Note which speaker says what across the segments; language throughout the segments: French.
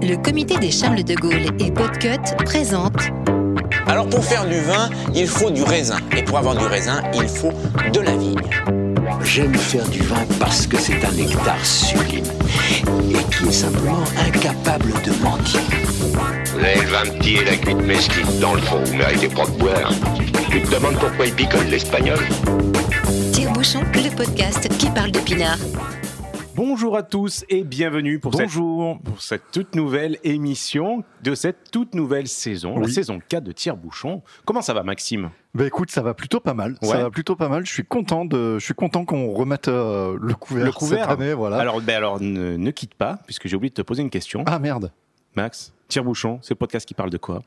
Speaker 1: Le comité des Charles de Gaulle et Podcut présente
Speaker 2: Alors pour faire du vin, il faut du raisin. Et pour avoir du raisin, il faut de la vigne.
Speaker 3: J'aime faire du vin parce que c'est un nectar sublime et qui est simplement incapable de mentir.
Speaker 4: Lève un petit et la cuite mesquite dans le fond, vous méritez pas de boire. Tu te demandes pourquoi il picole l'espagnol?
Speaker 1: Tire-bouchon, le podcast qui parle d'épinards.
Speaker 5: Bonjour à tous et bienvenue pour,
Speaker 6: Bonjour.
Speaker 5: Cette, pour cette toute nouvelle émission de cette toute nouvelle saison, la saison 4 de Tire-Bouchon. Comment ça va Maxime?
Speaker 6: Bah écoute, ça va plutôt pas mal.
Speaker 5: Ouais.
Speaker 6: Ça va plutôt pas mal. Je suis content de, je suis content qu'on remette euh, le couvert,
Speaker 5: Le couvert.
Speaker 6: cette année, voilà.
Speaker 5: Alors, ben alors ne, ne quitte pas, puisque j'ai oublié de te poser une question.
Speaker 6: ah merde.
Speaker 5: Max, Tire-Bouchon, c'est le podcast qui parle de quoi?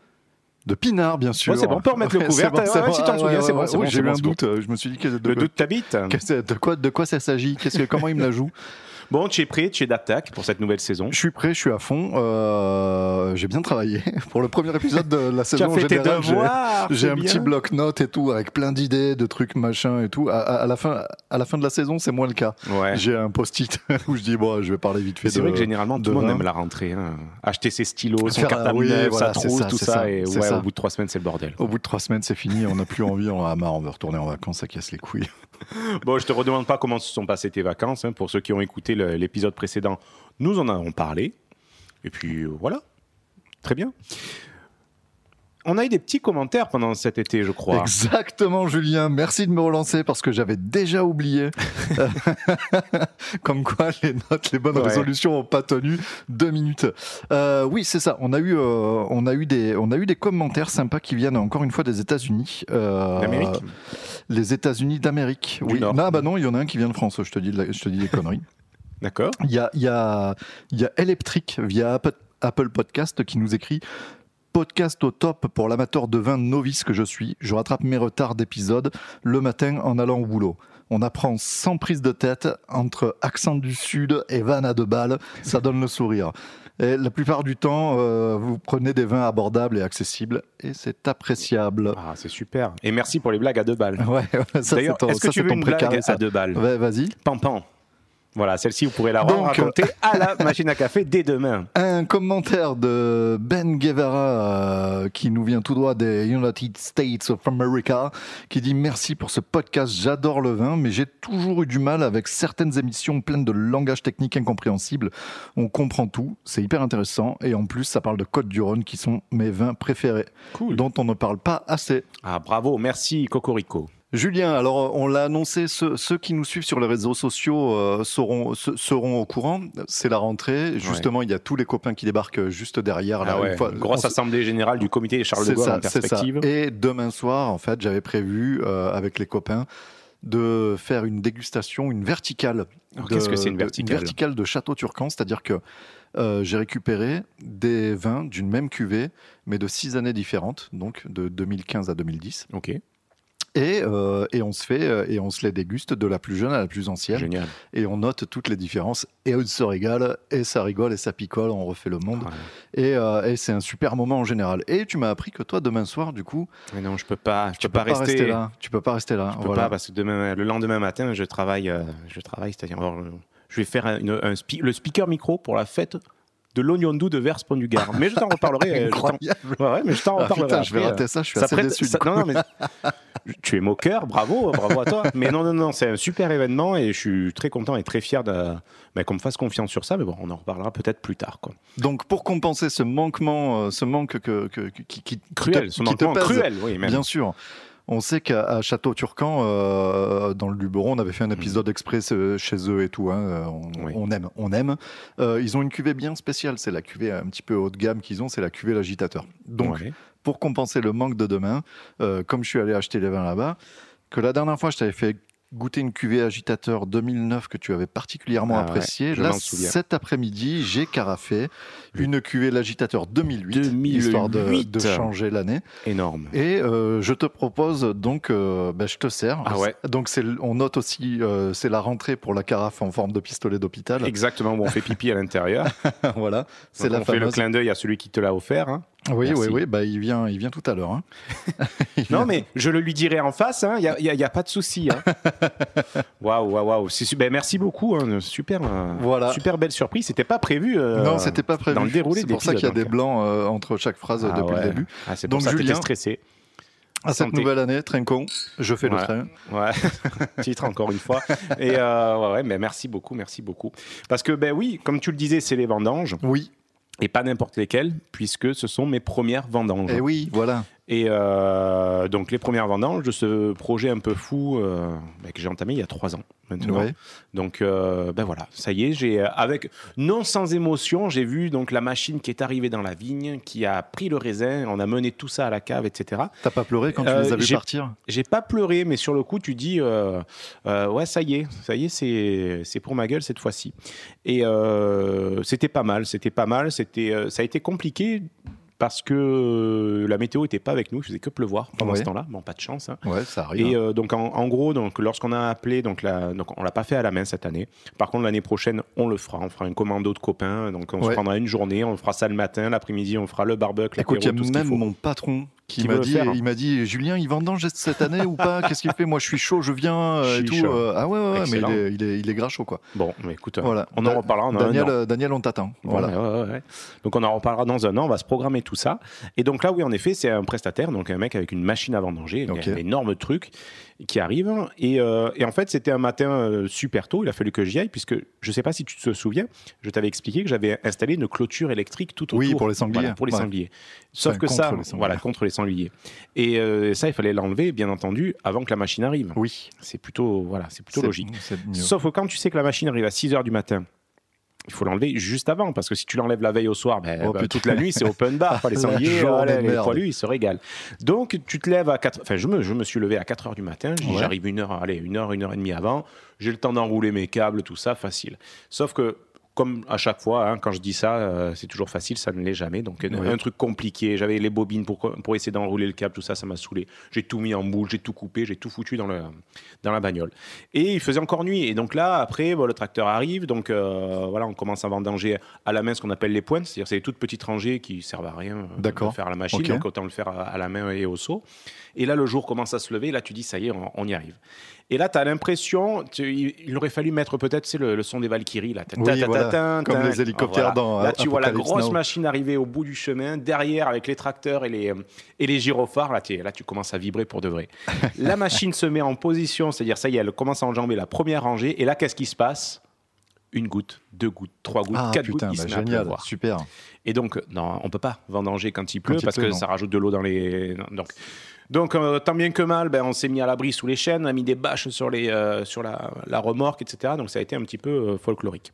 Speaker 6: De pinard, bien sûr.
Speaker 5: Ouais, c'est bon, on peut remettre le couvert.
Speaker 6: c'est bon,
Speaker 5: Ouais,
Speaker 6: bon.
Speaker 5: si t'en souviens, c'est bon,
Speaker 6: J'ai eu un doute. Je me suis dit que de,
Speaker 5: Le doute t'habite?
Speaker 6: de quoi, de quoi ça s'agit? Qu'est-ce que, comment il me la joue?
Speaker 5: Bon, tu es prêt, tu es d'attaque pour cette nouvelle saison.
Speaker 6: Je suis prêt, je suis à fond. Euh, j'ai bien travaillé pour le premier épisode de la
Speaker 5: Tu as
Speaker 6: saison
Speaker 5: fait tes
Speaker 6: j'ai-
Speaker 5: devoirs
Speaker 6: J'ai
Speaker 5: c'est
Speaker 6: un
Speaker 5: bien.
Speaker 6: petit bloc-notes et tout, avec plein d'idées, de trucs, machin et tout. À, à- à la fin, à la fin de la saison, c'est moins le cas.
Speaker 5: Ouais.
Speaker 6: J'ai un post-it où je dis bon, je vais parler vite fait.
Speaker 5: C'est vrai que généralement tout le monde aime la rentrée. hein. Acheter ses stylos, son
Speaker 6: oui, voilà,
Speaker 5: sa
Speaker 6: c'est
Speaker 5: trousse,
Speaker 6: ça,
Speaker 5: tout ça.
Speaker 6: ça,
Speaker 5: et ouais,
Speaker 6: ça.
Speaker 5: au bout de trois semaines, c'est le bordel.
Speaker 6: Au bout de trois semaines, c'est fini, on n'a plus envie, on a marre, on veut retourner en vacances, ça casse les couilles.
Speaker 5: Bon, je te redemande pas comment se sont passées tes vacances. hein. Pour ceux qui ont écouté l'épisode précédent, nous en avons parlé. Et puis euh, voilà, très bien. On a eu des petits commentaires pendant cet été, je crois.
Speaker 6: Exactement, Julien. Merci de me relancer parce que j'avais déjà oublié. Comme quoi, les notes, les bonnes
Speaker 5: Ouais.
Speaker 6: résolutions n'ont pas tenu deux minutes. Euh, oui, c'est ça. On a eu, euh, on a eu des, on a eu des commentaires sympas qui viennent encore une fois des États-Unis. Euh,
Speaker 5: D'Amérique
Speaker 6: Les États-Unis d'Amérique. Oui. Non, bah non, il y en a un qui vient de France. Je te dis, la- je te dis des conneries.
Speaker 5: D'accord.
Speaker 6: Il y a, il y a, il y a Electric via Apple Podcast qui nous écrit Podcast au top pour l'amateur de vin novice que je suis. Je rattrape mes retards d'épisodes le matin en allant au boulot. On apprend sans prise de tête entre accent du sud et vanne à deux balles. Ça donne le sourire. Et la plupart du temps, euh, vous prenez des vins abordables et accessibles et c'est appréciable.
Speaker 5: Ah, c'est super. Et merci pour les blagues à deux balles.
Speaker 6: Ouais, ça, c'est ton-
Speaker 5: est-ce que
Speaker 6: ça,
Speaker 5: tu veux
Speaker 6: ton
Speaker 5: une blague à deux balles?
Speaker 6: Ouais, Vas-y.
Speaker 5: Pampan. Voilà, celle-ci, vous pourrez la
Speaker 6: Donc,
Speaker 5: raconter à la machine à café dès demain.
Speaker 6: Un commentaire de Ben Guevara euh, qui nous vient tout droit des United States of America qui dit merci pour ce podcast, j'adore le vin mais j'ai toujours eu du mal avec certaines émissions pleines de langage technique incompréhensible. On comprend tout, c'est hyper intéressant et en plus ça parle de Côte du Rhône qui sont mes vins préférés
Speaker 5: Cool.
Speaker 6: dont on ne parle pas assez.
Speaker 5: Ah, bravo, merci Cocorico.
Speaker 6: Julien, alors on l'a annoncé, ceux, ceux qui nous suivent sur les réseaux sociaux euh, seront, se- seront au courant. C'est la rentrée. Justement, il y a tous les copains qui débarquent juste derrière. là,
Speaker 5: Ah ouais,
Speaker 6: une fois-
Speaker 5: grosse assemblée générale du comité Charles de Gaulle
Speaker 6: ça,
Speaker 5: en
Speaker 6: c'est ça.
Speaker 5: perspective.
Speaker 6: Et demain soir, en fait, j'avais prévu euh, avec les copains de faire une dégustation, une verticale.
Speaker 5: Qu'est-ce que c'est une
Speaker 6: de-
Speaker 5: verticale
Speaker 6: verticale de Château Turcan, c'est-à-dire que euh, j'ai récupéré des vins d'une même cuvée, mais de six années différentes, donc de 2015 à 2010.
Speaker 5: Ok,
Speaker 6: Et, euh, et on se fait euh, et on se les déguste de la plus jeune à la plus ancienne.
Speaker 5: Génial.
Speaker 6: et on note toutes les différences et on se régale et ça rigole et ça picole on refait le monde. Et, euh, et c'est un super moment en général. Et tu m'as appris que toi demain soir du coup
Speaker 5: mais non, je peux pas, je
Speaker 6: tu
Speaker 5: peux pas, rester,
Speaker 6: là. Tu peux pas rester là
Speaker 5: Je peux
Speaker 6: voilà.
Speaker 5: pas parce que demain, le lendemain matin, je travaille, euh, je travaille, c'est-à-dire, je vais faire un, un le speaker micro pour la fête de l'oignon doux de Verspont du Gard. Mais je t'en reparlerai. euh, je t'en- Ouais, mais je t'en
Speaker 6: Ah,
Speaker 5: reparlerai.
Speaker 6: putain, je vais rater
Speaker 5: euh.
Speaker 6: ça je suis
Speaker 5: Ça
Speaker 6: assez
Speaker 5: prête-
Speaker 6: déçu
Speaker 5: ça-
Speaker 6: du coup.
Speaker 5: non, non, mais tu es moqueur, bravo, bravo à toi. Mais non, non, non, c'est un super événement et je suis très content et très fier de, bah, qu'on me fasse confiance sur ça. Mais bon, on en reparlera peut-être plus tard. Quoi.
Speaker 6: donc pour compenser ce manquement euh, ce manque que, qui,
Speaker 5: Cruel,
Speaker 6: te-
Speaker 5: ce
Speaker 6: qui te
Speaker 5: manquement
Speaker 6: pèse,
Speaker 5: cruel, oui, même.
Speaker 6: Bien sûr. On sait qu'à Château-Turcan, euh, dans le Luberon, on avait fait un épisode exprès euh, chez eux et tout. hein, euh, on,
Speaker 5: Mhm. Oui.
Speaker 6: on aime, on aime. Euh, ils ont une cuvée bien spéciale. C'est la cuvée un petit peu haut de gamme qu'ils ont. C'est la cuvée l'agitateur. Donc,
Speaker 5: Ouais.
Speaker 6: pour compenser le manque de demain, euh, comme je suis allé acheter les vins là-bas, que la dernière fois, je t'avais fait goûter une cuvée agitateur 2009 que tu avais particulièrement
Speaker 5: Ah
Speaker 6: appréciée. Là, cet après-midi, j'ai carafé une cuvée l'agitateur 2008,
Speaker 5: 2008.
Speaker 6: histoire de, de changer l'année.
Speaker 5: Énorme.
Speaker 6: Et euh, je te propose donc, euh, ben, je te sers.
Speaker 5: Ah ouais.
Speaker 6: Donc on note aussi, euh, c'est la rentrée pour la carafe en forme de pistolet d'hôpital.
Speaker 5: Exactement, où on fait pipi à l'intérieur.
Speaker 6: voilà, c'est la
Speaker 5: on fait le clin d'œil à celui qui te l'a offert. hein.
Speaker 6: Oui,
Speaker 5: Merci.
Speaker 6: oui, oui, bah, il, vient, il vient tout à l'heure. hein.
Speaker 5: Non, mais je le lui dirai en face, il n'y a, y a- y a pas de souci. hein. Waouh, waouh, waouh. Ben, merci beaucoup, hein, super, euh,
Speaker 6: Voilà.
Speaker 5: super belle surprise. C'était pas prévu. euh,
Speaker 6: non, c'était pas prévu.
Speaker 5: Dans le déroulé
Speaker 6: C'est pour ça qu'il y a des blancs euh, entre chaque phrase
Speaker 5: Ah
Speaker 6: depuis
Speaker 5: ouais.
Speaker 6: le début.
Speaker 5: Ah, c'est
Speaker 6: Donc,
Speaker 5: ça
Speaker 6: Julien,
Speaker 5: stressé.
Speaker 6: À cette nouvelle année, Trincon, je fais
Speaker 5: Ouais.
Speaker 6: le train.
Speaker 5: Ouais, titre encore une fois. Et euh, ouais, ouais, mais merci beaucoup, merci beaucoup. Parce que, ben oui, comme tu le disais, c'est les vendanges,
Speaker 6: Oui,
Speaker 5: et pas n'importe lesquelles, puisque ce sont mes premières vendanges.
Speaker 6: et oui, voilà.
Speaker 5: Et euh, donc les premières vendanges de ce projet un peu fou euh, bah, que j'ai entamé il y a trois ans maintenant.
Speaker 6: Ouais.
Speaker 5: Donc euh, ben voilà, ça y est, j'ai avec non sans émotion, j'ai vu donc la machine qui est arrivée dans la vigne, qui a pris le raisin, on a mené tout ça à la cave, etc.
Speaker 6: T'as pas pleuré quand tu les as
Speaker 5: j'ai-
Speaker 6: partir?
Speaker 5: J'ai pas pleuré, mais sur le coup, tu dis ouais, ça y est, ça y est, c'est c'est pour ma gueule cette fois-ci. Et c'était pas mal, c'était pas mal, c'était ça a été compliqué parce que euh, la météo était pas avec nous, il faisait que pleuvoir pendant
Speaker 6: Ouais.
Speaker 5: ce temps-là, bon pas de chance. hein.
Speaker 6: Ouais, ça arrive.
Speaker 5: Et
Speaker 6: hein.
Speaker 5: euh, donc en, en gros, donc lorsqu'on a appelé, donc, la, donc on l'a pas fait à la main cette année. Par contre l'année prochaine, on le fera. On fera un commando de copains. Donc on se prendra une journée, on fera ça le matin, l'après-midi on fera le barbecue,
Speaker 6: Écoute, il y a
Speaker 5: tout
Speaker 6: même mon patron qui,
Speaker 5: Qui
Speaker 6: m'a dit,
Speaker 5: faire.
Speaker 6: il m'a dit, Julien, il vendange cette année ou pas? Qu'est-ce qu'il fait? Moi, je suis chaud, je viens euh, et tout. ah ouais, mais il est, il est, il est gras chaud quoi.
Speaker 5: Bon, mais écoute,
Speaker 6: Voilà.
Speaker 5: on en reparlera. Un
Speaker 6: Daniel,
Speaker 5: an.
Speaker 6: Daniel, on t'attend. Voilà.
Speaker 5: Ouais, ouais, ouais, ouais. Donc on en reparlera dans un an, on va se programmer tout ça. Et donc là, oui, en effet, c'est un prestataire, donc un mec avec une machine à vendanger,
Speaker 6: Ok.
Speaker 5: un énorme truc qui arrive. Et, euh, et en fait, c'était un matin euh, super tôt, il a fallu que j'y aille, puisque je ne sais pas si tu te souviens, je t'avais expliqué que j'avais installé une clôture électrique tout autour.
Speaker 6: Oui, pour les sangliers.
Speaker 5: Voilà, pour les
Speaker 6: Ouais.
Speaker 5: sangliers. Sauf
Speaker 6: Enfin,
Speaker 5: que ça, voilà, contre les sangliers. Et euh, ça, il fallait l'enlever, bien entendu, avant que la machine arrive.
Speaker 6: Oui.
Speaker 5: C'est plutôt, voilà, c'est plutôt logique. Sauf que quand tu sais que la machine arrive à 6 h du matin, il faut l'enlever juste avant, parce que si tu l'enlèves la veille au soir, ben,
Speaker 6: Oh,
Speaker 5: ben, toute la nuit, c'est open bar. les sangliers, voilà,
Speaker 6: de
Speaker 5: les poilus, ils se régalent. Donc, tu te lèves à 4 Enfin, je me, je me suis levé à 4 h du matin. dit,
Speaker 6: Ouais.
Speaker 5: J'arrive une heure, allez, une heure, une heure et demie avant. J'ai le temps d'enrouler mes câbles, tout ça, facile. Sauf que. Comme à chaque fois, hein, quand je dis ça, euh, c'est toujours facile, ça ne l'est jamais. Donc, un, truc compliqué. J'avais les bobines pour, pour essayer d'enrouler le câble, tout ça, ça m'a saoulé. J'ai tout mis en boule, j'ai tout coupé, j'ai tout foutu dans, le, dans la bagnole. Et il faisait encore nuit. Et donc là, après, bon, le tracteur arrive. Donc euh, voilà, on commence à vendanger à la main ce qu'on appelle les pointes. C'est-à-dire c'est les toutes petites rangées qui servent à rien euh,
Speaker 6: D'accord.
Speaker 5: de faire à la machine.
Speaker 6: Ok.
Speaker 5: Donc autant le faire à, à la main et au seau. Et là, le jour commence à se lever. Et là, tu dis, ça y est, on, on y arrive. Et là, tu as l'impression, il, aurait fallu mettre peut-être c'est le, le son des Valkyries. Là.
Speaker 6: Oui, voilà.
Speaker 5: ta-
Speaker 6: Comme les hélicoptères dans,
Speaker 5: Là, tu vois la grosse
Speaker 6: Now.
Speaker 5: machine arriver au bout du chemin, derrière avec les tracteurs et les, et les gyrophares. Là, tu là, tu commences à vibrer pour de vrai. la machine se met en position, c'est-à-dire, ça y est, elle commence à enjamber la première rangée. Et là, qu'est-ce qui se passe? Une goutte, deux gouttes, trois gouttes,
Speaker 6: Ah
Speaker 5: quatre
Speaker 6: putain,
Speaker 5: gouttes, il
Speaker 6: bah,
Speaker 5: se met à pleuvoir.
Speaker 6: super.
Speaker 5: Et donc, non, on peut pas vendanger quand il pleut
Speaker 6: Quand il
Speaker 5: parce
Speaker 6: pleut,
Speaker 5: que
Speaker 6: non.
Speaker 5: ça rajoute de l'eau dans les. Donc, donc euh, tant bien que mal, ben, on s'est mis à l'abri sous les chaînes, on a mis des bâches sur, les, euh, sur la, la remorque, etc. Donc ça a été un petit peu euh, folklorique.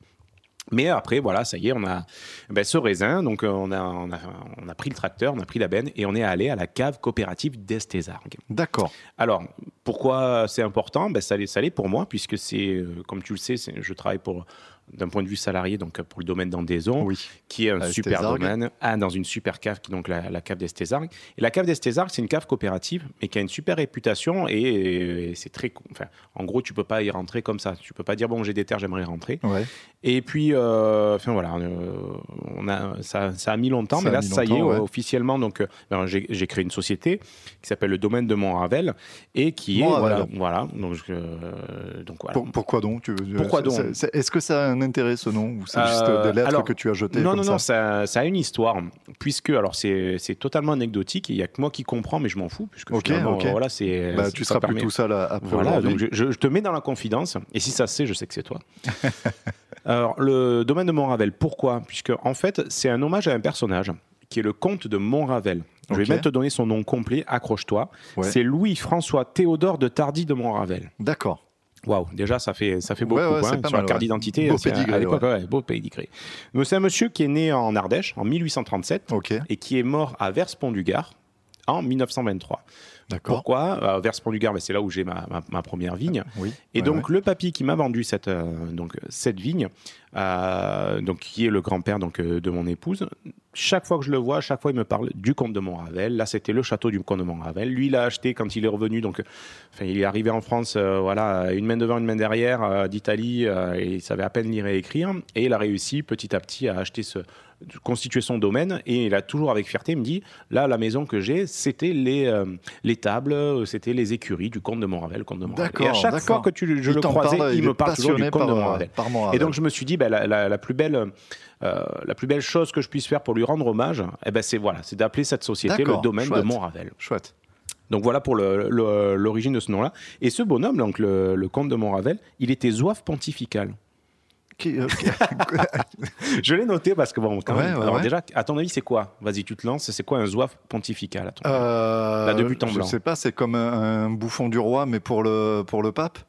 Speaker 5: Mais après, voilà, ça y est, on a ben, ce raisin. Donc, euh, on a, on, a, on a pris le tracteur, on a pris la benne et on est allé à la cave coopérative d'Estésargues.
Speaker 6: D'accord.
Speaker 5: Alors, pourquoi c'est important? Ben, ça, l'est, ça l'est pour moi, puisque c'est, euh, comme tu le sais, je travaille pour, d'un point de vue salarié, donc euh, pour le domaine d'Andaison
Speaker 6: Oui.
Speaker 5: qui est un
Speaker 6: À
Speaker 5: super domaine, ah, dans une super cave, qui est donc la, la cave d'Estésargues. Et la cave d'Estésargues, c'est une cave coopérative, mais qui a une super réputation et, et c'est très. Enfin, en gros, tu peux pas y rentrer comme ça. Tu peux pas dire bon, j'ai des terres, j'aimerais y rentrer.
Speaker 6: Ouais.
Speaker 5: Et puis, euh, enfin voilà, euh, on a, ça, ça a mis longtemps,
Speaker 6: Ça
Speaker 5: mais là, ça y est,
Speaker 6: ouais.
Speaker 5: officiellement. Donc, euh, ben, j'ai créé une société qui s'appelle le domaine de Montravel et qui est voilà, voilà. Donc, euh, donc voilà.
Speaker 6: Pour- pourquoi donc tu-
Speaker 5: Pourquoi donc?
Speaker 6: Est-ce que ça a un intérêt ce nom ou c'est juste
Speaker 5: Euh,
Speaker 6: des lettres
Speaker 5: alors,
Speaker 6: que tu as jetées
Speaker 5: Non,
Speaker 6: comme
Speaker 5: non,
Speaker 6: ça
Speaker 5: non, ça, ça a une histoire. Puisque, alors, c'est totalement anecdotique. Il n'y a que moi qui comprends, mais je m'en fous. Puisque
Speaker 6: Ok,
Speaker 5: finalement,
Speaker 6: ok.
Speaker 5: euh, Voilà, c'est.
Speaker 6: Bah,
Speaker 5: ça
Speaker 6: tu seras
Speaker 5: permet-
Speaker 6: plus tout seul à- après
Speaker 5: Voilà, donc je, je- je te mets dans la confidence. Et si ça se sait, je sais que c'est toi. alors, le domaine de Montravel, pourquoi? Puisque, en fait, c'est un hommage à un personnage qui est le comte de Montravel. Je vais même te donner son nom complet, accroche-toi.
Speaker 6: Ouais.
Speaker 5: C'est Louis-François Théodore de Tardy de Montravel.
Speaker 6: D'accord.
Speaker 5: Waouh, déjà ça fait ça fait beaucoup
Speaker 6: Ouais, ouais,
Speaker 5: hein,
Speaker 6: pas
Speaker 5: sur la carte d'identité.
Speaker 6: Beau
Speaker 5: à-
Speaker 6: pédigré,
Speaker 5: à l'époque, ouais, beau pédigré. C'est un monsieur qui est né en Ardèche en 1837
Speaker 6: Ok.
Speaker 5: et qui est mort à Vers-Pont-du-Gard en 1923.
Speaker 6: D'accord.
Speaker 5: Pourquoi? Euh, Vers-Pont-du-Gard, ben, c'est là où j'ai ma, ma- ma première vigne.
Speaker 6: Oui.
Speaker 5: Et
Speaker 6: Ouais,
Speaker 5: donc
Speaker 6: ouais.
Speaker 5: le papy qui m'a vendu cette, euh, donc, cette vigne, euh, donc, qui est le grand-père donc, euh, de mon épouse, chaque fois que je le vois, chaque fois il me parle du comte de Montravel. Là, c'était le château du comte de Montravel. Lui, il l'a acheté quand il est revenu. Donc, enfin, il est arrivé en France, euh, voilà, une main devant, une main derrière, euh, d'Italie, euh, et il savait à peine lire et écrire. Et il a réussi petit à petit à acheter ce constituer son domaine et il a toujours avec fierté il me dit là la maison que j'ai c'était les euh, les tables c'était les écuries du comte de Montravel comte de Montravel. et à chaque fois que tu, je
Speaker 6: Il
Speaker 5: le croisais
Speaker 6: parle,
Speaker 5: il
Speaker 6: il
Speaker 5: me parle toujours du comte de Montravel
Speaker 6: par Montravel.
Speaker 5: et donc je me suis dit, la, la- la plus belle, euh, la plus belle chose que je puisse faire pour lui rendre hommage, eh ben, c'est voilà, c'est d'appeler cette société le domaine
Speaker 6: chouette.
Speaker 5: de Montravel.
Speaker 6: Chouette.
Speaker 5: Donc voilà pour l'origine de ce nom-là. Et ce bonhomme, donc le, le comte de Montravel, il était zouave pontifical.
Speaker 6: Euh,
Speaker 5: Je l'ai noté parce que bon, quand
Speaker 6: Ouais,
Speaker 5: même.
Speaker 6: ouais,
Speaker 5: alors
Speaker 6: ouais.
Speaker 5: déjà, à ton avis, c'est quoi? Vas-y, tu te lances. C'est quoi un zouave pontifical à ton
Speaker 6: Euh,
Speaker 5: La de but en
Speaker 6: Je
Speaker 5: blanc.
Speaker 6: sais pas, c'est comme un, un bouffon du roi, mais pour le, pour le pape?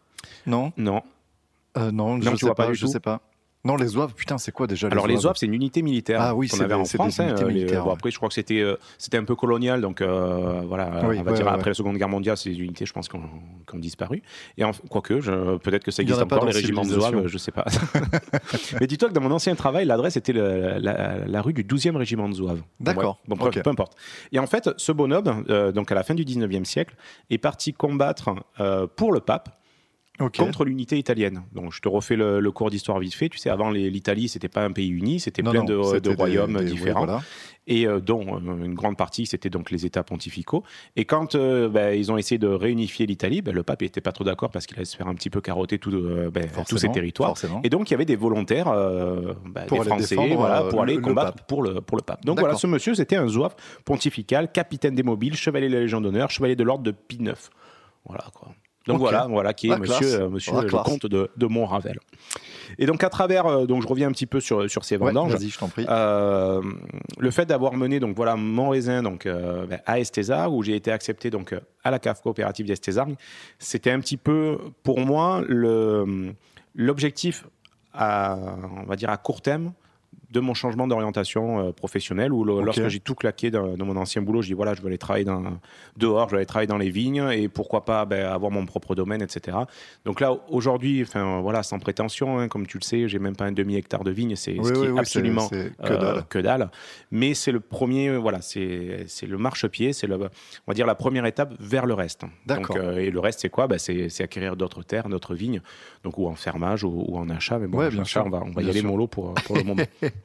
Speaker 6: Non?
Speaker 5: Non.
Speaker 6: Euh, Non,
Speaker 5: Non,
Speaker 6: je
Speaker 5: tu
Speaker 6: sais
Speaker 5: vois pas
Speaker 6: je
Speaker 5: tout
Speaker 6: sais pas. Non, les zouaves, putain, c'est quoi déjà
Speaker 5: Alors les zouaves, c'est une unité militaire
Speaker 6: Ah oui, c'est
Speaker 5: avait en France. hein, les- bon,
Speaker 6: ouais.
Speaker 5: après, je crois que c'était euh, c'était un peu colonial, donc euh, voilà,
Speaker 6: Oui,
Speaker 5: on va
Speaker 6: ouais,
Speaker 5: dire
Speaker 6: ouais,
Speaker 5: après la Seconde Guerre mondiale, ces unités, je pense, qui ont, disparu. Et en- quoique, peut-être que ça
Speaker 6: en
Speaker 5: existe encore les régiments de zouaves, je sais pas. Mais dis-toi que dans mon ancien travail, l'adresse était la, la rue du 12e régiment de zouaves.
Speaker 6: D'accord,
Speaker 5: Bon, peu importe. Et en fait, ce bonhomme, euh, donc à la fin du 19e siècle, est parti combattre pour le pape Contre l'unité italienne. Donc je te refais le, le cours d'histoire vite fait. Tu sais, avant l'Italie, c'était pas un pays uni, c'était plein
Speaker 6: non,
Speaker 5: de, royaumes
Speaker 6: des-
Speaker 5: différents.
Speaker 6: voilà.
Speaker 5: Et euh, dont euh, une grande partie, c'était donc les États pontificaux. Et quand euh, ben, ils ont essayé de réunifier l'Italie, ben, le pape n'était pas trop d'accord parce qu'il allait se faire un petit peu carotter tout, euh, ben, tous ces territoires.
Speaker 6: forcément.
Speaker 5: Et donc il y avait des volontaires, euh,
Speaker 6: Pour
Speaker 5: des Français, voilà, pour aller
Speaker 6: le- le
Speaker 5: combattre pour le, pour le pape. Donc voilà, ce monsieur, c'était un zouave pontifical, capitaine des mobiles, chevalier de la Légion d'honneur, chevalier de l'ordre de Pie IX. Voilà quoi. Donc voilà, voilà qui est
Speaker 6: La
Speaker 5: monsieur,
Speaker 6: classe.
Speaker 5: euh, monsieur
Speaker 6: La
Speaker 5: le
Speaker 6: classe.
Speaker 5: comte de, de Montravel. Et donc à travers, euh, donc je reviens un petit peu sur, sur ces
Speaker 6: Ouais,
Speaker 5: vendanges.
Speaker 6: Vas-y, je t'en prie.
Speaker 5: Euh, le fait d'avoir mené donc voilà mon raisin donc ben, à Estésar où j'ai été accepté donc à la cave coopérative d'Estésar, c'était un petit peu pour moi le l'objectif à on va dire à court terme de mon changement d'orientation euh, professionnelle où lorsque j'ai tout claqué dans, dans mon ancien boulot, je dis voilà, je veux aller travailler dans, dehors, je veux aller travailler dans les vignes et pourquoi pas ben, avoir mon propre domaine, etc. Donc là, aujourd'hui, enfin voilà, sans prétention, hein, comme tu le sais, j'ai même pas un demi-hectare de vignes, c'est
Speaker 6: Oui,
Speaker 5: ce qui
Speaker 6: oui,
Speaker 5: est
Speaker 6: oui,
Speaker 5: absolument
Speaker 6: c'est- c'est que
Speaker 5: euh,
Speaker 6: dalle.
Speaker 5: que dalle. Mais c'est le premier, voilà, c'est c'est le marchepied, c'est le, on va dire la première étape vers le reste.
Speaker 6: D'accord.
Speaker 5: Donc, euh, et le reste, c'est quoi? Ben, c'est c'est acquérir d'autres terres, d'autres vignes, donc ou en fermage ou, ou en achat. Mais bon,
Speaker 6: Ouais, bien
Speaker 5: achat,
Speaker 6: sûr.
Speaker 5: on va, on va y
Speaker 6: Bien
Speaker 5: aller
Speaker 6: sûr.
Speaker 5: mollo pour, pour le moment.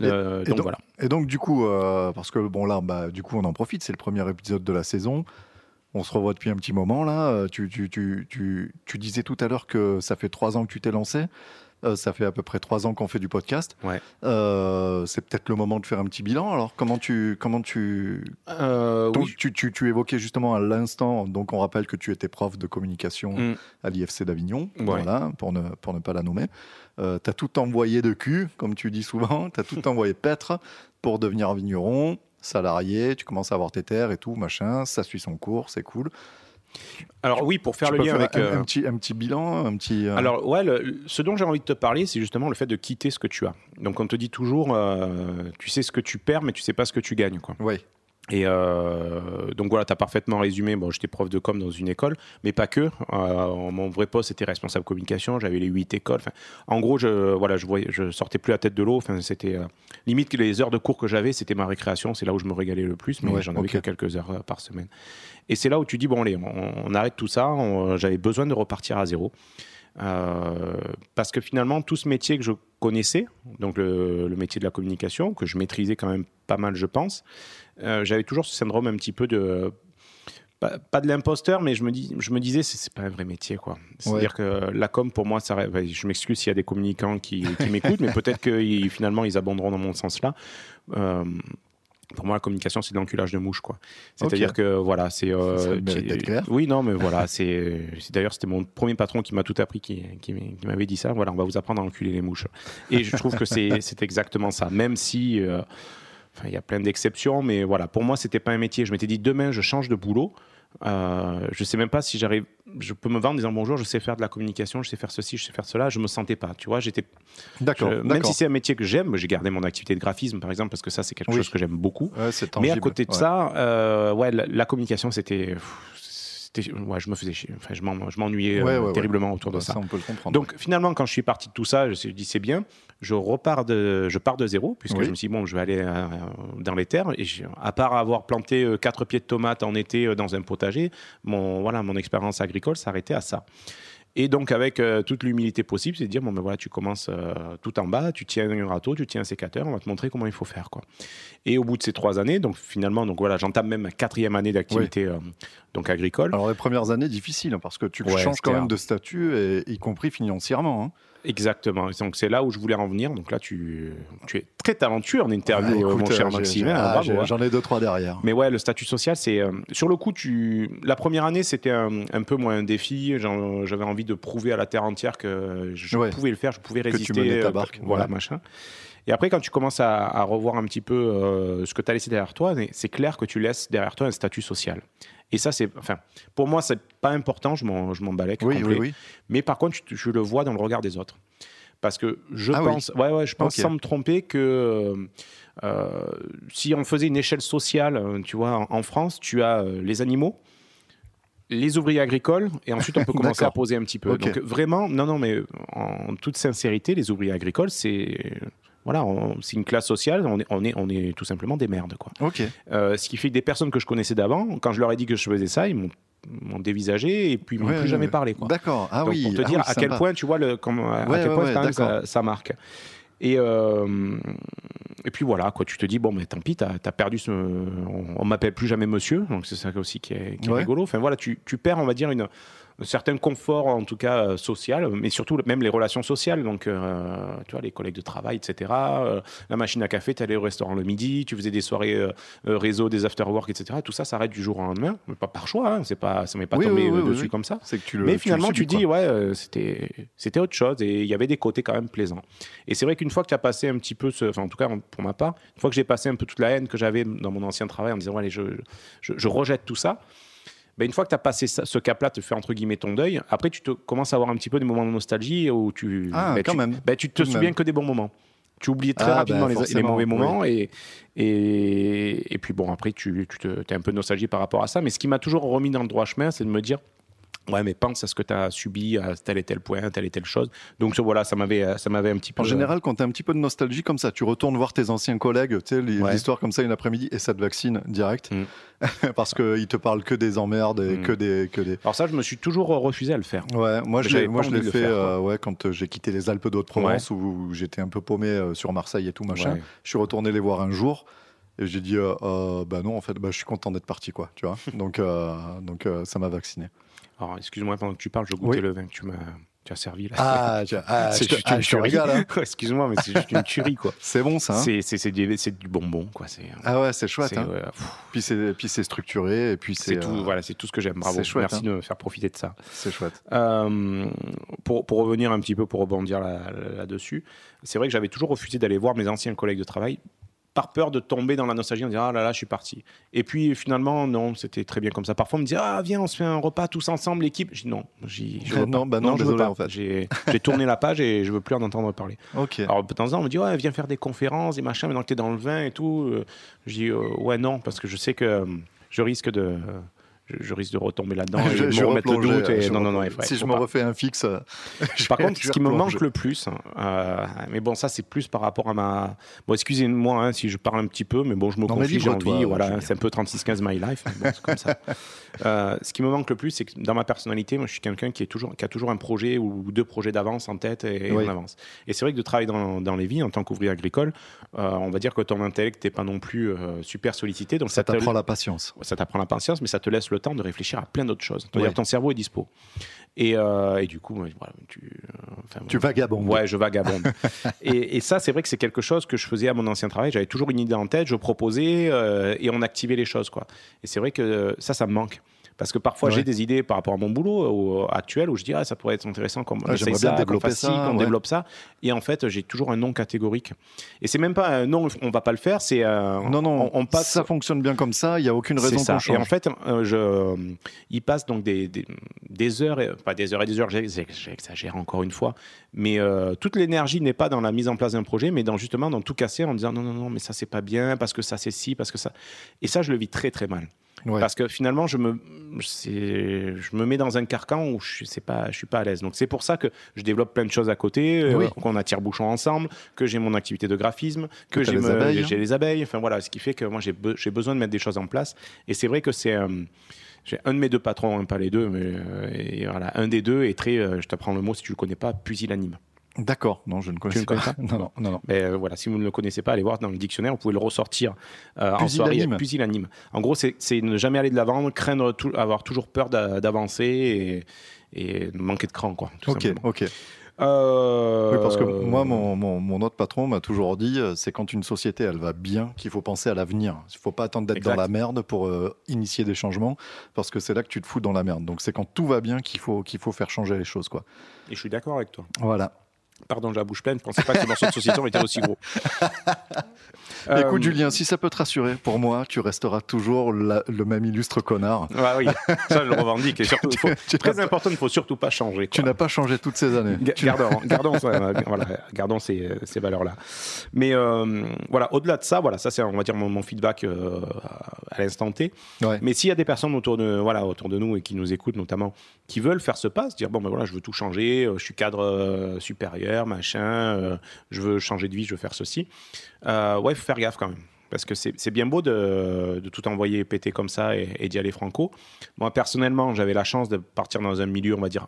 Speaker 5: Euh,
Speaker 6: Et
Speaker 5: donc
Speaker 6: donc-
Speaker 5: voilà.
Speaker 6: Et donc, du coup, euh, parce que bon, là, bah, du coup, on en profite, c'est le premier épisode de la saison. On se revoit depuis un petit moment, là. Euh, Tu, tu, tu, tu, tu disais tout à l'heure que ça fait trois ans que tu t'es lancé. Euh, ça fait à peu près trois ans qu'on fait du podcast.
Speaker 5: Ouais.
Speaker 6: Euh, c'est peut-être le moment de faire un petit bilan. Alors, comment tu, comment tu,
Speaker 5: Euh, oui.
Speaker 6: tu, tu, tu évoquais justement à l'instant. Donc, on rappelle que tu étais prof de communication
Speaker 5: Mm.
Speaker 6: à l'IFC d'Avignon.
Speaker 5: Ouais.
Speaker 6: Voilà, pour ne, pour ne pas la nommer. Tu as tout envoyé de cul, comme tu dis souvent. Tu as tout envoyé paître pour devenir vigneron, salarié. Tu commences à avoir tes terres et tout, machin. Ça suit son cours, c'est cool.
Speaker 5: Alors oui, pour faire
Speaker 6: Tu
Speaker 5: le lien avec.
Speaker 6: un,
Speaker 5: euh,
Speaker 6: un petit, un petit bilan, un petit. euh,
Speaker 5: Alors ouais, le- ce dont j'ai envie de te parler, c'est justement le fait de quitter ce que tu as. Donc on te dit toujours, euh, tu sais ce que tu perds, mais tu sais pas ce que tu gagnes, quoi.
Speaker 6: ouais.
Speaker 5: Et euh, donc voilà, tu as parfaitement résumé. Bon, j'étais prof de com dans une école, mais pas que. Euh, mon vrai poste était responsable communication. J'avais les huit écoles. Enfin, en gros, je voilà, je voyais, je sortais plus la tête de l'eau. Enfin, c'était euh, limite les heures de cours que j'avais, c'était ma récréation. C'est là où je me régalais le plus, mais
Speaker 6: Ouais,
Speaker 5: j'en avais que quelques heures euh, par semaine. Et c'est là où tu dis bon allez, on, on arrête tout ça. J'avais besoin de repartir à zéro. Euh, parce que finalement, tout ce métier que je connaissais, donc le, le métier de la communication, que je maîtrisais quand même pas mal, je pense, euh, j'avais toujours ce syndrome un petit peu de. Pas, pas de l'imposteur, mais je me, dis, je me disais, c'est pas un vrai métier, quoi. C'est-à-dire que la com, pour moi, ça, bah, je m'excuse s'il y a des communicants qui, qui m'écoutent, mais peut-être que finalement, ils abandonneront dans mon sens-là. Euh, pour moi, la communication, c'est de l'enculage de mouche, quoi. C'est-à-dire que, voilà, c'est. euh. Oui, non, mais voilà, c'est. D'ailleurs, c'était mon premier patron qui m'a tout appris, qui, m'avait dit ça. Voilà, on va vous apprendre à enculer les mouches. Et je trouve que c'est exactement ça. Même si. euh, il y a plein d'exceptions, mais voilà, pour moi, c'était pas un métier. Je m'étais dit, demain, je change de boulot. Euh, je sais même pas si j'arrive. Je peux me vendre en disant bonjour, je sais faire de la communication, je sais faire ceci, je sais faire cela. Je me sentais pas. Tu vois, j'étais.
Speaker 6: D'accord.
Speaker 5: Même si c'est un métier que j'aime, j'ai gardé mon activité de graphisme, par exemple, parce que ça, c'est quelque
Speaker 6: Oui.
Speaker 5: chose que j'aime beaucoup.
Speaker 6: Ouais,
Speaker 5: Mais à côté de
Speaker 6: ouais.
Speaker 5: ça, euh, ouais, la, la communication, c'était. Ouais, je me faisais chier. Enfin, je m'en- je m'ennuyais
Speaker 6: Ouais,
Speaker 5: euh,
Speaker 6: ouais,
Speaker 5: terriblement autour de
Speaker 6: Bah,
Speaker 5: ça.
Speaker 6: on peut le comprendre.
Speaker 5: Donc finalement, quand je suis parti de tout ça, je me suis dit c'est bien. Je repars de, je pars de zéro puisque
Speaker 6: Oui.
Speaker 5: je me suis dit bon, je vais aller euh, dans les terres et à part avoir planté euh, quatre pieds de tomates en été dans un potager, mon voilà, mon expérience agricole s'arrêtait à ça. Et donc avec euh, toute l'humilité possible, c'est de dire bon ben voilà, tu commences euh, tout en bas, tu tiens un râteau, tu tiens un sécateur, on va te montrer comment il faut faire quoi. Et au bout de ces trois années, donc finalement donc voilà, j'entame même ma quatrième année d'activité euh, donc agricole.
Speaker 6: Alors les premières années difficiles hein, parce que tu
Speaker 5: Ouais,
Speaker 6: changes quand même de statut, et, y compris financièrement. hein.
Speaker 5: Exactement. Donc c'est là où je voulais en venir. Donc là, tu, tu es très talentueux en interview,
Speaker 6: Ouais,
Speaker 5: euh,
Speaker 6: écoute,
Speaker 5: mon cher
Speaker 6: euh,
Speaker 5: hein,
Speaker 6: ah, j'ai-
Speaker 5: hein.
Speaker 6: J'en ai deux trois derrière.
Speaker 5: Mais ouais, le statut social, c'est euh, sur le coup, tu la première année, c'était un, un peu moins un défi. J'avais envie de prouver à la terre entière que je
Speaker 6: Ouais.
Speaker 5: pouvais le faire, je pouvais
Speaker 6: tu
Speaker 5: résister.
Speaker 6: menais ta
Speaker 5: euh,
Speaker 6: barque,
Speaker 5: voilà,
Speaker 6: ouais.
Speaker 5: machin. Et après, quand tu commences à, à revoir un petit peu euh, ce que tu as laissé derrière toi, c'est clair que tu laisses derrière toi un statut social. Et ça, c'est, enfin, pour moi, c'est pas important. Je m'en, je m'en balèque
Speaker 6: Oui, oui, oui.
Speaker 5: Mais par contre, je, je le vois dans le regard des autres. Parce que je
Speaker 6: Ah
Speaker 5: pense, ouais, ouais, je pense sans me tromper que euh, si on faisait une échelle sociale, euh, tu vois, en, en France, tu as euh, les animaux, les ouvriers agricoles, et ensuite on peut commencer à poser un petit peu.
Speaker 6: Ok.
Speaker 5: Donc vraiment, non, non, mais en toute sincérité, les ouvriers agricoles, c'est voilà, c'est une classe sociale, on est, on est, on est tout simplement des merdes, quoi.
Speaker 6: Ok.
Speaker 5: Euh, ce qui fait que des personnes que je connaissais d'avant, quand je leur ai dit que je faisais ça, ils m'ont m'ont dévisagé et puis ils m'ont
Speaker 6: Ouais,
Speaker 5: plus jamais parlé.
Speaker 6: D'accord. Ah
Speaker 5: Donc,
Speaker 6: oui.
Speaker 5: pour te
Speaker 6: ah
Speaker 5: dire
Speaker 6: oui,
Speaker 5: à quel point, tu vois, le, comme, à quel point quand même, ça, ça marque. Et, euh, et puis voilà, quoi, tu te dis, bon, mais tant pis, t'as as perdu ce. On, on m'appelle plus jamais monsieur, donc c'est ça aussi qui est, qui est
Speaker 6: Ouais.
Speaker 5: rigolo. Enfin voilà, tu, tu perds, on va dire, une, un certain confort, en tout cas euh, social, mais surtout même les relations sociales. Donc, euh, tu vois, les collègues de travail, etc. Euh, la machine à café, tu allais au restaurant le midi, tu faisais des soirées réseau, des after-work, etc. Tout ça s'arrête du jour au lendemain, mais pas par choix, hein, c'est pas, ça m'est pas
Speaker 6: Oui,
Speaker 5: tombé
Speaker 6: oui, oui, oui,
Speaker 5: dessus comme ça.
Speaker 6: C'est que tu le.
Speaker 5: Mais
Speaker 6: tu le
Speaker 5: finalement, tu
Speaker 6: subis,
Speaker 5: dis,
Speaker 6: quoi.
Speaker 5: ouais, c'était, c'était autre chose et il y avait des côtés quand même plaisants. Et c'est vrai qu'une fois que tu as passé un petit peu, ce, enfin, en tout cas pour ma part, une fois que j'ai passé un peu toute la haine que j'avais dans mon ancien travail en me disant, ouais, allez, je, je, je rejette tout ça. Ben, une fois que tu as passé ça- ce cap-là, te fait entre guillemets ton deuil, après tu te commences à avoir un petit peu des moments de nostalgie où tu,
Speaker 6: Ah,
Speaker 5: ben,
Speaker 6: quand
Speaker 5: tu,
Speaker 6: même.
Speaker 5: tu te souviens
Speaker 6: même.
Speaker 5: que des bons moments. Tu oublies très
Speaker 6: Ah,
Speaker 5: rapidement
Speaker 6: ben,
Speaker 5: les- mauvais
Speaker 6: oui.
Speaker 5: moments et, et, et puis bon, après tu, tu te, es un peu nostalgique par rapport à ça. Mais ce qui m'a toujours remis dans le droit chemin, c'est de me dire, Ouais, mais pense à ce que tu as subi à tel et tel point, telle et telle chose. Donc voilà, ça m'avait, ça m'avait un petit peu.
Speaker 6: En général, quand tu as un petit peu de nostalgie comme ça, tu retournes voir tes anciens collègues, tu sais,
Speaker 5: Ouais.
Speaker 6: l'histoire comme ça une après-midi, et ça te vaccine direct.
Speaker 5: Mm.
Speaker 6: Parce qu'ils te parlent que des emmerdes et
Speaker 5: Mm.
Speaker 6: que des. Que des...
Speaker 5: Alors ça, je me suis toujours refusé à le faire.
Speaker 6: Ouais, moi je l'ai, moi, je l'ai
Speaker 5: de
Speaker 6: fait
Speaker 5: faire,
Speaker 6: euh, ouais, quand euh, j'ai quitté les Alpes d'Haute-Provence où j'étais un peu paumé euh, sur Marseille et tout machin.
Speaker 5: Ouais.
Speaker 6: Je suis retourné les voir un jour et j'ai dit euh, euh, bah non en fait bah, je suis content d'être parti quoi tu vois donc euh, donc euh, ça m'a vacciné.
Speaker 5: Alors, excuse-moi, pendant que tu parles, je goûtais
Speaker 6: Oui.
Speaker 5: le vin que tu m'as, tu as servi là.
Speaker 6: Ah, tu- ah,
Speaker 5: c'est juste
Speaker 6: ah,
Speaker 5: une
Speaker 6: je te
Speaker 5: tuerie.
Speaker 6: hein.
Speaker 5: Excuse-moi, mais c'est juste une tuerie, quoi.
Speaker 6: C'est bon ça. hein
Speaker 5: c'est, du, bonbon, quoi. C'est,
Speaker 6: ah ouais c'est chouette. hein. Puis c'est puis c'est structuré et puis
Speaker 5: c'est tout,
Speaker 6: euh,
Speaker 5: voilà, c'est tout ce que j'aime. Bravo.
Speaker 6: chouette,
Speaker 5: Merci de me faire profiter de ça.
Speaker 6: c'est chouette.
Speaker 5: Euh, pour, pour revenir un petit peu, pour rebondir là- là-dessus, c'est vrai que j'avais toujours refusé d'aller voir mes anciens collègues de travail par peur de tomber dans la nostalgie en disant ah là là je suis parti et puis finalement non c'était très bien comme ça parfois on me dit ah viens on se fait un repas tous ensemble l'équipe je dis non j'y, je veux
Speaker 6: Non,
Speaker 5: pas.
Speaker 6: bah non,
Speaker 5: je veux pas.
Speaker 6: en fait.
Speaker 5: j'ai, tourné la page et je veux plus en entendre parler alors de temps en temps on me dit ouais viens faire des conférences et machin maintenant que t'es dans le vin et tout Euh, je dis euh, ouais non parce que je sais que euh, je risque de je, je risque de retomber là-dedans et
Speaker 6: Je- je
Speaker 5: me remettre le doute et non non non
Speaker 6: si je me refais un fixe.
Speaker 5: Par contre, ce qui me manque le plus, hein, euh, mais bon, ça c'est plus par rapport à ma. Bon, excusez-moi hein, si je parle un petit peu, mais bon, je me
Speaker 6: Non,
Speaker 5: confie, j'ai envie, voilà, c'est un peu 36-15 my life, bon, c'est comme ça. Euh, ce qui me manque le plus, c'est que dans ma personnalité, moi, je suis quelqu'un qui, est toujours, qui a toujours un projet ou deux projets d'avance en tête et, et
Speaker 6: Oui.
Speaker 5: on avance. Et c'est vrai que de travailler dans, dans les vies en tant qu'ouvrier agricole, euh, on va dire que ton intellect n'est pas non plus super sollicité, donc
Speaker 6: Ça
Speaker 5: ça,
Speaker 6: t'apprend la patience.
Speaker 5: ça t'apprend la patience, mais ça te laisse le temps de réfléchir à plein d'autres choses. Ton cerveau est dispo. Et, euh, et du coup, ouais, voilà, tu, euh, enfin,
Speaker 6: Tu vagabondes.
Speaker 5: Ouais, je vagabonde. et, et ça, c'est vrai que c'est quelque chose que je faisais à mon ancien travail. J'avais toujours une idée en tête, je proposais euh, et on activait les choses. Quoi. Et c'est vrai que ça, ça me manque. Parce que parfois,
Speaker 6: Ouais.
Speaker 5: j'ai des idées par rapport à mon boulot euh, actuel où je dis, ah, ça pourrait être intéressant qu'on
Speaker 6: Ah,
Speaker 5: essaye ça, qu'on
Speaker 6: développer
Speaker 5: fasse ci,
Speaker 6: ça,
Speaker 5: qu'on
Speaker 6: ouais.
Speaker 5: développe ça. Et en fait, j'ai toujours un non catégorique. Et c'est même pas un non, on va pas le faire, c'est un-
Speaker 6: Non non.
Speaker 5: on, on passe
Speaker 6: Ça fonctionne bien comme ça. Il y a aucune raison qu'on
Speaker 5: Et en
Speaker 6: change.
Speaker 5: fait, euh, je, il passe donc des, des, des heures, et- pas des heures et des heures, j'ex- j'exagère encore une fois, mais euh, toute l'énergie n'est pas dans la mise en place d'un projet, mais dans justement dans tout casser en disant non, non, non, mais ça c'est pas bien, parce que ça c'est ci, parce que ça. Et ça, je le vis très très mal.
Speaker 6: Ouais.
Speaker 5: Parce que finalement, je me, je me mets dans un carcan où je ne pas, je suis pas à l'aise. Donc c'est pour ça que je développe plein de choses à côté, euh, qu'on a tire-bouchon ensemble, que j'ai mon activité de graphisme, que j'ai
Speaker 6: les
Speaker 5: me-
Speaker 6: abeilles, hein.
Speaker 5: les abeilles. Enfin voilà, ce qui fait que moi j'ai be- besoin de mettre des choses en place. Et c'est vrai que c'est euh, j'ai un de mes deux patrons, hein, pas les deux, mais euh, et voilà, un des deux est très, je t'apprends le mot si tu le connais pas, pusillanime.
Speaker 6: D'accord, non, je ne connaissais
Speaker 5: ne
Speaker 6: pas.
Speaker 5: connais
Speaker 6: Non, non, non, non.
Speaker 5: Mais euh, voilà, si vous ne le connaissez pas, allez voir dans le dictionnaire, vous pouvez le ressortir euh, en soirée.
Speaker 6: Pusillanime.
Speaker 5: En gros, c'est ne jamais aller de l'avant, craindre, tout- avoir toujours peur d'a- d'avancer et, et manquer de cran, quoi. tout
Speaker 6: Ok,
Speaker 5: simplement.
Speaker 6: ok.
Speaker 5: Euh,
Speaker 6: Oui, parce que moi, mon, mon, mon autre patron m'a toujours dit, euh, c'est quand une société, elle va bien, qu'il faut penser à l'avenir. Il ne faut pas attendre d'être dans la merde pour euh, initier des changements, parce que c'est là que tu te fous dans la merde. Donc c'est quand tout va bien qu'il faut, qu'il faut faire changer les choses. Quoi.
Speaker 5: Et je suis d'accord avec toi.
Speaker 6: Voilà.
Speaker 5: Pardon, j'ai la bouche pleine. Je pensais pas que ce morceau de saucisson était aussi gros. Euh,
Speaker 6: Écoute, Julien, si ça peut te rassurer, pour moi, tu resteras toujours la- le même illustre connard.
Speaker 5: Ouais, oui, ça je le revendique. Et surtout, faut- très important, il ne faut surtout pas changer.
Speaker 6: Tu n'as pas changé toutes ces années.
Speaker 5: Gardons, gardons, euh, voilà, gardons ces, ces valeurs-là. Mais euh, voilà, au-delà de ça, voilà, ça c'est on va dire mon, mon feedback euh, à l'instant T.
Speaker 6: Ouais.
Speaker 5: Mais s'il y a des personnes autour de voilà autour de nous et qui nous écoutent notamment, qui veulent faire ce pas, se dire bon ben voilà, je veux tout changer, je suis cadre euh, machin, euh, je veux changer de vie, je veux faire ceci. Euh, ouais, faut faire gaffe quand même. Parce que c'est c'est bien beau de, de tout envoyer péter comme ça et d'y aller franco. Moi, personnellement, j'avais la chance de partir dans un milieu, on va dire,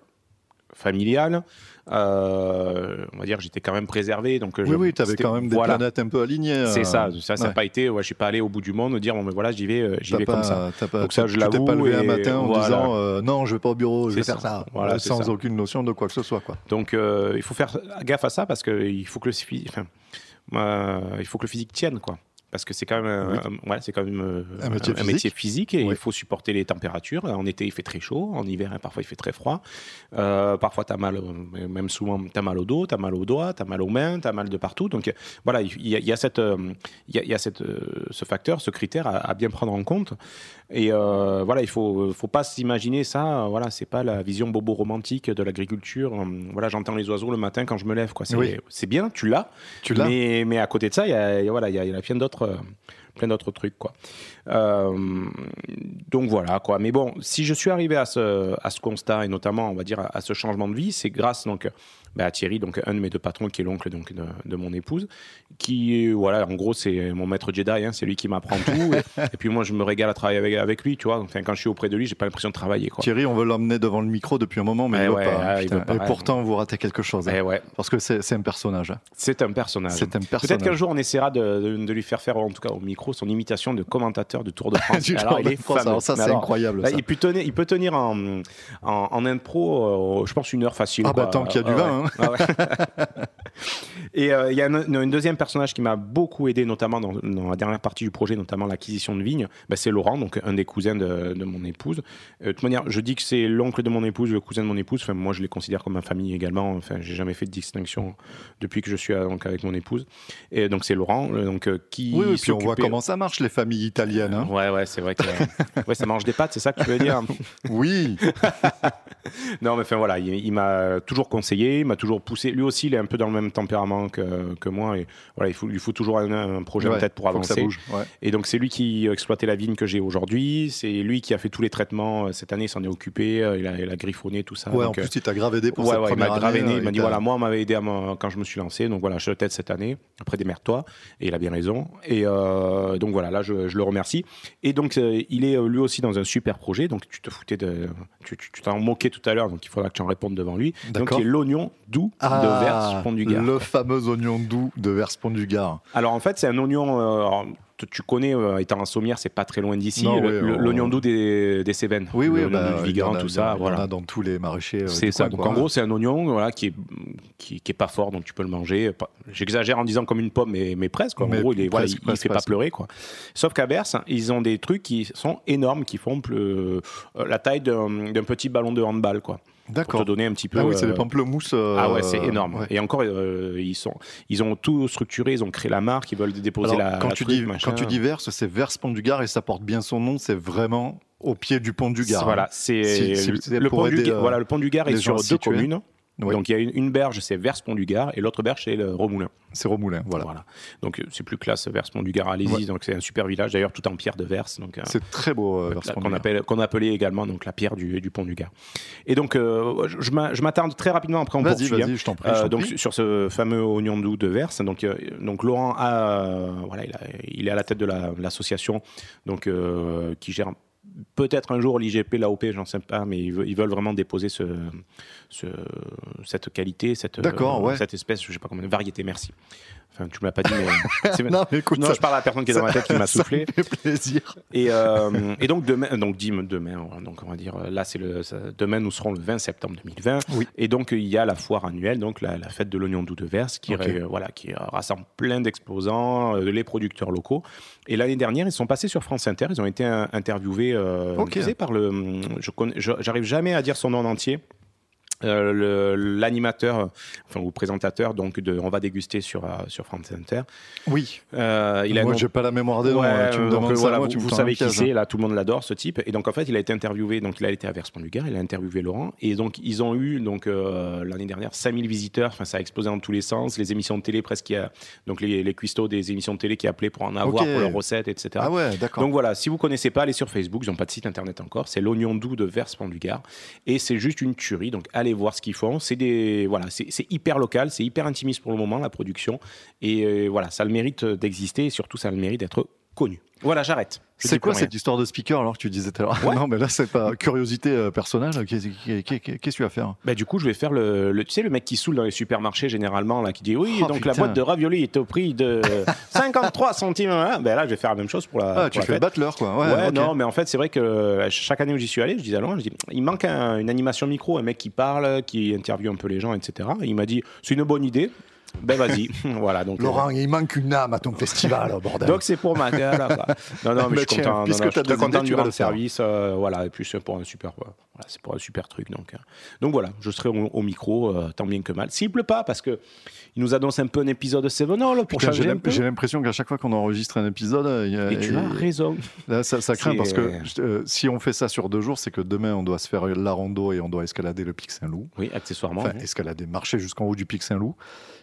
Speaker 5: familial. Euh, on va dire, j'étais quand même préservé. Donc,
Speaker 6: Oui,
Speaker 5: je-
Speaker 6: oui, tu avais quand même des
Speaker 5: voilà.
Speaker 6: planètes un peu alignées.
Speaker 5: C'est
Speaker 6: euh,
Speaker 5: ça, ça n'a
Speaker 6: ouais.
Speaker 5: pas été, ouais, je suis pas allé au bout du monde, dire bon, mais voilà, j'y vais, euh, j'y vais
Speaker 6: pas-
Speaker 5: comme ça.
Speaker 6: pas-
Speaker 5: Donc ça, je
Speaker 6: tu t'es pas
Speaker 5: l'avoue,
Speaker 6: levé un matin en
Speaker 5: voilà.
Speaker 6: disant euh, non, je vais pas au bureau, je vais
Speaker 5: C'est
Speaker 6: faire
Speaker 5: ça. Voilà,
Speaker 6: euh,
Speaker 5: c'est
Speaker 6: sans
Speaker 5: ça.
Speaker 6: aucune notion de quoi que ce soit. Quoi.
Speaker 5: Donc euh, il faut faire gaffe à ça parce qu'il faut que le enfin, euh, il faut que le physique tienne, quoi. Parce que c'est quand même, un-
Speaker 6: Oui.
Speaker 5: un- ouais, c'est quand même euh,
Speaker 6: Un métier physique.
Speaker 5: physique et
Speaker 6: Oui.
Speaker 5: il faut supporter les températures. En été, il fait très chaud. En hiver, hein, parfois, il fait très froid. Euh, parfois, tu as mal, même souvent, tu as mal au dos, tu as mal aux doigts, tu as mal aux mains, tu as mal de partout. Donc voilà, il y a, il y a cette, il y a, il y a cette, euh, ce facteur, ce critère à, à bien prendre en compte. Et euh, voilà, il faut, faut pas s'imaginer ça. Voilà, c'est pas la vision bobo romantique de l'agriculture. Euh, Voilà, j'entends les oiseaux le matin quand je me lève. Quoi. C'est,
Speaker 6: Oui.
Speaker 5: c'est bien, tu l'as.
Speaker 6: Tu l'as
Speaker 5: Mais, mais à côté de ça, il y a, y a- voilà, il y a, il y a plein d'autres. plein d'autres trucs quoi. Euh, donc voilà quoi. Mais bon, si je suis arrivé à ce, à ce constat et notamment on va dire à, à ce changement de vie, c'est grâce donc bah, Thierry, donc un de mes deux patrons qui est l'oncle donc de, de mon épouse, qui voilà en gros c'est mon maître Jedi, hein, c'est lui qui m'apprend tout. et, et puis moi je me régale à travailler avec, avec lui, tu vois. Enfin quand je suis auprès de lui, j'ai pas l'impression de travailler quoi.
Speaker 6: Thierry, on veut l'emmener devant le micro depuis un moment, mais
Speaker 5: Eh
Speaker 6: il veut
Speaker 5: ouais,
Speaker 6: pas.
Speaker 5: ah, il
Speaker 6: putain.
Speaker 5: veut pas,
Speaker 6: Et
Speaker 5: ouais.
Speaker 6: pourtant, vous ratez quelque chose. hein.
Speaker 5: Eh ouais,
Speaker 6: Parce que c'est un personnage. hein.
Speaker 5: c'est un personnage.
Speaker 6: C'est un
Speaker 5: Peut-être
Speaker 6: personnage.
Speaker 5: qu'un jour on essaiera de, de- de lui faire faire, en tout cas au micro, son imitation de commentateur du Tour de France. Alors
Speaker 6: Tour
Speaker 5: il
Speaker 6: de
Speaker 5: est
Speaker 6: France, alors ça, c'est incroyable.
Speaker 5: là,
Speaker 6: ça.
Speaker 5: il, peut tenir, il peut tenir en, en, en impro, euh, je pense, une heure facile.
Speaker 6: Ah bah, tant qu'il y a du
Speaker 5: Ah
Speaker 6: vin,
Speaker 5: ouais. Ah ouais. Et euh, il y a un, deuxième personnage qui m'a beaucoup aidé, notamment dans, dans la dernière partie du projet, notamment l'acquisition de vignes. Bah, c'est Laurent, donc un des cousins de, de mon épouse. Euh, de toute manière, je dis que c'est l'oncle de mon épouse, le cousin de mon épouse. Enfin, moi, je les considère comme ma famille également. Enfin, j'ai jamais fait de distinction depuis que je suis euh, donc, avec mon épouse. Et donc, c'est Laurent, donc, euh, qui
Speaker 6: Oui, oui, puis on voit comment ça marche, les familles italiennes. hein.
Speaker 5: Ouais, ouais, c'est vrai que ouais, ça mange des pâtes, c'est ça que tu veux dire?
Speaker 6: Oui,
Speaker 5: Non, mais enfin voilà, il, il m'a toujours conseillé, il m'a toujours poussé. Lui aussi, il est un peu dans le même tempérament que, que moi. Et voilà, il faut, il faut toujours un, un projet en
Speaker 6: Ouais,
Speaker 5: tête pour avancer.
Speaker 6: ouais.
Speaker 5: Et donc, c'est lui qui exploitait la vigne que j'ai aujourd'hui. C'est lui qui a fait tous les traitements euh, cette année, il s'en est occupé. euh, Il a, il a griffonné tout ça.
Speaker 6: Ouais, en
Speaker 5: Donc, euh,
Speaker 6: plus, il t'a grave aidé pour cette
Speaker 5: il m'a grave aidé. Il m'a dit voilà, moi, on m'avait aidé à quand je me suis lancé. Donc voilà, je t'aide cette année. Après, démerde-toi. Et il a bien raison. Et euh, donc voilà, là, je, je le remercie. Et donc, il est lui aussi dans un super projet. Donc, tu te foutais de. Tu t'en moquais tout à l'heure. Donc, il faudra que tu en répondes devant lui. Donc, qui est l'oignon doux
Speaker 6: Ah,
Speaker 5: de Vers Pont du Gard.
Speaker 6: Le fameux oignon doux de Verspont du Gard.
Speaker 5: Alors, en fait, c'est un oignon. euh, alors, tu- connais, euh, étant en Sommière, c'est pas très loin d'ici.
Speaker 6: Non,
Speaker 5: le-
Speaker 6: oui,
Speaker 5: le-
Speaker 6: on-
Speaker 5: L'oignon doux des, des Cévennes.
Speaker 6: Oui, oui, bah,
Speaker 5: du Vigan, tout
Speaker 6: il y
Speaker 5: ça.
Speaker 6: en
Speaker 5: Voilà.
Speaker 6: a dans tous les maraîchers. euh,
Speaker 5: C'est ça.
Speaker 6: coin,
Speaker 5: Donc
Speaker 6: quoi.
Speaker 5: en gros, c'est un oignon voilà, qui, est, qui, qui est pas fort, donc tu peux le manger. Pas- J'exagère en disant comme une pomme, mais, mais presque. quoi. En
Speaker 6: Mais
Speaker 5: gros, il, voilà,
Speaker 6: presque,
Speaker 5: fait pas pleurer. Quoi. Sauf qu'à Berce, ils ont des trucs qui sont énormes, qui font euh, la taille d'un d'un petit ballon de handball. Quoi. Pour
Speaker 6: D'accord.
Speaker 5: te donner un petit peu.
Speaker 6: Ah oui, c'est
Speaker 5: euh,
Speaker 6: des pamplemousses. euh,
Speaker 5: ah ouais, c'est énorme.
Speaker 6: ouais.
Speaker 5: Et encore, euh, ils, sont, ils ont tout structuré, ils ont créé la marque, ils veulent déposer
Speaker 6: Alors,
Speaker 5: la,
Speaker 6: quand,
Speaker 5: la
Speaker 6: tu
Speaker 5: truc,
Speaker 6: dis,
Speaker 5: machin.
Speaker 6: quand tu dis Verse, c'est Verse Pont du Gard et ça porte bien son nom, c'est vraiment au pied du pont du Gard.
Speaker 5: Voilà, c'est le,
Speaker 6: c'est
Speaker 5: le pont du,
Speaker 6: euh,
Speaker 5: voilà, le pont du Gard est sur deux communes.
Speaker 6: Oui.
Speaker 5: Donc il y a une, une berge, c'est Vers Pont du Gard, et l'autre berge, c'est le Remoulin.
Speaker 6: C'est Romoulin, voilà.
Speaker 5: Voilà. Donc euh, c'est plus classe Vers Pont du Gard, allez-y.
Speaker 6: Ouais.
Speaker 5: Donc c'est un super village, d'ailleurs tout en pierre de Vers. Donc, euh,
Speaker 6: C'est très beau, euh,
Speaker 5: qu'on appelle qu'on appelait également donc la pierre du, du pont du Gard. Et donc euh, je, je m'a- je m'attarde très rapidement après on
Speaker 6: Vas-y,
Speaker 5: poursuit. hein.
Speaker 6: vas-y, je t'en prie. Je t'en
Speaker 5: donc
Speaker 6: prie.
Speaker 5: sur ce fameux oignon doux de Verse, donc donc Laurent a voilà il, a- il est à la tête de la- l'association donc qui gère peut-être un jour l'IGP, l'AOP, j'en sais pas, mais ils, veulent- ils veulent vraiment déposer ce, ce- cette qualité, cette euh,
Speaker 6: ouais.
Speaker 5: cette espèce, je sais pas comment, variété. Merci. Enfin, tu me l'as pas dit, mais
Speaker 6: Non, mais écoute,
Speaker 5: non,
Speaker 6: ça-
Speaker 5: je parle à la personne qui est dans ma tête qui m'a
Speaker 6: ça
Speaker 5: soufflé.
Speaker 6: me fait plaisir.
Speaker 5: Et, euh, et donc demain, donc demain, donc on va dire là c'est le ça- demain nous serons le 20 septembre 2020.
Speaker 6: Oui.
Speaker 5: Et donc il y a la foire annuelle, donc la, la fête de l'oignon doux de Verse, qui
Speaker 6: Ok.
Speaker 5: euh, voilà qui rassemble plein d'exposants, euh, les producteurs locaux. Et l'année dernière ils sont passés sur France Inter, ils ont été euh, interviewés, euh,
Speaker 6: Ok.
Speaker 5: tu sais, par le, je connais, je- j'arrive jamais à dire son nom en entier. Euh, l'animateur, enfin ou présentateur, donc de, on va déguster sur euh, sur France Inter.
Speaker 6: Oui.
Speaker 5: Euh, il a
Speaker 6: Moi,
Speaker 5: nom-
Speaker 6: j'ai pas la mémoire des noms.
Speaker 5: Ouais,
Speaker 6: hein. Tu me
Speaker 5: donc,
Speaker 6: demandes ça,
Speaker 5: voilà,
Speaker 6: moi,
Speaker 5: vous,
Speaker 6: tu me
Speaker 5: vous savez qui c'est, là, tout le monde l'adore, ce type. Et donc, en fait, il a été interviewé, donc il a été à Vers du Gard, il a interviewé Laurent. Et donc, ils ont eu, donc, euh, l'année dernière, 5000 visiteurs. Enfin, ça a explosé dans tous les sens. Les émissions de télé, presque, a- donc les, les cuistots des émissions de télé qui appelaient pour en avoir pour leurs recettes, etc.
Speaker 6: Ah ouais, d'accord.
Speaker 5: Donc voilà, si vous connaissez pas, allez sur Facebook, ils n'ont pas de site internet encore. C'est l'oignon doux de Vers du Gard et c'est juste une tuerie. Donc allez voir ce qu'ils font. C'est des voilà, c'est hyper local, c'est hyper intimiste pour le moment la production et euh, voilà, ça le mérite d'exister et surtout ça le mérite d'être connu. Voilà, j'arrête.
Speaker 6: C'est quoi cette histoire de speaker alors que tu disais tout à l'heure
Speaker 5: Ouais.
Speaker 6: Non, mais là, c'est pas curiosité euh, personnelle. Qu'est-ce qu'est- qu'est- qu'est-ce que tu vas faire
Speaker 5: Bah, du coup, je vais faire le, le- tu sais le mec qui saoule dans les supermarchés généralement là qui dit oui
Speaker 6: Oh,
Speaker 5: donc la boîte de raviolis est au prix de 53 centimes. hein. Ben là, je vais faire la même chose pour la.
Speaker 6: Ah,
Speaker 5: pour
Speaker 6: tu
Speaker 5: la
Speaker 6: fais
Speaker 5: fête.
Speaker 6: battleur, quoi. Ouais,
Speaker 5: non, mais en fait, c'est vrai que euh, chaque année où j'y suis allé, je disais à Laurent, je dis, il manque un- une animation micro, un mec qui parle, qui interviewe un peu les gens, etc. Et il m'a dit, c'est une bonne idée. Ben vas-y, voilà. Donc,
Speaker 6: Laurent, il manque une âme à ton festival, oh,
Speaker 5: euh,
Speaker 6: bordel.
Speaker 5: donc c'est pour ma gueule. Non, non, mais
Speaker 6: Bah
Speaker 5: je suis content. non,
Speaker 6: puisque
Speaker 5: non, je
Speaker 6: t'as
Speaker 5: suis très content du service. euh, voilà, et puis c'est pour un super, euh, voilà, c'est pour un super truc. Donc, euh. donc voilà, je serai au, au micro, euh, tant bien que mal. S'il pleut pas, parce que il nous annonce un peu un épisode de Seven All pour
Speaker 6: Putain,
Speaker 5: changer
Speaker 6: J'ai
Speaker 5: un
Speaker 6: l'im-
Speaker 5: peu.
Speaker 6: j'ai l'impression qu'à chaque fois qu'on enregistre un épisode, il y a-
Speaker 5: Et tu as raison.
Speaker 6: là, ça, ça craint parce que euh, si on fait ça sur deux jours, c'est que demain on doit se faire la rando et on doit escalader le Pic Saint-Loup.
Speaker 5: Oui, accessoirement.
Speaker 6: Enfin,
Speaker 5: oui.
Speaker 6: escalader, marcher jusqu'en haut du Pic Saint-Loup.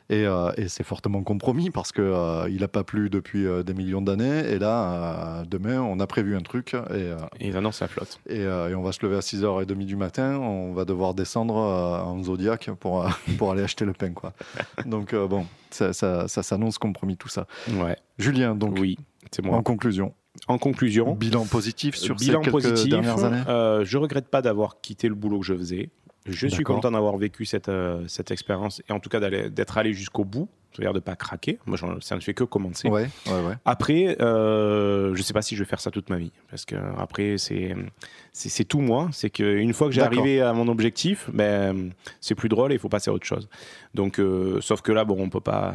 Speaker 6: Et, euh, et c'est fortement compromis parce que euh, il n'a pas plu depuis euh, des millions d'années. Et là, demain, on a prévu un truc et,
Speaker 5: Et annoncent la flotte.
Speaker 6: et, et on va se lever à 6h30 du matin. On va devoir descendre en Zodiac pour, pour aller acheter le pain. Quoi. Donc, bon, ça, ça, ça s'annonce compromis tout ça.
Speaker 5: Ouais.
Speaker 6: Julien, donc,
Speaker 5: oui, c'est moi.
Speaker 6: en conclusion,
Speaker 5: En conclusion,
Speaker 6: bilan positif sur
Speaker 5: bilan
Speaker 6: ces quelques
Speaker 5: positif.
Speaker 6: dernières années
Speaker 5: je regrette pas d'avoir quitté le boulot que je faisais. Je suis content d'avoir vécu cette, euh, cette expérience et en tout cas d'être allé jusqu'au bout, c'est-à-dire de pas craquer. Moi, ça ne fait que commencer.
Speaker 6: Ouais, ouais, ouais.
Speaker 5: Après, euh, je sais pas si je vais faire ça toute ma vie, parce que après c'est tout moi. C'est qu'une fois que j'ai arrivé à mon objectif, ben c'est plus drôle et il faut passer à autre chose. Donc, euh, sauf que là, bon, on peut pas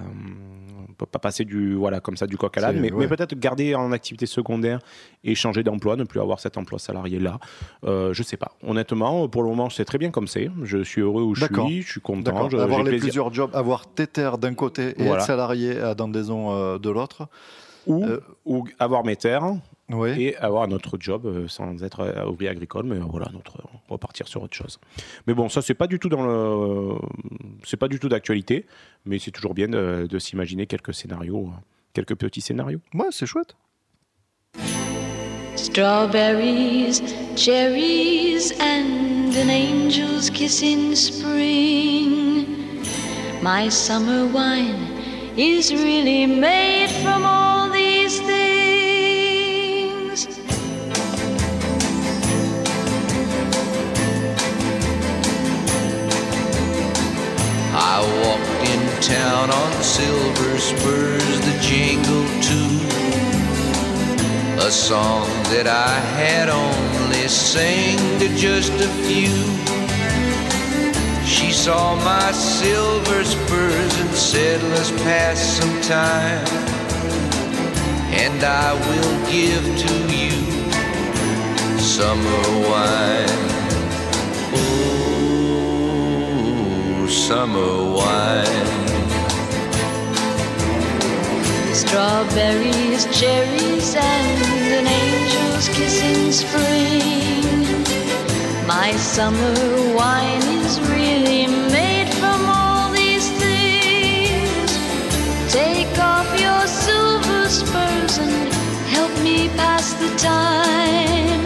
Speaker 5: on peut pas passer du voilà comme ça du coq à l'âne, mais, peut-être garder en activité secondaire et changer d'emploi, ne plus avoir cet emploi salarié là. Euh, je sais pas. Honnêtement, pour le moment, c'est très bien comme c'est. Je suis heureux où je suis, je suis content. Je-
Speaker 6: avoir les
Speaker 5: plaisir.
Speaker 6: plusieurs jobs, avoir Tether d'un côté et
Speaker 5: Voilà.
Speaker 6: être salarié à Dandaison euh, de l'autre.
Speaker 5: ou,
Speaker 6: Euh,
Speaker 5: ou avoir mes terres.
Speaker 6: Oui.
Speaker 5: et avoir notre job euh, sans être euh, ouvrier agricole, mais euh, voilà, notre, on va partir sur autre chose. Mais bon, ça c'est pas du tout dans le, c'est pas du tout d'actualité, mais c'est toujours bien de, de s'imaginer quelques scénarios, euh, quelques petits scénarios.
Speaker 6: Ouais, c'est chouette.
Speaker 7: Strawberries, cherries, and an angel's kiss in spring. My summer wine is really made from all these things.
Speaker 8: I walked in town on silver spurs that jingle too. A song that I had only sang to just a few. She saw my silver spurs and said, Let's pass some time. And I will give to you summer wine. Oh, summer wine.
Speaker 7: Strawberries, cherries, and an angel's kiss in spring. My summer wine is really made from all these things. Take off your silver spurs and help me pass the time.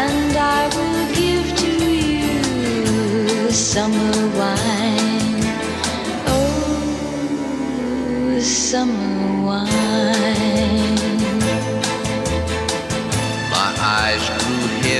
Speaker 7: And I will give to you summer wine. Oh, summer wine.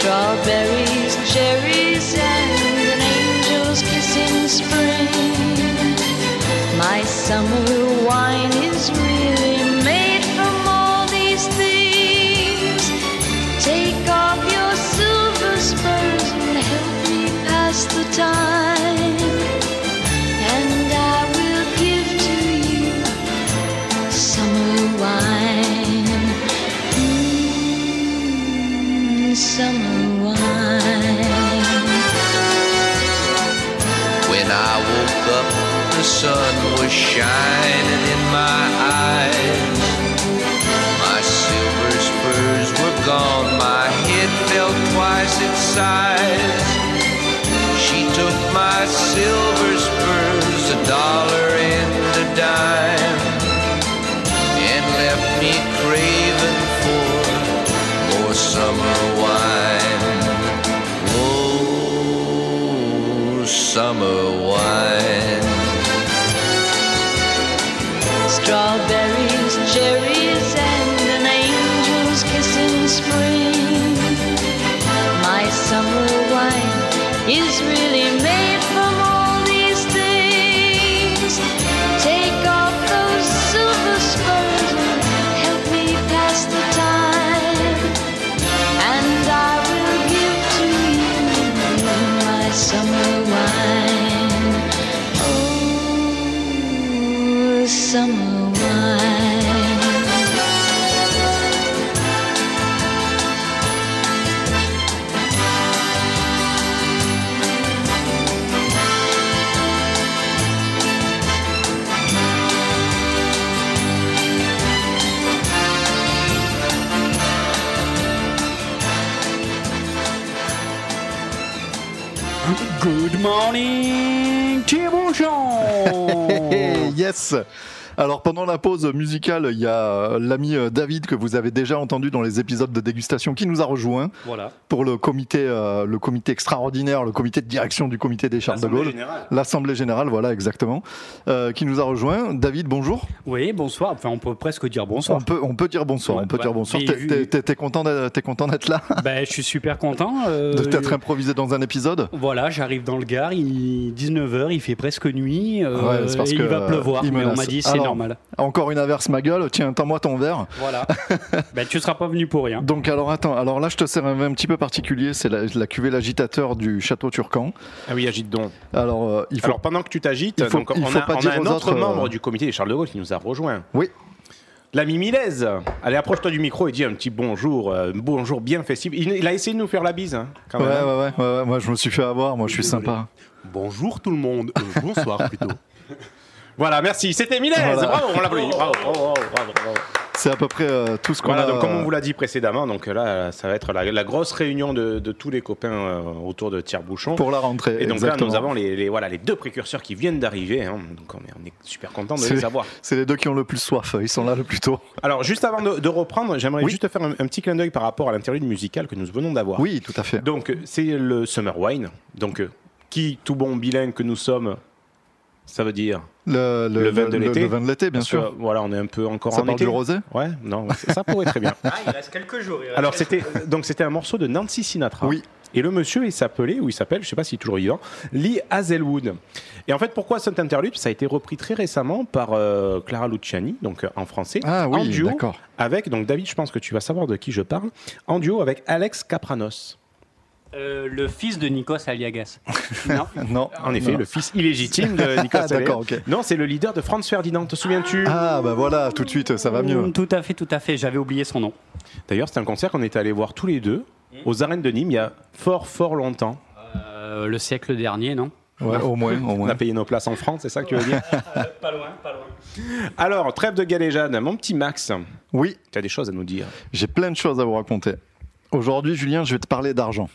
Speaker 7: Strawberries, and cherries,
Speaker 9: morning, Thierry Bouchon
Speaker 6: Hey, yes alors pendant la pause musicale, il y a euh, l'ami euh, David que vous avez déjà entendu dans les épisodes de dégustation qui nous a rejoint
Speaker 9: Voilà.
Speaker 6: pour le comité, euh, le comité extraordinaire, le comité de direction du comité des Charles de
Speaker 5: L'Assemblée
Speaker 6: Gaulle,
Speaker 5: générale.
Speaker 6: l'Assemblée générale, voilà exactement, euh, qui nous a rejoint. David, bonjour.
Speaker 9: Oui, bonsoir. Enfin, on peut presque dire bonsoir.
Speaker 6: On peut, on peut dire bonsoir.
Speaker 9: Ouais,
Speaker 6: on peut
Speaker 9: ouais.
Speaker 6: dire bonsoir. T'es-
Speaker 9: vu-
Speaker 6: T'es t'es- t'es content d'être t'es content d'être là,
Speaker 9: Ben, je suis super content. euh,
Speaker 6: de t'être improvisé dans un épisode?
Speaker 9: Voilà, j'arrive dans le Gard, il 19h, il fait presque nuit, euh,
Speaker 6: Ouais, c'est parce
Speaker 9: et
Speaker 6: que,
Speaker 9: il va pleuvoir,
Speaker 6: il
Speaker 9: mais on m'a dit c'est
Speaker 6: Alors,
Speaker 9: normal.
Speaker 6: Encore une averse, ma gueule. Tiens, tends-moi ton verre.
Speaker 9: Voilà. ben, tu seras pas venu pour rien.
Speaker 6: Donc alors attends, alors là je te sers un vin un petit peu particulier, c'est la, la cuvée l'agitateur du château Turcan.
Speaker 5: Ah oui, agite donc.
Speaker 6: Alors euh, il faut
Speaker 5: Alors pendant que tu t'agites,
Speaker 6: il faut-
Speaker 5: donc,
Speaker 6: il
Speaker 5: on,
Speaker 6: faut
Speaker 5: a,
Speaker 6: pas
Speaker 5: on
Speaker 6: dire
Speaker 5: a un autre
Speaker 6: autres, euh,
Speaker 5: membre du comité des Charles de Gaulle qui nous a rejoint.
Speaker 6: Oui.
Speaker 5: L'ami Milez. Allez, approche-toi du micro et dis un petit bonjour, euh, bonjour bien festif. Il, il a essayé de nous faire la bise, hein, quand
Speaker 6: Ouais,
Speaker 5: même.
Speaker 6: ouais,
Speaker 5: hein.
Speaker 6: ouais, ouais, ouais, moi je me suis fait avoir, moi je suis sympa.
Speaker 10: Bonjour tout le monde. Euh, bonsoir plutôt.
Speaker 5: Voilà, merci. C'était Milez.
Speaker 6: Voilà.
Speaker 5: Bravo, on l'applaudit. Bravo, bravo, bravo, bravo.
Speaker 6: C'est à peu près euh, tout ce qu'on
Speaker 5: Voilà,
Speaker 6: a.
Speaker 5: donc comme on vous l'a dit précédemment, donc là, ça va être la, la grosse réunion de, de tous les copains euh, autour de Tire-Bouchon.
Speaker 6: pour la rentrée.
Speaker 5: Et donc
Speaker 6: exactement.
Speaker 5: là, nous avons les, les- voilà, les deux précurseurs qui viennent d'arriver. hein. donc on est, on est super content de les avoir.
Speaker 6: C'est les deux qui ont le plus soif, ils sont là le plus tôt.
Speaker 5: Alors, juste avant de, de reprendre, j'aimerais
Speaker 6: Oui.
Speaker 5: juste faire un, un petit clin d'œil par rapport à l'interlude musical que nous venons d'avoir.
Speaker 6: Oui, tout à fait.
Speaker 5: Donc, euh, c'est le Summer Wine. Donc, euh, qui, tout bon bilingue que nous sommes, ça veut dire
Speaker 6: Le,
Speaker 5: Le vin de l'été.
Speaker 6: Le vin de l'été, bien
Speaker 5: Parce
Speaker 6: sûr.
Speaker 5: que, voilà, on est un peu encore
Speaker 6: Ça
Speaker 5: en
Speaker 6: parle
Speaker 5: été.
Speaker 6: du rosé
Speaker 5: Ouais, non, ça ça pourrait très bien.
Speaker 9: Ah, il reste quelques jours.
Speaker 5: Alors, c'était donc c'était un morceau de Nancy Sinatra.
Speaker 6: Oui.
Speaker 5: Et le monsieur, il s'appelait, ou il s'appelle, je sais pas s'il est toujours vivant, Lee Hazelwood. Et en fait, pourquoi cet interlude? Ça a été repris très récemment par euh, Clara Luciani, donc euh, en français,
Speaker 6: Ah
Speaker 5: en
Speaker 6: oui,
Speaker 5: duo
Speaker 6: d'accord.
Speaker 5: avec, donc David, je pense que tu vas savoir de qui je parle, en duo avec Alex Capranos.
Speaker 9: Euh, le fils de Nikos Aliagas. non
Speaker 6: Non.
Speaker 5: En effet,
Speaker 6: non.
Speaker 5: le fils illégitime de Nicolas
Speaker 6: Ah, d'accord, ok.
Speaker 5: Non, c'est le leader de Franz Ferdinand, te souviens-tu?
Speaker 6: Ah, bah voilà, tout de suite, ça va mieux.
Speaker 9: Mm, Tout à fait, tout à fait. J'avais oublié son nom.
Speaker 5: D'ailleurs, c'est un concert qu'on était allé voir tous les deux aux arènes de Nîmes il y a fort, fort longtemps.
Speaker 9: Euh, le siècle dernier, non?
Speaker 6: Ouais, au moins, au
Speaker 5: On
Speaker 6: moins.
Speaker 5: a payé nos places en France, c'est ça que tu veux dire?
Speaker 9: Pas loin, pas loin.
Speaker 5: Alors, trêve de galéjade, mon petit Max,
Speaker 6: Oui,
Speaker 5: tu as des choses à nous dire.
Speaker 6: j'ai plein de choses à vous raconter. Aujourd'hui, Julien, je vais te parler d'argent.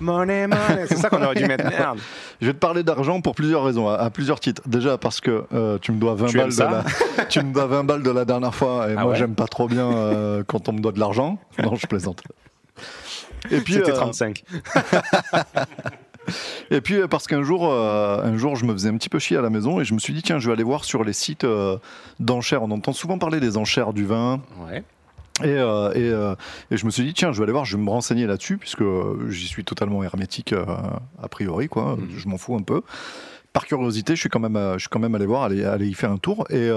Speaker 5: Money, money, c'est ça qu'on aurait dû mettre. Merde.
Speaker 6: Je vais te parler d'argent pour plusieurs raisons, à, à plusieurs titres. Déjà parce que euh, tu me dois 20
Speaker 5: Tu
Speaker 6: balles de la, tu me dois 20 balles de la dernière fois et
Speaker 5: Ah
Speaker 6: moi
Speaker 5: ouais
Speaker 6: j'aime pas trop bien euh, quand on me doit de l'argent. Non, je plaisante. Et puis
Speaker 5: C'était
Speaker 6: euh,
Speaker 5: 35.
Speaker 6: et puis euh, parce qu'un jour euh, un jour je me faisais un petit peu chier à la maison et je me suis dit tiens, je vais aller voir sur les sites euh, d'enchères. On entend souvent parler des enchères du vin.
Speaker 5: Ouais.
Speaker 6: Et, euh, et, euh, et je me suis dit, tiens, je vais aller voir, je vais me renseigner là-dessus, puisque euh, j'y suis totalement hermétique euh, a priori, quoi.
Speaker 5: Mhm.
Speaker 6: Je m'en fous un peu. Par curiosité, je suis quand même, je suis quand même allé voir, aller, aller y faire un tour, et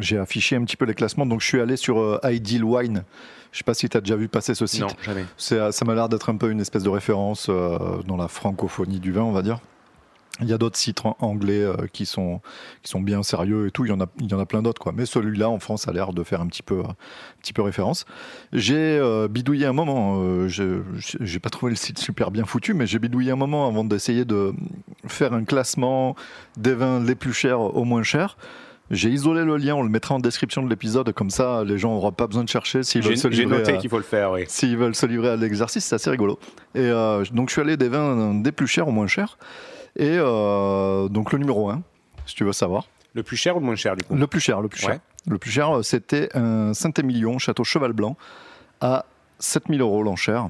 Speaker 6: j'ai affiché un petit peu les classements. Donc, je suis allé sur Ideal Wine. Je sais pas si tu as déjà vu passer ce site.
Speaker 5: Non, jamais.
Speaker 6: Ça m'a l'air d'être un peu une espèce de référence dans la francophonie du vin, on va dire. Il y a d'autres sites anglais euh, qui, sont, qui sont bien sérieux et tout. Il y en a, il y en a plein d'autres, quoi. Mais celui-là, en France, a l'air de faire un petit peu, un petit peu référence. J'ai euh, bidouillé un moment. euh, je- j'ai pas trouvé le site super bien foutu, mais j'ai bidouillé un moment avant d'essayer de faire un classement des vins les plus chers au moins chers. J'ai isolé le lien, on le mettra en description de l'épisode, comme ça les gens n'auront pas besoin de chercher s'ils veulent se
Speaker 5: J'ai j'ai
Speaker 6: livrer
Speaker 5: noté
Speaker 6: à-
Speaker 5: qu'il faut le faire, oui.
Speaker 6: s'ils veulent se livrer à l'exercice, c'est assez rigolo. Et euh, donc je suis allé des vins des plus chers au moins chers. Et euh, donc le numéro 1, si tu veux savoir.
Speaker 5: Le plus cher ou le moins cher, du coup?
Speaker 6: Le plus cher, le plus
Speaker 5: Ouais.
Speaker 6: cher. Le plus cher, euh, c'était un Saint-Émilion, château Cheval Blanc, à 7000 euros l'enchère.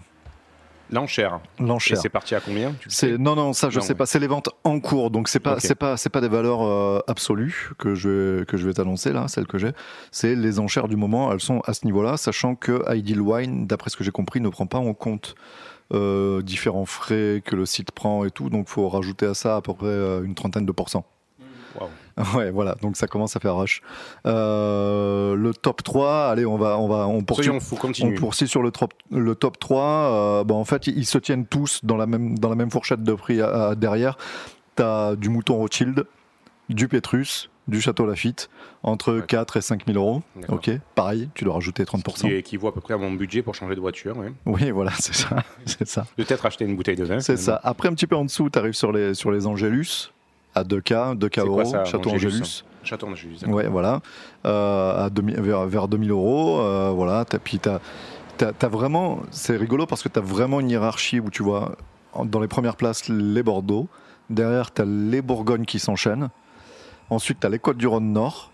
Speaker 5: L'enchère. Et
Speaker 6: L'enchère.
Speaker 5: c'est parti à combien
Speaker 6: C'est non non ça je
Speaker 5: Non,
Speaker 6: sais pas c'est les ventes en cours donc c'est pas
Speaker 5: Ok.
Speaker 6: c'est pas c'est pas des valeurs euh, absolues que je vais, que je vais t'annoncer là celles que j'ai c'est les enchères du moment elles sont à ce niveau là sachant que Ideal Wine d'après ce que j'ai compris ne prend pas en compte euh, différents frais que le site prend et tout donc faut rajouter à ça à peu près euh, une trentaine de pourcents. Ouais, voilà, donc ça commence à faire rush. Euh, le top 3, allez, on va, on va, on poursuit. On poursuit sur le top, le top 3. euh, bah, en fait, ils, se tiennent tous dans la même, dans la même fourchette de prix à- à- derrière. Tu as du mouton Rothschild, du Pétrus, du Château Lafitte, entre
Speaker 5: Ouais.
Speaker 6: 4 et 5 000 euros. Ok, pareil, tu dois rajouter 30%.
Speaker 5: Qui équivaut à peu près à mon budget pour changer de voiture. ouais.
Speaker 6: Oui, voilà, c'est ça. c'est ça.
Speaker 5: Peut-être acheter une bouteille de vin.
Speaker 6: C'est ça. Après, un petit peu en dessous, tu arrives sur les, sur les Angélus, à 2K, 2K
Speaker 5: C'est quoi
Speaker 6: euros,
Speaker 5: ça,
Speaker 6: Château
Speaker 5: Angélus
Speaker 6: Angélus.
Speaker 5: Château d'Angélus.
Speaker 6: Ouais, voilà. Euh, à 2000 vers, vers 2000 euros. euh, voilà. T'as- Puis t'as as, vraiment. C'est rigolo parce que tu as vraiment une hiérarchie où tu vois, dans les premières places, les Bordeaux. Derrière, tu as les Bourgognes qui s'enchaînent. Ensuite, tu as les Côtes du Rhône Nord.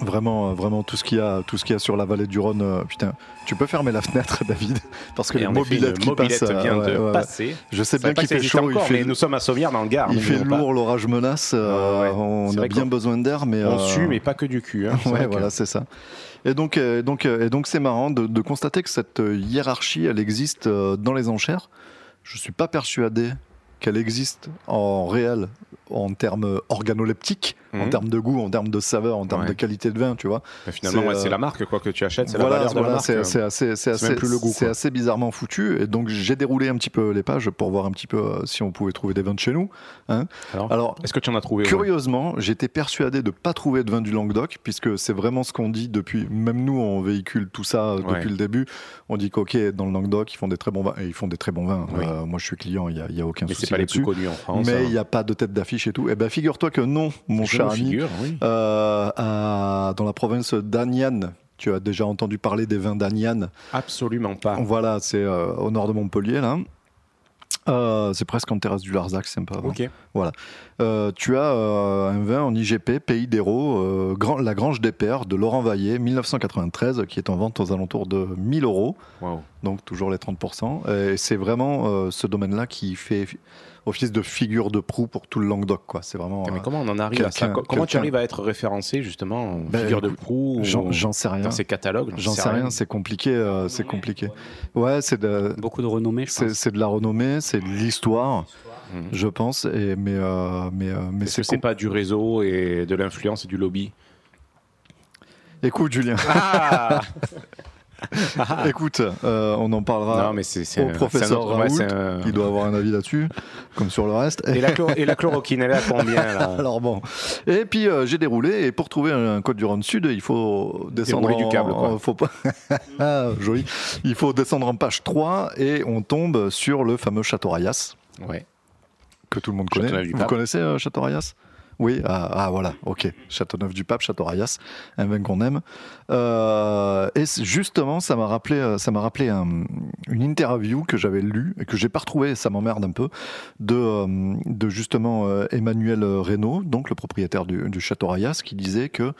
Speaker 6: Vraiment, euh, vraiment tout ce qu'il y a, tout ce qu'il y a sur la vallée du Rhône. euh, putain, tu peux fermer la fenêtre, David, parce que
Speaker 5: Et
Speaker 6: les mobilettes qui
Speaker 5: mobilette
Speaker 6: passent. euh,
Speaker 5: vient de
Speaker 6: ouais,
Speaker 5: passer.
Speaker 6: Je sais bien qu'il fait chaud, il
Speaker 5: encore,
Speaker 6: fait,
Speaker 5: mais nous sommes à Sauvière dans le Gard.
Speaker 6: il fait lourd, l'orage menace. euh,
Speaker 5: Ouais.
Speaker 6: On a bien besoin d'air, mais
Speaker 5: On sue, mais pas que du cul. hein.
Speaker 6: Ouais,
Speaker 5: que-
Speaker 6: voilà, c'est ça. Et donc, donc, et donc, c'est marrant de, de constater que cette hiérarchie, elle existe dans les enchères. Je suis pas persuadé qu'elle existe en réel, en termes organoleptiques, en
Speaker 5: Mhm.
Speaker 6: termes de goût, en termes de saveur, en termes
Speaker 5: Ouais.
Speaker 6: de qualité de vin, tu vois.
Speaker 5: Mais finalement,
Speaker 6: C'est,
Speaker 5: ouais,
Speaker 6: euh,
Speaker 5: la marque quoi que tu achètes, c'est
Speaker 6: Voilà,
Speaker 5: la valeur de la
Speaker 6: voilà,
Speaker 5: marque.
Speaker 6: c'est assez, c'est
Speaker 5: c'est
Speaker 6: bizarrement foutu. Et donc, j'ai déroulé un petit peu les pages pour voir un petit peu euh, si on pouvait trouver des vins de chez nous. hein.
Speaker 5: Alors,
Speaker 6: Alors,
Speaker 5: est-ce que tu en as trouvé
Speaker 6: Curieusement, j'étais persuadé de pas trouver de vin du Languedoc, puisque c'est vraiment ce qu'on dit depuis. Même nous, on véhicule tout ça euh, depuis
Speaker 5: Ouais.
Speaker 6: le début. On dit qu'ok, dans le Languedoc, ils font des très bons vins. Et ils font des très bons vins.
Speaker 5: Oui.
Speaker 6: Euh, moi, je suis client, il n'y a, il y a aucun
Speaker 5: Mais
Speaker 6: souci
Speaker 5: c'est pas les plus connus en France.
Speaker 6: Mais
Speaker 5: hein.
Speaker 6: il n'y a pas de tête d'affiche et tout. Eh ben, figure-toi que non, mon cher ami.
Speaker 5: figure, oui.
Speaker 6: Euh, dans la province d'Aniane, tu as déjà entendu parler des vins d'Aniane.
Speaker 5: Absolument pas.
Speaker 6: Voilà, c'est euh, au nord de Montpellier, là. Euh, c'est presque en terrasse du Larzac, c'est sympa. hein.
Speaker 5: Ok.
Speaker 6: Euh, tu as euh, un vin en IGP, Pays d'Hérault, Grand- la Grange des Pères de Laurent Vaillé, 1993, qui est en vente aux alentours de 1000 euros,
Speaker 5: Waouh.
Speaker 6: donc toujours les 30%. Et c'est vraiment ce domaine-là qui fait office de figure de proue pour tout le Languedoc. Quoi. C'est vraiment.
Speaker 5: Mais
Speaker 6: euh,
Speaker 5: comment on en arrive à ça Comment tu arrives à être référencé justement en
Speaker 6: Ben,
Speaker 5: figure de proue ou
Speaker 6: J'en sais rien.
Speaker 5: dans ces catalogues
Speaker 6: J'en sais rien, c'est compliqué. euh, c'est compliqué. Ouais, c'est de,
Speaker 9: Beaucoup de renommée, je
Speaker 6: c'est
Speaker 9: pense.
Speaker 6: c'est de la renommée, c'est de l'histoire, je pense. Et, mais euh, mais, euh, mais c'est
Speaker 5: c'est pas du réseau et de l'influence et du lobby?
Speaker 6: Écoute, Julien.
Speaker 5: Ah
Speaker 6: Écoute, euh, on en parlera
Speaker 5: Non, mais
Speaker 6: au
Speaker 5: un-
Speaker 6: professeur
Speaker 5: autre-
Speaker 6: Raoult,
Speaker 5: un-
Speaker 6: qui doit avoir un avis là-dessus, comme sur le reste.
Speaker 5: Et la, et la chloroquine, elle est à combien là
Speaker 6: Alors bon. Et puis euh, j'ai déroulé et pour trouver un code du Rhône Sud, il faut descendre
Speaker 5: du
Speaker 6: en-
Speaker 5: câble, quoi.
Speaker 6: en- faut pas Ah, joli. Il faut descendre en page 3 et on tombe sur le fameux Château Rayas
Speaker 5: Ouais.
Speaker 6: que tout le monde connaît. Vous connaissez euh, Château Rayas? Oui, ah, ah, voilà, ok. Châteauneuf du Pape, Château Rayas, un vin qu'on aime. Euh, et justement, ça m'a rappelé, euh, ça m'a rappelé un- une interview que j'avais lue et que j'ai pas retrouvée, ça m'emmerde un peu, de, euh, de justement Emmanuel Reynaud, donc le propriétaire du, du Château Rayas, qui disait que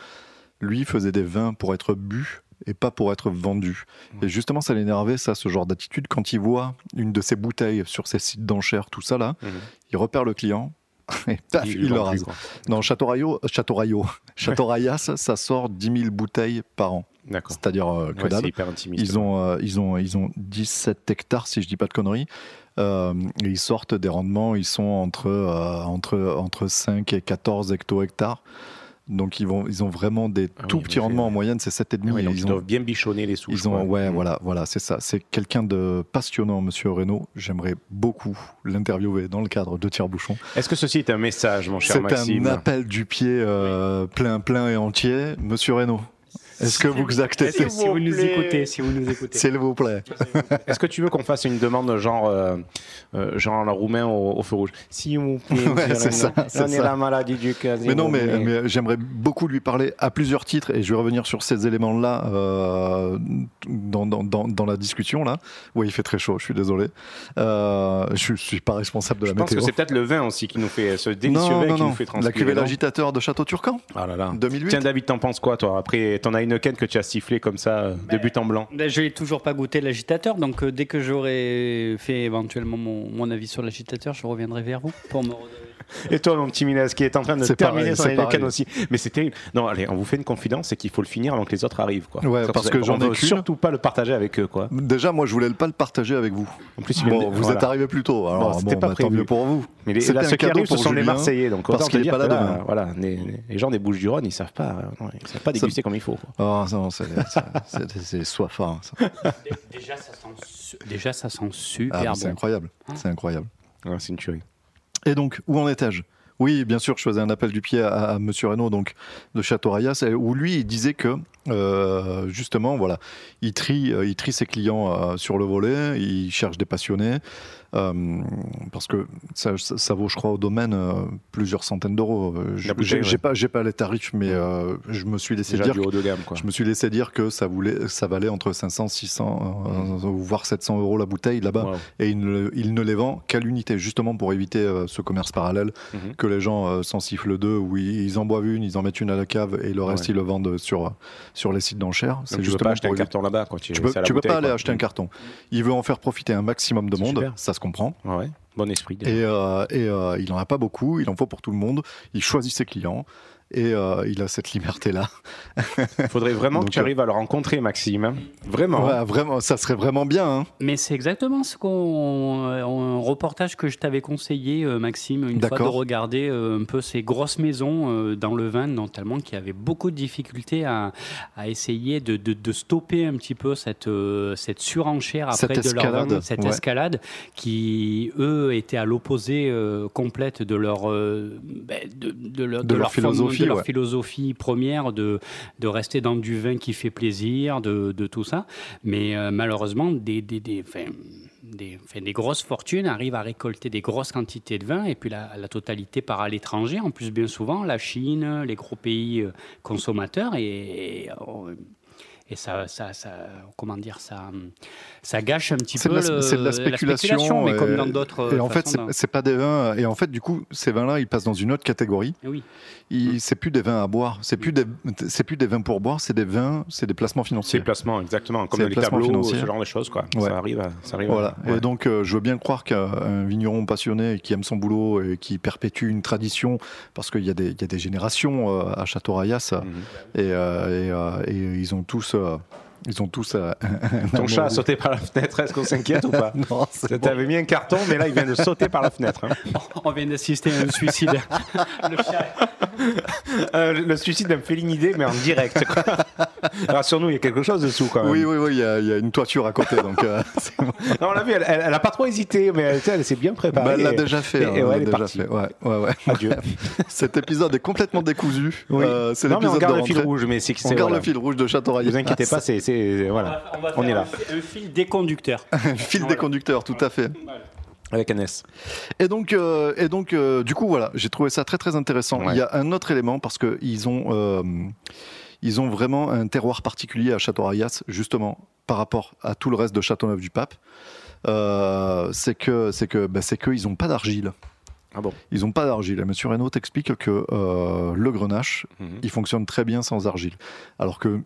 Speaker 6: lui faisait des vins pour être bu et pas pour être vendu. Et justement, ça l'énervait, ça, ce genre d'attitude. Quand il voit une de ses bouteilles sur ses sites d'enchères, tout ça là,
Speaker 5: Mhm.
Speaker 6: il repère le client. Et paf,
Speaker 5: Il
Speaker 6: il, le rase. Non, Château Rayo, Château Rayo, Château Rayas, ça sort 10 000 bouteilles par an.
Speaker 5: D'accord.
Speaker 6: C'est-à-dire euh, que
Speaker 5: Ouais,
Speaker 6: dalle.
Speaker 5: hyper.
Speaker 6: Ils ont, euh, ils, ont, ils ont 17 hectares, si je dis pas de conneries. Euh, ils sortent des rendements, ils sont entre, euh, entre, entre 5 et 14 hecto-hectares. Donc ils, vont, ils ont vraiment des
Speaker 5: Ah oui,
Speaker 6: tout petits rendements. En moyenne, c'est 7,5.
Speaker 5: Ah donc
Speaker 6: ils
Speaker 5: ils
Speaker 6: ont,
Speaker 5: doivent bien bichonner les souches.
Speaker 6: ils ont, ouais,
Speaker 5: Mm.
Speaker 6: voilà, voilà, c'est ça. C'est quelqu'un de passionnant, Monsieur Reynaud. J'aimerais beaucoup l'interviewer dans le cadre de Tire-Bouchon.
Speaker 5: Est-ce que ceci est un message, mon cher
Speaker 6: C'est
Speaker 5: Maxime?
Speaker 6: un appel du pied euh, plein, plein et entier, Monsieur Reynaud. Est-ce que vous acceptez
Speaker 9: Si vous nous écoutez, si vous nous écoutez.
Speaker 6: S'il vous plaît.
Speaker 5: Est-ce que tu veux qu'on fasse une demande genre, euh, euh, genre la roumain au, au feu rouge? S'il vous plaît,
Speaker 6: Ouais, c'est ça, c'est
Speaker 5: on est la maladie du cœur.
Speaker 6: Mais non, mais, mais j'aimerais beaucoup lui parler à plusieurs titres et je vais revenir sur ces éléments-là euh, dans, dans, dans, dans la discussion là. Oui, il fait très chaud, je suis désolé. Euh, je suis pas responsable de
Speaker 5: Je
Speaker 6: la
Speaker 5: pense que
Speaker 6: météo.
Speaker 5: c'est peut-être le vin aussi qui nous fait ce délicieux
Speaker 6: non,
Speaker 5: vin
Speaker 6: non,
Speaker 5: qui
Speaker 6: non.
Speaker 5: nous fait
Speaker 6: La
Speaker 5: transpirer.
Speaker 6: cuvée
Speaker 5: non
Speaker 6: l'agitateur de Château Turcan,
Speaker 5: Ah là là.
Speaker 6: 2008.
Speaker 5: Tiens David, t'en penses quoi toi Après ton Heineken que tu as sifflé comme ça euh, de but en blanc.
Speaker 9: Ben, Je n'ai toujours pas goûté l'agitateur, donc euh, dès que j'aurai fait éventuellement mon, mon avis sur l'agitateur, je reviendrai vers vous pour me redonner.
Speaker 5: Et toi mon petit Minas qui est en train de terminer
Speaker 6: pareil,
Speaker 5: son
Speaker 6: pareil.
Speaker 5: aussi. Mais c'est terrible. Non allez, on vous fait une confidence, c'est qu'il faut le finir avant que les autres arrivent quoi.
Speaker 6: Ouais, parce que j'en ai
Speaker 5: surtout pas le partager avec eux quoi.
Speaker 6: Déjà, moi, je voulais pas le partager avec vous.
Speaker 5: En plus, il
Speaker 6: Bon, vous
Speaker 5: voilà.
Speaker 6: êtes arrivé plus tôt. Alors,
Speaker 5: Bon,
Speaker 6: bon,
Speaker 5: c'était pas
Speaker 6: bah, tant
Speaker 5: prévu.
Speaker 6: mieux pour vous.
Speaker 5: Mais les, là,
Speaker 6: un
Speaker 5: ceux qui
Speaker 6: cadeau
Speaker 5: arrivent, ce
Speaker 6: pour
Speaker 5: sont les Marseillais. Donc,
Speaker 6: parce qu'il
Speaker 5: te
Speaker 6: est
Speaker 5: dire
Speaker 6: pas là demain.
Speaker 5: Voilà, les, les gens des Bouches-du-Rhône, ils savent pas, euh, non, ils savent pas déguster comme il faut.
Speaker 6: Ah, non, c'est soifant. ça.
Speaker 9: Déjà, ça sent, su- déjà, ça sent super
Speaker 6: Ah,
Speaker 9: bon.
Speaker 6: c'est incroyable. C'est incroyable.
Speaker 5: Ouais, c'est une tuerie.
Speaker 6: Et donc, où en étais-je Oui, bien sûr, je faisais un appel du pied à, à Monsieur Reynaud, donc de Château Rayas, et où lui, il disait que euh, justement, voilà, il trie, euh, il trie ses clients euh, sur le volet, il cherche des passionnés, parce que ça, ça, ça vaut, je crois, au domaine plusieurs centaines d'euros. J'ai
Speaker 5: ouais.
Speaker 6: pas, j'ai pas les tarifs, mais je me suis laissé
Speaker 5: Déjà
Speaker 6: dire
Speaker 5: du haut de gamme, quoi.
Speaker 6: je me suis laissé dire que ça, voulait, ça valait entre 500, 600, euh, voire 700 euros la bouteille là-bas.
Speaker 5: Wow.
Speaker 6: Et il ne, il ne les vend qu'à l'unité, justement pour éviter ce commerce parallèle,
Speaker 5: Mhm.
Speaker 6: Que les gens euh, s'en sifflent deux, où ils, ils en boivent une, ils en mettent une à la cave et le reste
Speaker 5: Ouais.
Speaker 6: ils le vendent sur, sur les sites d'enchères.
Speaker 5: Donc, tu peux pas acheter un carton là-bas quand tu,
Speaker 6: Tu peux,
Speaker 5: c'est
Speaker 6: tu pas aller
Speaker 5: quoi.
Speaker 6: acheter un carton. Il veut en faire profiter un maximum de
Speaker 5: C'est
Speaker 6: monde,
Speaker 5: super.
Speaker 6: ça se comprend.
Speaker 5: Ouais. Bon esprit.
Speaker 6: Et, euh, et euh, il en a pas beaucoup, il en faut pour tout le monde. Il choisit ses clients et euh, il a cette liberté-là.
Speaker 5: Il faudrait vraiment
Speaker 6: Donc,
Speaker 5: que tu arrives à le rencontrer, Maxime. hein. Vraiment.
Speaker 6: Ouais, vraiment, ça serait vraiment bien. hein.
Speaker 9: Mais c'est exactement ce qu'on, euh, un reportage que je t'avais conseillé, euh, Maxime, une fois de regarder euh, un peu ces grosses maisons euh, dans le vin, notamment qui avaient beaucoup de difficultés à, à essayer de, de- de stopper un petit peu cette, euh, cette surenchère après
Speaker 6: Cette
Speaker 9: de leur vin,
Speaker 6: escalade,
Speaker 9: cette
Speaker 6: ouais.
Speaker 9: escalade, qui eux étaient à l'opposé euh, complète de leur, euh, ben, de, de leur,
Speaker 6: De leur
Speaker 9: forme-
Speaker 6: philosophie,
Speaker 9: de leur
Speaker 6: ouais.
Speaker 9: philosophie première de, de rester dans du vin qui fait plaisir, de, de tout ça. Mais euh, malheureusement, des, des, des, enfin, des, enfin, des grosses fortunes arrivent à récolter des grosses quantités de vin et puis la, la totalité part à l'étranger. En plus, bien souvent, la Chine, les gros pays euh, consommateurs et, et, euh, et ça, ça, ça, comment dire, ça, ça gâche un petit
Speaker 6: C'est
Speaker 9: peu
Speaker 6: de, la,
Speaker 9: le-
Speaker 6: c'est de la spéculation.
Speaker 9: mais
Speaker 6: et-
Speaker 9: comme dans d'autres.
Speaker 6: Et en fait, c'est c'est pas des vins. Et en fait, du coup, ces vins-là, ils passent dans une autre catégorie.
Speaker 9: Oui.
Speaker 6: Ils- C'est plus des vins à boire. C'est plus des, c'est plus des vins pour boire. C'est des vins. C'est des placements
Speaker 5: C'est
Speaker 6: financiers.
Speaker 5: le placement, exactement. Comme
Speaker 6: C'est
Speaker 5: dans
Speaker 6: le
Speaker 5: les tableaux,
Speaker 6: financier.
Speaker 5: ce genre de choses. Quoi.
Speaker 6: Ouais.
Speaker 5: Ça arrive. à- Ça arrive à-
Speaker 6: Voilà.
Speaker 5: ouais.
Speaker 6: Et donc, euh, je veux bien croire qu'un vigneron passionné qui aime son boulot et qui perpétue une tradition, parce qu'il y, a des- il y a des générations euh, à Château Rayas,
Speaker 5: Mhm.
Speaker 6: et, euh, et, euh, et ils ont tous euh, Ils ont tous euh, un
Speaker 5: Ton chat a sauté par la fenêtre, est-ce qu'on s'inquiète ou pas
Speaker 6: Non, c'est bon.
Speaker 5: T'avais mis un carton, mais là il vient de sauter par la fenêtre. hein.
Speaker 9: On vient d'assister à un suicide. Le chat-
Speaker 5: Euh, le suicide d'un félinidé, mais en direct. Rassure-nous, il y a quelque chose dessous quand même.
Speaker 6: Oui, oui, oui, il y, a- il y a une toiture à côté, donc euh, bon.
Speaker 5: Non, on l'a vu, elle, elle, elle a pas trop hésité, mais elle, s'est bien préparée.
Speaker 6: Bah, elle l'a déjà fait.
Speaker 5: et-
Speaker 6: hein,
Speaker 5: et
Speaker 6: elle
Speaker 5: ouais,
Speaker 6: l'a
Speaker 5: elle est
Speaker 6: déjà
Speaker 5: partie.
Speaker 6: fait. Ouais, ouais, ouais.
Speaker 5: Adieu.
Speaker 6: Cet épisode est complètement décousu.
Speaker 5: Oui.
Speaker 6: Euh, c'est l'épisode
Speaker 5: garde
Speaker 6: de
Speaker 5: le fil
Speaker 6: rentrée.
Speaker 5: rouge, mais c'est
Speaker 6: On garde
Speaker 5: voilà.
Speaker 6: le fil rouge de Château
Speaker 5: Vous inquiétez pas, c'est c'est- voilà,
Speaker 9: On va
Speaker 5: on
Speaker 9: faire
Speaker 5: est là
Speaker 9: un fi- Un fil déconducteur.
Speaker 6: fil
Speaker 9: Voilà.
Speaker 6: des conducteurs, tout à fait.
Speaker 5: avec un S.
Speaker 6: Et donc, euh, et donc euh, du coup, voilà, j'ai trouvé ça très très intéressant.
Speaker 5: Ouais.
Speaker 6: Il y a un autre élément parce que ils ont, euh, ils ont vraiment un terroir particulier à Château-Rayas, justement, par rapport à tout le reste de Châteauneuf-du-Pape. C'est que, c'est que, bah, c'est qu'ils n'ont pas d'argile.
Speaker 5: Ah bon?
Speaker 6: Ils n'ont pas d'argile. Et Monsieur Reynaud t'explique que euh, le grenache,
Speaker 5: Mhm.
Speaker 6: il fonctionne très bien sans argile. Alors que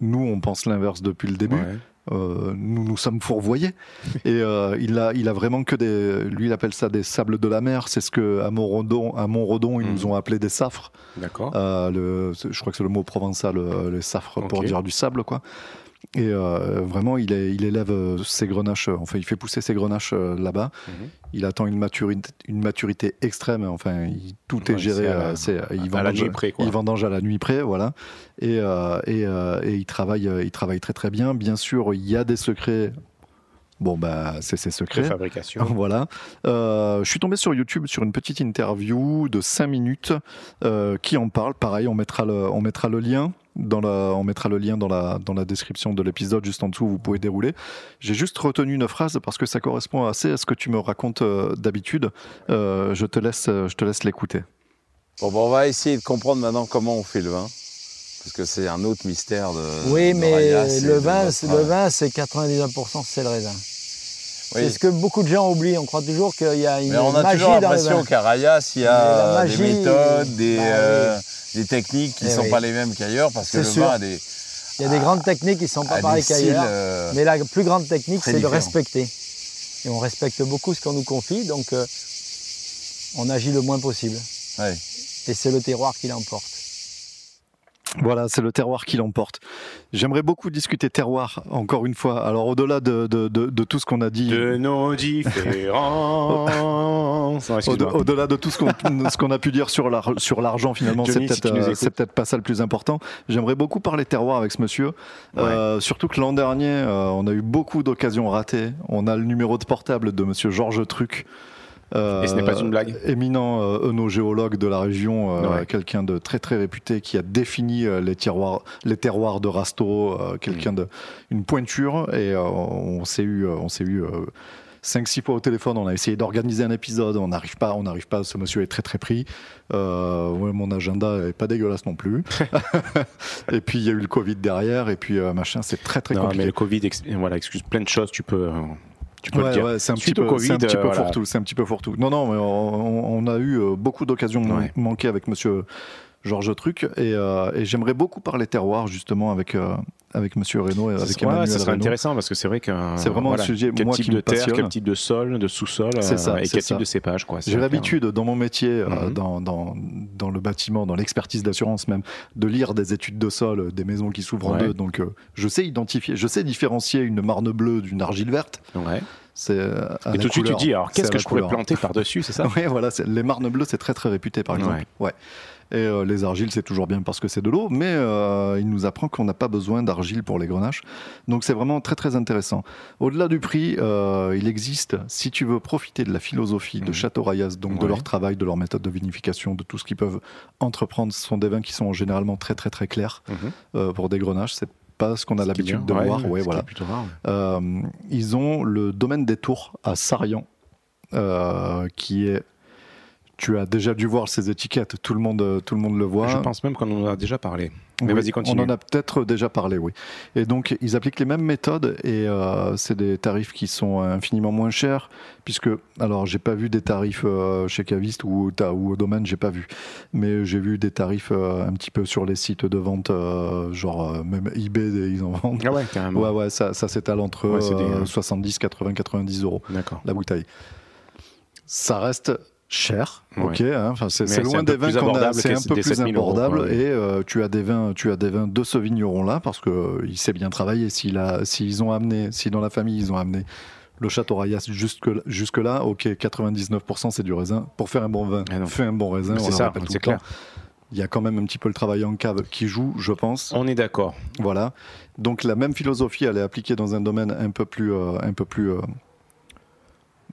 Speaker 6: nous, on pense l'inverse depuis le début.
Speaker 5: Ouais.
Speaker 6: Euh, nous nous sommes fourvoyés et euh, il a il a vraiment que des lui il appelle ça des sables de la mer c'est ce que à Montredon à Montredon ils
Speaker 5: Mhm.
Speaker 6: nous ont appelé des safres
Speaker 5: D'accord.
Speaker 6: Euh, je crois que c'est le mot provençal les safres pour dire du sable quoi et euh, vraiment il, est, il élève euh, ses grenaches euh, enfin il fait pousser ses grenaches là-bas
Speaker 5: Mhm.
Speaker 6: il attend une maturité une maturité extrême enfin il- tout
Speaker 5: Ouais,
Speaker 6: est géré
Speaker 5: c'est
Speaker 6: il
Speaker 5: à la
Speaker 6: vendange-
Speaker 5: nuit près, quoi.
Speaker 6: il vendange à la nuit près voilà et, et, et il travaille il travaille très très bien bien sûr il y a des secrets bon bah c'est ses
Speaker 5: De
Speaker 6: secrets
Speaker 5: fabrication.
Speaker 6: voilà. Je suis tombé sur YouTube sur une petite interview de 5 minutes qui en parle. Pareil, on mettra le, on mettra le lien. Dans la, on mettra le lien dans la, dans la description de l'épisode, juste en dessous, vous pouvez dérouler. J'ai juste retenu une phrase parce que ça correspond assez à ce que tu me racontes euh, d'habitude. Euh, je te laisse, je te laisse l'écouter.
Speaker 11: Bon, ben, on va essayer de comprendre maintenant comment on fait le vin. Parce que c'est un autre mystère de.
Speaker 12: Oui,
Speaker 11: de
Speaker 12: mais le
Speaker 11: de
Speaker 12: vin, le vin, c'est 99% c'est le raisin.
Speaker 11: Oui.
Speaker 12: C'est ce que beaucoup de gens oublient. On croit toujours qu'il y a une
Speaker 11: on a
Speaker 12: magie
Speaker 11: toujours
Speaker 12: dans le
Speaker 11: l'impression
Speaker 12: vin.
Speaker 11: qu'à Rayas, il y a
Speaker 12: magie,
Speaker 11: des méthodes, des,
Speaker 12: bah
Speaker 11: euh, des techniques qui ne
Speaker 12: Eh
Speaker 11: sont
Speaker 12: oui.
Speaker 11: pas les mêmes qu'ailleurs, parce que le
Speaker 12: sûr.
Speaker 11: vin a des,
Speaker 12: Il y a des grandes techniques qui ne sont pas
Speaker 11: a
Speaker 12: pareilles qu'ailleurs.
Speaker 11: euh,
Speaker 12: Mais la plus grande technique, c'est de respecter. Et on respecte beaucoup ce qu'on nous confie, donc euh, on agit le moins possible. Et c'est le terroir qui l'emporte.
Speaker 6: Voilà, c'est le terroir qui l'emporte. J'aimerais beaucoup discuter terroir, encore une fois. Alors, au-delà de, de, de- de tout ce qu'on a dit.
Speaker 5: De nos différences.
Speaker 6: Au-delà de tout ce qu'on ce qu'on a pu dire sur l'ar- sur l'argent, finalement, c'est
Speaker 5: si
Speaker 6: peut-être
Speaker 5: nous
Speaker 6: euh, peut-être pas ça le plus important. J'aimerais beaucoup parler terroir avec ce monsieur. Euh, surtout que l'an dernier, euh, on a eu beaucoup d'occasions ratées. On a le numéro de portable de monsieur Georges Truc. Euh,
Speaker 5: Et ce n'est pas une blague.
Speaker 6: Éminent euh, œnogéologue de la région, euh,
Speaker 5: Ouais.
Speaker 6: quelqu'un de très très réputé qui a défini euh, les, tiroirs, les terroirs de Rasto, euh, quelqu'un
Speaker 5: Mm.
Speaker 6: de une pointure. Et euh, on s'est eu, euh, on s'est eu euh, 5-6 fois au téléphone, on a essayé d'organiser un épisode, on n'arrive pas, on n'arrive pas, ce monsieur est très très pris. Euh, ouais, mon agenda est pas dégueulasse non plus. et puis il y a eu le Covid derrière, et puis euh, machin, c'est très très
Speaker 5: Non,
Speaker 6: compliqué.
Speaker 5: mais le Covid ex- voilà, excuse plein de choses, tu peux, euh, tu peux
Speaker 6: Ouais,
Speaker 5: le dire.
Speaker 6: ouais, c'est un, petit peu,
Speaker 5: Covid,
Speaker 6: c'est un petit peu
Speaker 5: voilà.
Speaker 6: fourre-tout. C'est un petit peu fourre-tout. Non, non, mais on, on a eu euh, beaucoup d'occasions
Speaker 5: Ouais.
Speaker 6: manquées avec Monsieur Georges Truc, et, euh, et j'aimerais beaucoup parler terroir justement avec euh, avec Monsieur Reynaud et avec
Speaker 5: serait- ouais,
Speaker 6: Emmanuel
Speaker 5: ça serait
Speaker 6: Reynaud.
Speaker 5: intéressant parce que c'est vrai que
Speaker 6: C'est vraiment un sujet,
Speaker 5: quel
Speaker 6: moi,
Speaker 5: type
Speaker 6: qui
Speaker 5: de
Speaker 6: me
Speaker 5: terre,
Speaker 6: passionne.
Speaker 5: quel type de sol, de sous-sol,
Speaker 6: C'est
Speaker 5: euh,
Speaker 6: ça,
Speaker 5: et quel
Speaker 6: ça.
Speaker 5: type de cépage quoi.
Speaker 6: J'ai l'habitude dans mon métier, euh,
Speaker 5: Mhm.
Speaker 6: dans, dans, dans le bâtiment, dans l'expertise d'assurance même, de lire des études de sol, euh, des maisons qui s'ouvrent en deux. Donc euh, je sais identifier, je sais différencier une marne bleue d'une argile verte.
Speaker 5: Ouais.
Speaker 6: C'est euh,
Speaker 5: Et tout de suite tu dis alors qu'est-ce que je pourrais planter par dessus, c'est ça
Speaker 6: Oui, voilà, les marnes bleues, c'est très très réputé, par exemple. Ouais. Et euh, les argiles, c'est toujours bien parce que c'est de l'eau, mais euh, il nous apprend qu'on n'a pas besoin d'argile pour les grenaches. Donc c'est vraiment très très intéressant. Au-delà du prix, euh, il existe, si tu veux profiter de la philosophie de Château Rayas, donc de leur travail, de leur méthode de vinification, de tout ce qu'ils peuvent entreprendre, ce sont des vins qui sont généralement très très très clairs euh, pour des grenaches. C'est pas ce qu'on a l'habitude de
Speaker 5: ouais,
Speaker 6: voir. Ouais, voilà.
Speaker 5: rare.
Speaker 6: Euh, ils ont le domaine des tours à Sarian, euh, qui est. Tu as déjà dû voir ces étiquettes, tout le monde, tout le monde le voit.
Speaker 5: Je pense même qu'on en a déjà parlé. Mais
Speaker 6: Oui,
Speaker 5: vas-y continue.
Speaker 6: On en a peut-être déjà parlé, oui. Et donc, ils appliquent les mêmes méthodes et euh, c'est des tarifs qui sont infiniment moins chers, puisque, alors, j'ai pas vu des tarifs euh, chez Caviste ou, au- ou au domaine, j'ai pas vu. Mais j'ai vu des tarifs euh, un petit peu sur les sites de vente, euh, genre euh, même eBay, ils en vendent.
Speaker 5: Ah ouais, carrément.
Speaker 6: Ouais, ouais, ça, ça s'étale entre
Speaker 5: Ouais, c'est des-
Speaker 6: euh, 70, 80, 90 euros
Speaker 5: D'accord.
Speaker 6: la bouteille. Ça reste cher,
Speaker 5: Ouais.
Speaker 6: ok. hein, enfin, c'est loin des vins qu'on a, c'est un peu plus
Speaker 5: 7000 euros,
Speaker 6: abordable. Et euh, tu as des vins, tu as des vins de ce vigneron-là parce que euh, il sait bien travailler. S'il a, s'ils ont amené, si dans la famille ils ont amené le château Rayas jusque jusque là, ok, 99% c'est du raisin. Pour faire un bon vin, fais un bon raisin.
Speaker 5: C'est ça, c'est
Speaker 6: temps.
Speaker 5: clair.
Speaker 6: Il y a quand même un petit peu le travail en cave qui joue, je pense.
Speaker 5: On est d'accord.
Speaker 6: Voilà. Donc la même philosophie, elle est appliquée dans un domaine un peu plus, euh, un peu plus,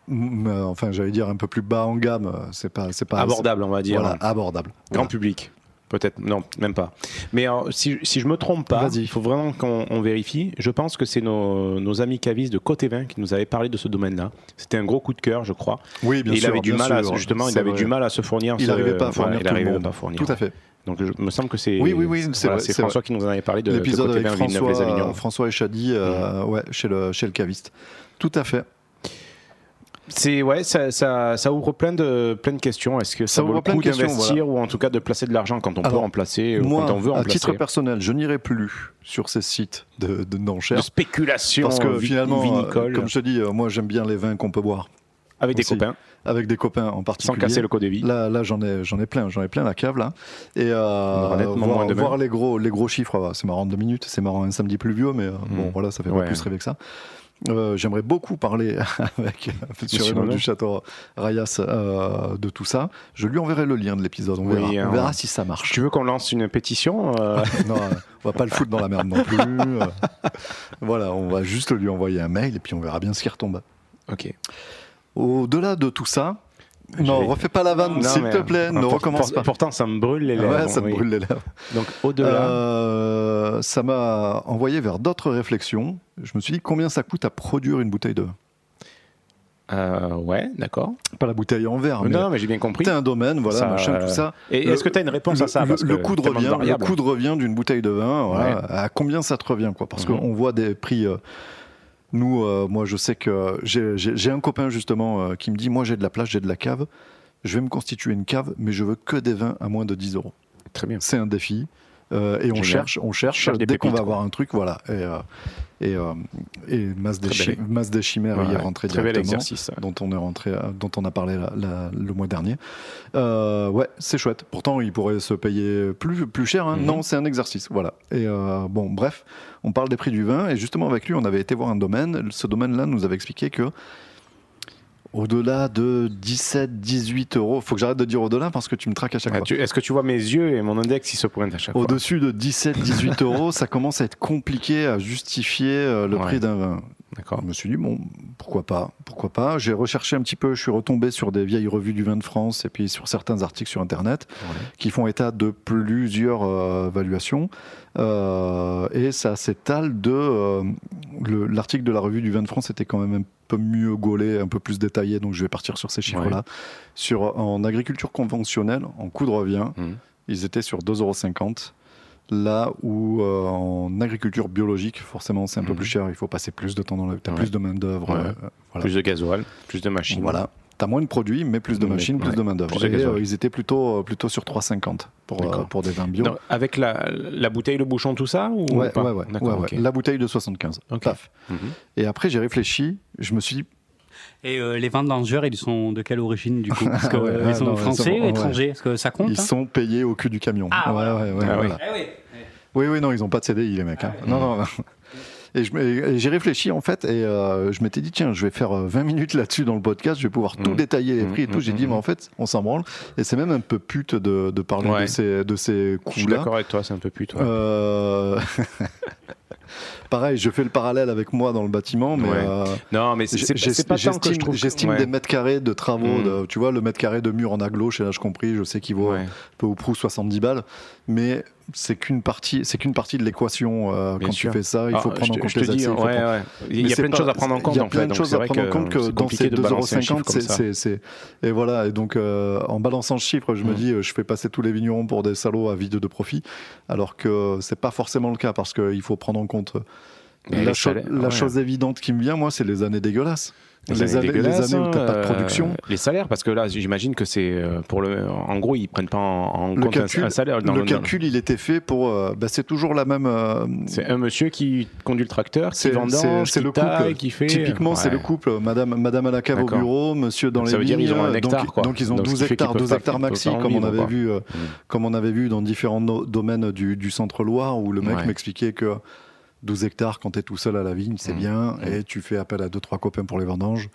Speaker 6: enfin j'allais dire un peu plus bas en gamme. euh, C'est pas, c'est pas
Speaker 5: abordable, on va dire.
Speaker 6: Voilà, abordable.
Speaker 5: Grand public. Peut-être, non, même pas. Mais alors, si, si je me trompe pas, il faut vraiment qu'on on vérifie. Je pense que c'est nos, nos amis cavistes de Côté Vin qui nous avaient parlé de ce domaine-là. C'était un gros coup de cœur, je crois.
Speaker 6: Oui, bien
Speaker 5: Et il
Speaker 6: sûr,
Speaker 5: avait du mal à,
Speaker 6: sûr,
Speaker 5: justement, il avait
Speaker 6: vrai.
Speaker 5: du mal à se fournir.
Speaker 6: Il n'arrivait pas à
Speaker 5: voilà,
Speaker 6: fournir
Speaker 5: il
Speaker 6: tout le
Speaker 5: arrivait
Speaker 6: monde.
Speaker 5: pas à fournir.
Speaker 6: Tout à fait.
Speaker 5: Donc je me semble que c'est.
Speaker 6: Oui, oui, oui, c'est
Speaker 5: voilà, François
Speaker 6: vrai.
Speaker 5: qui nous en avait parlé de, de
Speaker 6: L'épisode avec. François, et Chadi, euh, ouais, chez le, chez le caviste. Tout à fait.
Speaker 5: C'est ouais, ça, ça, ça ouvre plein de plein de questions. Est-ce que ça,
Speaker 6: Ça
Speaker 5: vaut
Speaker 6: ouvre
Speaker 5: le
Speaker 6: plein de
Speaker 5: coup d'investir ou en tout cas de placer de l'argent quand on peut en placer ou
Speaker 6: Moi,
Speaker 5: quand on veut en
Speaker 6: à
Speaker 5: placer
Speaker 6: titre personnel, je n'irai plus sur ces sites de, de d'enchères.
Speaker 5: De spéculation
Speaker 6: Parce que finalement, euh, comme je te dis, euh, moi j'aime bien les vins qu'on peut boire.
Speaker 5: Avec des copains.
Speaker 6: Avec des copains en particulier.
Speaker 5: casser le code de vie.
Speaker 6: Là, là j'en ai, j'en ai plein, j'en ai plein la cave là. Et euh, voir, les gros, les gros chiffres, c'est marrant deux minutes, c'est marrant un samedi pluvieux, mais euh, bon voilà, ça fait.
Speaker 5: Ouais.
Speaker 6: pas plus rêver que ça. Euh, J'aimerais beaucoup parler avec sur
Speaker 5: Monsieur Renaud.
Speaker 6: du château Rayas euh, de tout ça. Je lui enverrai le lien de l'épisode. On verra,
Speaker 5: Oui,
Speaker 6: on
Speaker 5: hein.
Speaker 6: verra si ça marche.
Speaker 5: Tu veux qu'on lance une pétition euh,
Speaker 6: non, euh, on va pas le foutre dans la merde non plus. euh. voilà, on va juste lui envoyer un mail et puis on verra bien ce qui retombe.
Speaker 5: Ok.
Speaker 6: Au-delà de tout ça, non, refais pas la vanne, s'il te plaît,
Speaker 5: euh,
Speaker 6: ne
Speaker 5: pour-
Speaker 6: recommence
Speaker 5: pour-
Speaker 6: pas.
Speaker 5: Pourtant, ça me brûle les lèvres.
Speaker 6: Ouais, ça
Speaker 5: oui.
Speaker 6: brûle les lèvres.
Speaker 5: Donc, au-delà.
Speaker 6: Euh, ça m'a envoyé vers d'autres réflexions. Je me suis dit combien ça coûte à produire une bouteille de? Vin.
Speaker 5: Euh, ouais, d'accord.
Speaker 6: Pas la bouteille en verre, mais,
Speaker 5: non, mais j'ai bien compris.
Speaker 6: t'as un domaine, voilà,
Speaker 5: Ça-
Speaker 6: machin, tout ça.
Speaker 5: Et
Speaker 6: Le-
Speaker 5: est-ce que tu as une réponse
Speaker 6: le,
Speaker 5: à ça?
Speaker 6: le-
Speaker 5: Parce
Speaker 6: le
Speaker 5: que
Speaker 6: coût de revient, le coût de revient d'une bouteille de vin, voilà,
Speaker 5: Ouais.
Speaker 6: à combien ça te revient quoi? Parce
Speaker 5: Mhm.
Speaker 6: qu'on voit des prix. Nous, euh, moi, je sais que j'ai un copain justement euh, qui me dit, moi, j'ai de la place, j'ai de la cave. Je vais me constituer une cave, mais je veux que des vins à moins de 10 euros.
Speaker 5: Très bien.
Speaker 6: C'est un défi. Euh, et on
Speaker 5: Génial.
Speaker 6: cherche, on cherche, dès qu'on va avoir un truc, voilà. Et, euh, et, euh, et masse, des
Speaker 5: Très
Speaker 6: chi-
Speaker 5: belle-
Speaker 6: masse des chimères y est
Speaker 5: Ouais,
Speaker 6: rentré directement,
Speaker 5: exercice, ouais.
Speaker 6: dont on est rentré, dont on a parlé la- la- le mois dernier. Ouais, c'est chouette. Pourtant, il pourrait se payer plus, plus cher. hein.
Speaker 5: Mhm.
Speaker 6: Non, c'est un exercice, voilà. Et bon, bref, on parle des prix du vin et justement avec lui, on avait été voir un domaine. Ce domaine-là nous avait expliqué que au-delà de 17, 18 euros, faut que j'arrête de dire au-delà parce que tu me traques à chaque
Speaker 5: Ah,
Speaker 6: fois.
Speaker 5: Est-ce que tu vois mes yeux et mon index, ils se pointent à chaque fois
Speaker 6: Au-dessus de 17-18 euros, ça commence à être compliqué à justifier euh, le
Speaker 5: Ouais.
Speaker 6: prix d'un vin.
Speaker 5: D'accord.
Speaker 6: Je me suis dit, bon, pourquoi pas Pourquoi pas J'ai recherché un petit peu, je suis retombé sur des vieilles revues du vin de France et puis sur certains articles sur Internet qui font état de plusieurs euh, valuations. Euh, et ça s'étale de. euh, le- L'article de la revue du vin de France était quand même un peu mieux gaulé, un peu plus détaillé, donc je vais partir sur ces chiffres-là. Sur, en agriculture conventionnelle, en coût de revient,
Speaker 5: Mhm.
Speaker 6: ils étaient sur 2,50 euros. Là où euh, en agriculture biologique, forcément, c'est un peu
Speaker 5: Mhm.
Speaker 6: plus cher. Il faut passer plus de temps dans le. Tu as
Speaker 5: Ouais.
Speaker 6: plus de main-d'œuvre.
Speaker 5: Ouais.
Speaker 6: euh, voilà.
Speaker 5: Plus de gasoil, plus de machines.
Speaker 6: Voilà. Tu as moins de produits, mais plus de
Speaker 5: Mais-
Speaker 6: machines, plus
Speaker 5: ouais.
Speaker 6: de Et
Speaker 5: gasoil.
Speaker 6: euh, ils étaient plutôt, plutôt sur 3,50 pour, pour des vins bio.
Speaker 5: Avec la, la bouteille, le bouchon, tout ça ou
Speaker 6: Ouais,
Speaker 5: pas
Speaker 6: ouais, ouais. La bouteille de 75.
Speaker 5: Ok.
Speaker 6: Paf.
Speaker 5: Mhm.
Speaker 6: Et après, j'ai réfléchi. Je me suis dit,
Speaker 9: Et euh, les vendangeurs, ils sont de quelle origine du coup? Parce que,
Speaker 6: Ah ouais,
Speaker 9: euh,
Speaker 6: ah
Speaker 9: ils sont
Speaker 6: non, ils
Speaker 9: français,
Speaker 6: sont- ouais.
Speaker 9: étrangers? Est-ce que ça compte
Speaker 6: ils
Speaker 9: hein
Speaker 6: sont payés au cul du camion.
Speaker 9: Ah,
Speaker 6: Ouais, ouais, ouais,
Speaker 5: Ah oui.
Speaker 6: voilà.
Speaker 9: Eh oui.
Speaker 6: Oui, oui, non, ils n'ont pas de CDI, les mecs. hein. Non, non, non. Et je j'ai réfléchi en fait, et euh, je m'étais dit, tiens, je vais faire euh, 20 minutes là-dessus dans le podcast, je vais pouvoir tout
Speaker 5: Mhm.
Speaker 6: détailler les prix et
Speaker 5: Mhm,
Speaker 6: tout. J'ai dit,
Speaker 5: mhm.
Speaker 6: mais en fait, on s'en branle. Et c'est même un peu pute de, de parler
Speaker 5: Ouais.
Speaker 6: de ces, de ces
Speaker 5: Je suis d'accord avec toi, c'est un peu toi.
Speaker 6: Euh, Pareil, je fais le parallèle avec moi dans le bâtiment, mais
Speaker 5: Ouais.
Speaker 6: euh,
Speaker 5: non, mais c'est pas tant que je
Speaker 6: j'estime
Speaker 5: trouve. que-
Speaker 6: j'estime
Speaker 5: ouais.
Speaker 6: des mètres carrés de travaux.
Speaker 5: Mm.
Speaker 6: de- tu vois, le mètre carré de mur en aglo, chez l'âge compris, je sais qu'il vaut
Speaker 5: Ouais.
Speaker 6: peu ou prou 70 balles, mais c'est qu'une partie, c'est qu'une partie de l'équation. euh, quand
Speaker 5: sûr.
Speaker 6: tu fais ça, il
Speaker 5: Alors,
Speaker 6: faut prendre en
Speaker 5: te-
Speaker 6: compte les accès. il faut
Speaker 5: ouais,
Speaker 6: prendre-
Speaker 5: ouais. Il y a plein de choses à prendre en compte.
Speaker 6: Il y a plein de choses à prendre en compte que dans ces
Speaker 5: de balancer un chiffre
Speaker 6: 2,50€,
Speaker 5: comme
Speaker 6: c'est, Et voilà, et donc euh, en balançant ce chiffre, je me
Speaker 5: Mm.
Speaker 6: dis, euh, je fais passer tous les vignerons pour des salauds à vide de profit, alors que c'est pas forcément le cas, parce qu'il faut prendre en compte.
Speaker 5: Mais
Speaker 6: la,
Speaker 5: les
Speaker 6: cho-
Speaker 5: salaires,
Speaker 6: la
Speaker 5: ouais.
Speaker 6: chose évidente qui me vient, moi, c'est les années dégueulasses.
Speaker 5: Les, années
Speaker 6: les années où t'as pas de
Speaker 5: euh,
Speaker 6: production.
Speaker 5: les salaires, parce que là, j'imagine que c'est euh, pour le. En gros, ils prennent pas en, en
Speaker 6: Le
Speaker 5: compte un-
Speaker 6: calcul,
Speaker 5: un salaire. dans
Speaker 6: le calcul, il était fait pour. euh, bah, c'est toujours la même. euh,
Speaker 5: C'est un monsieur qui conduit le tracteur, qui
Speaker 6: c'est
Speaker 5: vendange, qui
Speaker 6: le
Speaker 5: taille,
Speaker 6: couple.
Speaker 5: qui fait.
Speaker 6: Typiquement, c'est le couple. Madame, madame à la cave au bureau, monsieur dans
Speaker 5: Donc
Speaker 6: les
Speaker 5: ça veut dire
Speaker 6: vignes.
Speaker 5: ils ont un
Speaker 6: donc-
Speaker 5: hectare, quoi.
Speaker 6: Donc, ils ont
Speaker 5: Donc, ce
Speaker 6: 12
Speaker 5: qui fait qu'ils
Speaker 6: hectares,
Speaker 5: peuvent
Speaker 6: 12
Speaker 5: pas-
Speaker 6: hectares maxi, comme on avait vu,
Speaker 5: Mm.
Speaker 6: comme on avait vu dans différents domaines du, centre Loire, où le mec m'expliquait que 12 hectares, quand tu es tout seul à la vigne, c'est
Speaker 5: Mm.
Speaker 6: bien,
Speaker 5: Mm.
Speaker 6: et tu fais appel à deux trois copains pour les vendanges.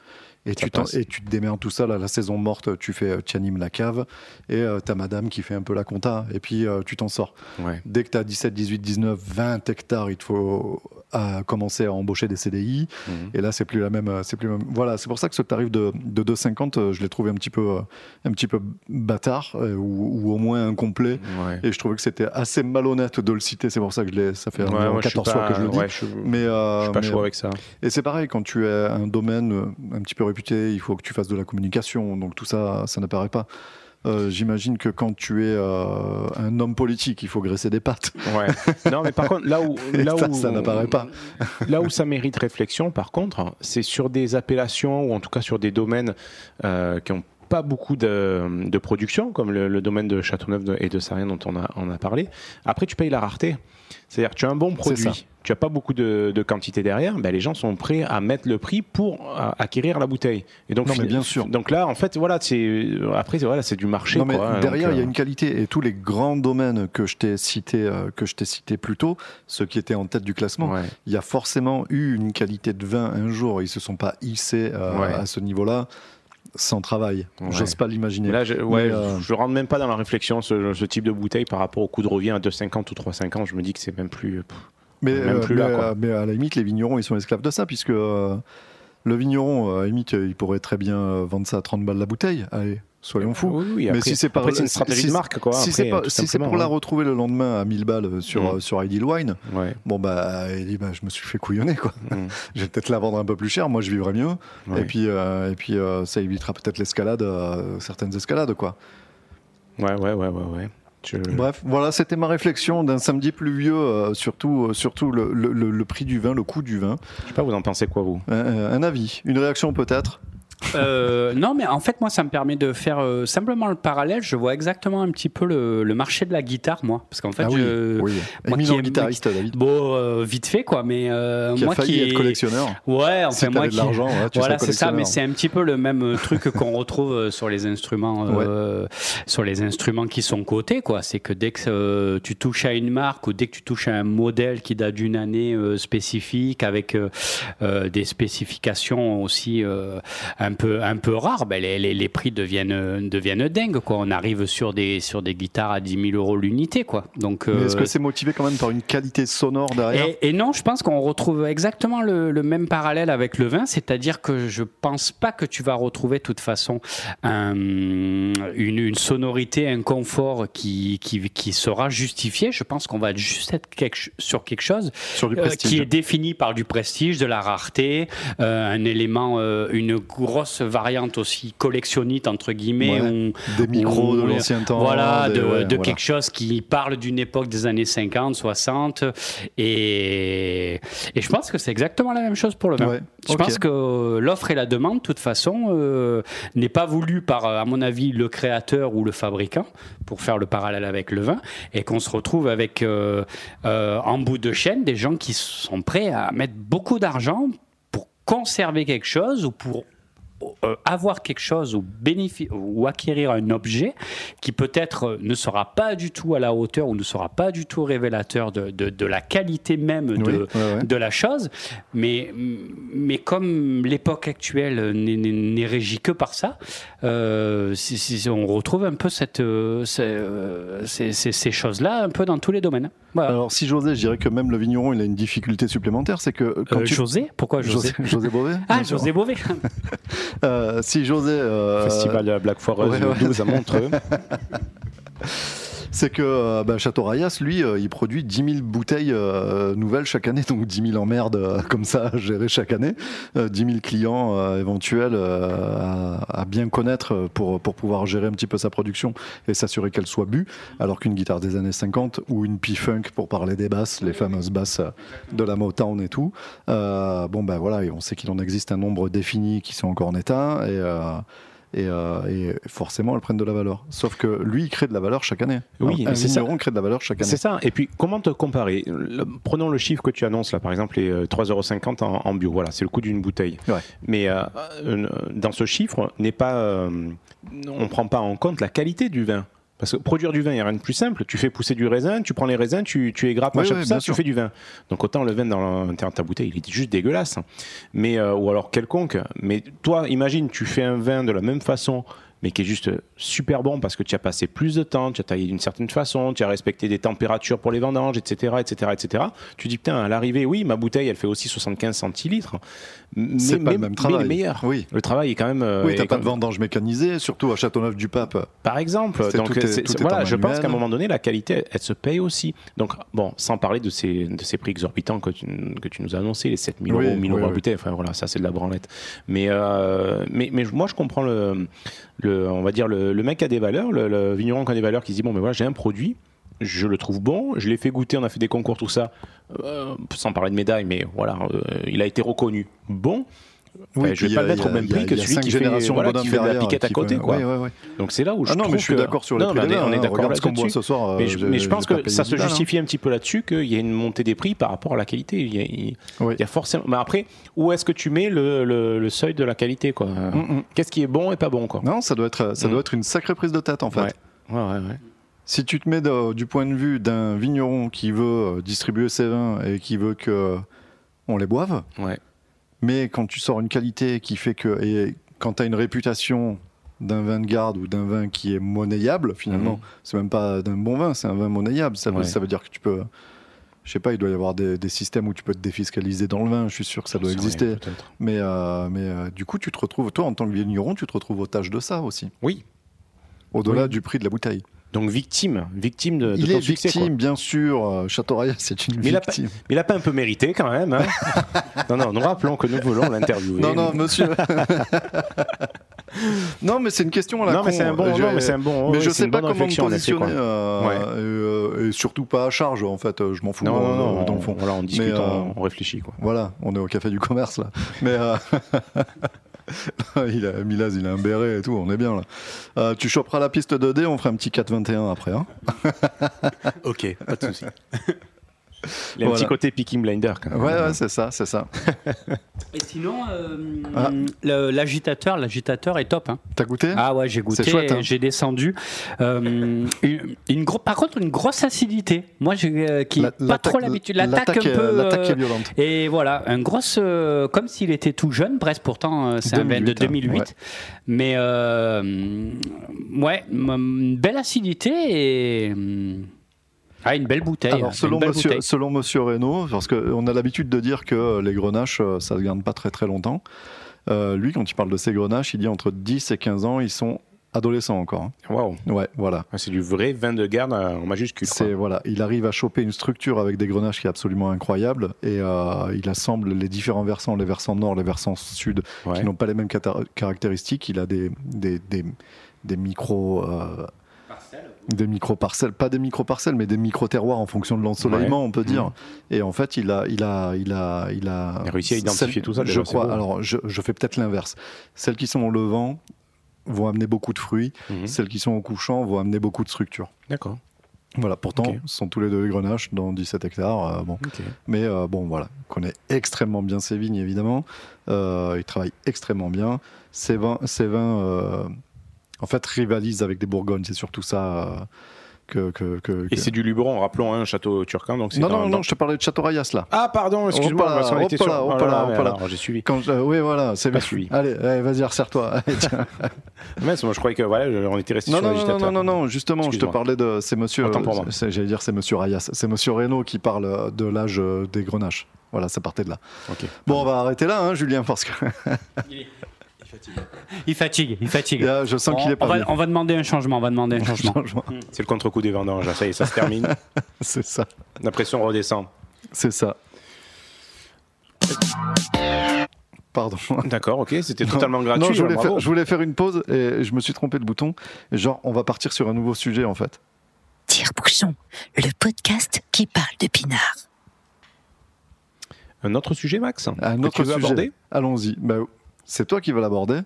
Speaker 6: Et tu, et tu te démerdes tout seul à la saison morte, tu fais, euh, tu animes la cave, et euh, t'as madame qui fait un peu la compta, et puis euh, tu t'en sors.
Speaker 5: Ouais.
Speaker 6: Dès que tu as 17, 18, 19, 20 hectares, il te faut euh, commencer à embaucher des CDI.
Speaker 5: Mhm.
Speaker 6: Et là, c'est plus la même. C'est plus la même- Voilà, c'est pour ça que ce tarif de, de 2,50, euh, je l'ai trouvé un petit peu, euh, un petit peu bâtard, euh, ou, ou au moins incomplet.
Speaker 5: Ouais.
Speaker 6: Et je trouvais que c'était assez malhonnête de le citer. C'est pour ça que je l'ai. Ça fait
Speaker 5: Ouais,
Speaker 6: environ
Speaker 5: moi, je suis
Speaker 6: 14 fois que je le dis.
Speaker 5: ouais, je
Speaker 6: mais euh,
Speaker 5: je suis pas
Speaker 6: mais,
Speaker 5: chaud avec ça.
Speaker 6: Et c'est pareil, quand tu es un domaine un petit peu réputé, il faut que tu fasses de la communication. Donc tout ça, ça n'apparaît pas. Euh, J'imagine que quand tu es euh, un homme politique, il faut graisser des pattes.
Speaker 5: Ouais. Non, mais par contre, là où, là
Speaker 6: ça,
Speaker 5: où
Speaker 6: ça n'apparaît pas.
Speaker 5: Là où ça mérite réflexion, par contre, c'est sur des appellations ou en tout cas sur des domaines euh, qui ont pas beaucoup de, de production, comme le, le domaine de Châteauneuf et de Sarien dont on a, on a parlé. Après, tu payes la rareté. C'est-à-dire que tu as un bon produit, tu n'as pas beaucoup de, de quantité derrière, ben les gens sont prêts à mettre le prix pour euh, acquérir la bouteille. Et donc,
Speaker 6: Non, mais
Speaker 5: fin-
Speaker 6: bien sûr.
Speaker 5: Donc là, en fait, voilà, c'est après, c'est- voilà, c'est du marché.
Speaker 6: Non,
Speaker 5: quoi,
Speaker 6: derrière, il y a
Speaker 5: euh,
Speaker 6: une qualité. Et tous les grands domaines que je t'ai cités, euh, que je t'ai cités plus tôt, ceux qui étaient en tête du classement,
Speaker 5: ouais.
Speaker 6: il y a forcément eu une qualité de vin un jour. Ils se sont pas hissés euh,
Speaker 5: Ouais.
Speaker 6: à ce niveau-là sans travail.
Speaker 5: Ouais.
Speaker 6: J'ose pas l'imaginer.
Speaker 5: Là, je, ouais,
Speaker 6: euh,
Speaker 5: je rentre même pas dans la réflexion, ce, ce type de bouteille par rapport au coût de revient à 2,50 ou 3,50. Je me dis que c'est même plus.
Speaker 6: Mais,
Speaker 5: même
Speaker 6: euh,
Speaker 5: plus
Speaker 6: mais,
Speaker 5: là, quoi.
Speaker 6: euh, mais à la limite, les vignerons, ils sont esclaves de ça, puisque le vigneron, à la limite, il pourrait très bien vendre ça à 30 balles la bouteille. Allez, soyons fous.
Speaker 5: Oui, oui,
Speaker 6: mais
Speaker 5: après-
Speaker 6: si c'est pas
Speaker 5: après, c'est une stratégie
Speaker 6: si-
Speaker 5: de marque, quoi.
Speaker 6: Si
Speaker 5: après,
Speaker 6: c'est si pour la
Speaker 5: hein.
Speaker 6: retrouver le lendemain à 1000 balles sur,
Speaker 5: Mm.
Speaker 6: euh, sur Ideal Wine,
Speaker 5: Ouais.
Speaker 6: bon bah, il dit, bah, je me suis fait couillonner quoi.
Speaker 5: Mm.
Speaker 6: je vais peut-être la vendre un peu plus cher, moi je vivrai mieux.
Speaker 5: Ouais.
Speaker 6: Et puis, euh, et puis euh, ça évitera peut-être l'escalade, certaines escalades quoi.
Speaker 5: Ouais, ouais, ouais, ouais, ouais. Je-
Speaker 6: Bref, voilà, c'était ma réflexion d'un samedi pluvieux, euh, surtout, euh, surtout le, le- le- le prix du vin, le coût du vin.
Speaker 5: Je sais pas, vous en pensez quoi, vous?
Speaker 6: Un, un avis, une réaction peut-être?
Speaker 9: Euh, non, mais en fait, moi, ça me permet de faire euh, simplement le parallèle. Je vois exactement un petit peu le, le marché de la guitare, moi. Parce qu'en fait,
Speaker 6: Ah oui,
Speaker 9: je-
Speaker 6: oui.
Speaker 9: moi qui aime-
Speaker 6: guitariste, David.
Speaker 9: Bon, euh, vite fait, quoi. Mais euh,
Speaker 6: Qui a
Speaker 9: moi
Speaker 6: failli
Speaker 9: qui
Speaker 6: être
Speaker 9: est-
Speaker 6: collectionneur.
Speaker 9: Ouais, enfin,
Speaker 6: Si
Speaker 9: moi
Speaker 6: de
Speaker 9: qui.
Speaker 6: l'argent, ouais, tu
Speaker 9: voilà, c'est ça, mais c'est un petit peu le même euh, truc qu'on retrouve euh, sur les instruments, euh, sur les instruments qui sont cotés, quoi. C'est que dès que tu touches à une marque ou dès que tu touches à un modèle qui date d'une année spécifique avec des spécifications aussi euh, un peu un peu rares, ben, les, les, les prix deviennent deviennent dingues, quoi. On arrive sur des sur des guitares à 10 000 euros l'unité, quoi. Donc
Speaker 6: est-ce
Speaker 9: euh,
Speaker 6: que c'est motivé quand même par une qualité sonore derrière?
Speaker 9: et, et non, je pense qu'on retrouve exactement le, le même parallèle avec le vin, c'est-à-dire que je pense pas que tu vas retrouver de toute façon un- une, une sonorité, un confort qui, qui, qui sera justifié. Je pense qu'on va juste être quelque sur quelque chose
Speaker 6: Sur du
Speaker 9: euh,
Speaker 6: prestige.
Speaker 9: qui est défini par du prestige, de la rareté, euh, un élément, euh, une grosse variante aussi collectionnite entre guillemets.
Speaker 6: Ouais,
Speaker 9: on-
Speaker 6: des micros de l'ancien temps,
Speaker 9: Voilà,
Speaker 6: des-
Speaker 9: de,
Speaker 6: ouais,
Speaker 9: de
Speaker 6: voilà.
Speaker 9: quelque chose qui parle d'une époque des années 50, 60. Et, et je pense que c'est exactement la même chose pour le vin.
Speaker 6: Ouais,
Speaker 9: Je pense que l'offre et la demande, de toute façon, euh, n'est pas voulu par, à mon avis, le créateur ou le fabricant, pour faire le parallèle avec le vin, et qu'on se retrouve avec, euh, euh, en bout de chaîne, des gens qui sont prêts à mettre beaucoup d'argent pour conserver quelque chose ou pour euh, avoir quelque chose ou, ou acquérir un objet qui peut-être euh, ne sera pas du tout à la hauteur ou ne sera pas du tout révélateur de, de- de la qualité même de,
Speaker 6: Oui, ouais, ouais.
Speaker 9: de la chose. Mais, mais comme l'époque actuelle n'est- régie que par ça, euh, si- si- on retrouve un peu cette, ces- ces choses-là un peu dans tous les domaines. Voilà.
Speaker 6: Alors si José, je dirais que même le vigneron, il a une difficulté supplémentaire, c'est que quand
Speaker 9: Euh,
Speaker 6: tu...
Speaker 9: José Pourquoi José
Speaker 6: José Beauvais
Speaker 9: Ah. José Beauvais
Speaker 6: Euh, si José... euh,
Speaker 5: Festival de la Black Forest
Speaker 6: ouais, ouais.
Speaker 5: 12 à Montreux.
Speaker 6: c'est que euh, bah, Château Rayas, lui, euh, il produit 10 000 bouteilles euh, nouvelles chaque année, donc 10 000 emmerdes comme ça à gérer chaque année, euh, 10 000 clients éventuels à, bien connaître pour, pour pouvoir gérer un petit peu sa production et s'assurer qu'elle soit bue, alors qu'une guitare des années 50 ou une P-Funk pour parler des basses, les fameuses basses de la Motown et tout, bon ben voilà, et on sait qu'il en existe un nombre défini qui sont encore en état et, euh, et, euh, et forcément elles prennent de la valeur. Sauf que lui, il crée de la valeur chaque année.
Speaker 5: Oui,
Speaker 6: un
Speaker 5: c'est ça.
Speaker 6: vigneron crée de la valeur chaque année.
Speaker 5: C'est ça. Et puis, comment te comparer Prenons le chiffre que tu annonces là, par exemple, les euh, 3,50€ en, en bio. Voilà, c'est le coût d'une bouteille.
Speaker 6: Ouais.
Speaker 5: Mais euh, euh, dans ce chiffre, n'est pas, euh, on ne prend pas en compte la qualité du vin. Parce que produire du vin, il n'y a rien de plus simple. Tu fais pousser du raisin, tu prends les raisins, tu, tu égrappes,
Speaker 6: Oui,
Speaker 5: machin,
Speaker 6: oui,
Speaker 5: ça, tu fais du vin. Donc autant le vin dans de ta bouteille, il est juste dégueulasse. Mais, euh, ou alors quelconque. Mais toi, imagine, tu fais un vin de la même façon, mais qui est juste super bon parce que tu as passé plus de temps, tu as taillé d'une certaine façon, tu as respecté des températures pour les vendanges, etc., etc., etc. Tu dis putain, à l'arrivée, oui, ma bouteille, elle fait aussi 75 centilitres, mais,
Speaker 6: C'est pas
Speaker 5: mais-
Speaker 6: le même
Speaker 5: mais
Speaker 6: travail.
Speaker 5: il est meilleur.
Speaker 6: Oui.
Speaker 5: Le travail est quand même. euh,
Speaker 6: Oui, t'as pas de vendange mécanisée, surtout à Châteauneuf-du-Pape.
Speaker 5: par exemple. Donc,
Speaker 6: est- est
Speaker 5: voilà, je pense qu'à un moment donné, la qualité, elle, elle se paye aussi. Donc, bon, sans parler de ces, de ces prix exorbitants que tu, que tu nous as annoncés, les 7000
Speaker 6: Oui,
Speaker 5: euros, 1000
Speaker 6: oui,
Speaker 5: euros la bouteille, enfin voilà, ça c'est de la branlette. Mais, euh, mais, mais moi, je comprends le, le, on va dire, le, le mec a des valeurs, le, le vigneron qui a des valeurs, qui se dit, bon, mais voilà, j'ai un produit, je le trouve bon, je l'ai fait goûter, on a fait des concours, tout ça, euh, sans parler de médailles, mais voilà, euh, il a été reconnu bon. Enfin,
Speaker 6: Oui,
Speaker 5: je vais pas le
Speaker 6: a-
Speaker 5: mettre au même prix que celui qui fait,
Speaker 6: générations
Speaker 5: voilà, qui fait de la piquette à côté.
Speaker 6: fait-
Speaker 5: Quoi.
Speaker 6: ouais, ouais, ouais.
Speaker 5: Donc c'est là où je
Speaker 6: Ah non,
Speaker 5: trouve
Speaker 6: mais je suis
Speaker 5: que-
Speaker 6: d'accord sur les
Speaker 5: Non,
Speaker 6: prix
Speaker 5: mais on est- d'accord là-dessus.
Speaker 6: ce soir, euh,
Speaker 5: Mais je, mais je pense que ça se
Speaker 6: 10 balles, hein.
Speaker 5: justifie un petit peu là-dessus qu'il y a une montée des prix par rapport à la qualité. Il y a, il-
Speaker 6: Oui.
Speaker 5: il y a forcément. Mais après, où est-ce que tu mets le, le- le seuil de la qualité quoi?
Speaker 6: Mm, mm.
Speaker 5: Qu'est-ce qui est bon et pas bon quoi?
Speaker 6: Non, ça doit être, ça
Speaker 5: Mm.
Speaker 6: doit être une sacrée prise de tête en fait.
Speaker 5: Ouais. Ouais.
Speaker 6: Si tu te mets de- du point de vue d'un vigneron qui veut euh, distribuer ses vins et qui veut que euh, on les boive,
Speaker 5: Ouais.
Speaker 6: Mais quand tu sors une qualité qui fait que et quand tu as une réputation d'un vin de garde ou d'un vin qui est monnayable finalement,
Speaker 5: Mhm.
Speaker 6: c'est même pas d'un bon vin, c'est un vin monnayable. Ça, veut-
Speaker 5: Ouais.
Speaker 6: ça veut dire que tu peux je sais pas, il doit y avoir des, des systèmes où tu peux te défiscaliser dans le vin, je suis sûr que ça doit exister. Mais, euh, mais euh, du coup, tu te retrouves, toi en tant que vigneron, tu te retrouves tâche de ça aussi,
Speaker 5: Oui.
Speaker 6: au-delà
Speaker 5: Oui.
Speaker 6: du prix de la bouteille.
Speaker 5: Donc victime, victime de, de
Speaker 6: il
Speaker 5: ton
Speaker 6: est
Speaker 5: succès.
Speaker 6: victime,
Speaker 5: quoi.
Speaker 6: bien sûr. euh, Château Rayas, c'est une
Speaker 5: Mais il a pas-
Speaker 6: victime.
Speaker 5: Mais il a pas un peu mérité quand même. hein non, non, nous rappelons que nous voulons l'interviewer.
Speaker 6: Non, non, monsieur. non, mais c'est une question à la
Speaker 5: Non, mais
Speaker 6: con.
Speaker 5: c'est un bon, non, mais c'est un bon.
Speaker 6: mais je sais pas comment me positionner. euh,
Speaker 5: Ouais.
Speaker 6: et, euh, et surtout pas à charge, en fait. euh, Je m'en fous.
Speaker 5: Non, non,
Speaker 6: euh,
Speaker 5: non,
Speaker 6: dans le fond.
Speaker 5: voilà, on discute,
Speaker 6: Mais, euh,
Speaker 5: on, on réfléchit. Quoi.
Speaker 6: Voilà, on est au café du commerce là. Mais euh, il a, Milaz, il a un béret et tout, on est bien là. Euh, tu choperas la piste 2D, on fera un petit 4-21 après. Hein
Speaker 5: Ok, pas de souci. Il a un petit côté Peaky Blinder quand même.
Speaker 6: ouais, ouais, c'est ça, c'est ça.
Speaker 9: Et sinon, euh,
Speaker 6: Ah.
Speaker 9: l'agitateur, l'agitateur est top. hein.
Speaker 6: T'as goûté?
Speaker 9: Ah ouais, j'ai goûté,
Speaker 6: hein.
Speaker 9: j'ai descendu. Euh, une, une gros, par contre, une grosse acidité. Moi, j'ai euh, qui
Speaker 6: La-
Speaker 9: pas trop l'habitude. L'attaque un peu.
Speaker 6: l'attaque est
Speaker 9: euh,
Speaker 6: violente.
Speaker 9: Et voilà, un grosse, euh, comme s'il était tout jeune. Brest, pourtant, euh, c'est un vin de
Speaker 6: 2008, hein,
Speaker 9: 2008.
Speaker 6: ouais.
Speaker 9: Mais euh, ouais, une belle acidité et hum, ah, une belle bouteille.
Speaker 6: Alors,
Speaker 9: hein,
Speaker 6: selon
Speaker 9: belle
Speaker 6: monsieur,
Speaker 9: bouteille.
Speaker 6: selon monsieur Reynaud, parce qu'on a l'habitude de dire que les grenaches, euh, ça ne se garde pas très très longtemps. Euh, lui, quand il parle de ces grenaches, il dit entre 10 et 15 ans, ils sont adolescents encore. hein.
Speaker 5: Waouh.
Speaker 6: Ouais, voilà.
Speaker 5: Ah, C'est du vrai vin de garde euh, en majuscule.
Speaker 6: C'est voilà, il arrive à choper une structure avec des grenaches qui est absolument incroyable et euh, il assemble les différents versants, les versants nord, les versants sud,
Speaker 5: Ouais.
Speaker 6: qui n'ont pas les mêmes caractéristiques. Il a des des, des, des micro euh, des micro parcelles, pas des micro parcelles, mais des micro terroirs en fonction de l'ensoleillement,
Speaker 5: Ouais.
Speaker 6: on peut dire.
Speaker 5: Mhm.
Speaker 6: Et en fait, il a il a il a il a,
Speaker 5: réussi à identifier tout ça,
Speaker 6: Je crois.
Speaker 5: beau.
Speaker 6: Alors, je, je fais peut-être l'inverse. Celles qui sont au levant vont amener beaucoup de fruits.
Speaker 5: Mhm.
Speaker 6: Celles qui sont au couchant vont amener beaucoup de structure.
Speaker 5: D'accord.
Speaker 6: Voilà, pourtant, ce sont tous les deux des grenaches dans 17 hectares. euh, bon. Mais euh, bon, voilà, il connaît extrêmement bien ses vignes, évidemment. Euh, il travaille extrêmement bien. Ses vins, ses vins euh, en fait, rivalisent avec des Bourgognes. C'est surtout ça euh, que... que, que-
Speaker 5: Et
Speaker 6: que-
Speaker 5: c'est du Luberon, rappelons, un château turquin. Donc
Speaker 6: Non,
Speaker 5: dans-
Speaker 6: non,
Speaker 5: dans-
Speaker 6: non, je te parlais de Château Rayas, là.
Speaker 5: Ah, pardon, excuse-moi, parce qu'on était sur.
Speaker 6: là,
Speaker 5: oh là
Speaker 6: là,
Speaker 5: là, j'ai suivi.
Speaker 6: Quand je- oui, voilà, c'est bien.
Speaker 5: suivi.
Speaker 6: Allez, allez, vas-y, resserre-toi.
Speaker 5: Mince, moi je croyais que voilà, on était resté
Speaker 6: Non,
Speaker 5: sur
Speaker 6: non, non,
Speaker 5: l'agitateur.
Speaker 6: non, non, non, justement, je te parlais de. C'est monsieur. J'allais dire, c'est monsieur Rayas. C'est monsieur Reynaud qui parle de l'âge euh, des grenaches. Voilà, ça partait de là. Bon, on va arrêter là, hein, Julien, parce que.
Speaker 9: Il fatigue, il fatigue.
Speaker 6: Là, je sens qu'il est pas
Speaker 9: on va,
Speaker 6: bien.
Speaker 9: on va demander un changement, on va demander un changement.
Speaker 5: C'est le contre-coup des vendanges, ça y est, ça se termine.
Speaker 6: C'est ça.
Speaker 5: La pression redescend.
Speaker 6: C'est ça. Pardon.
Speaker 5: D'accord, ok, c'était totalement gratuit.
Speaker 6: Non, je voulais,
Speaker 5: bravo.
Speaker 6: faire, je voulais faire une pause et je me suis trompé de bouton. Et genre, on va partir sur un nouveau sujet en fait.
Speaker 1: Tire-bouchon, le podcast qui parle de pinard.
Speaker 5: Un autre sujet, Max
Speaker 6: Un
Speaker 5: que
Speaker 6: autre
Speaker 5: tu veux
Speaker 6: sujet.
Speaker 5: aborder?
Speaker 6: Allons-y. Bah, c'est toi qui vas l'aborder.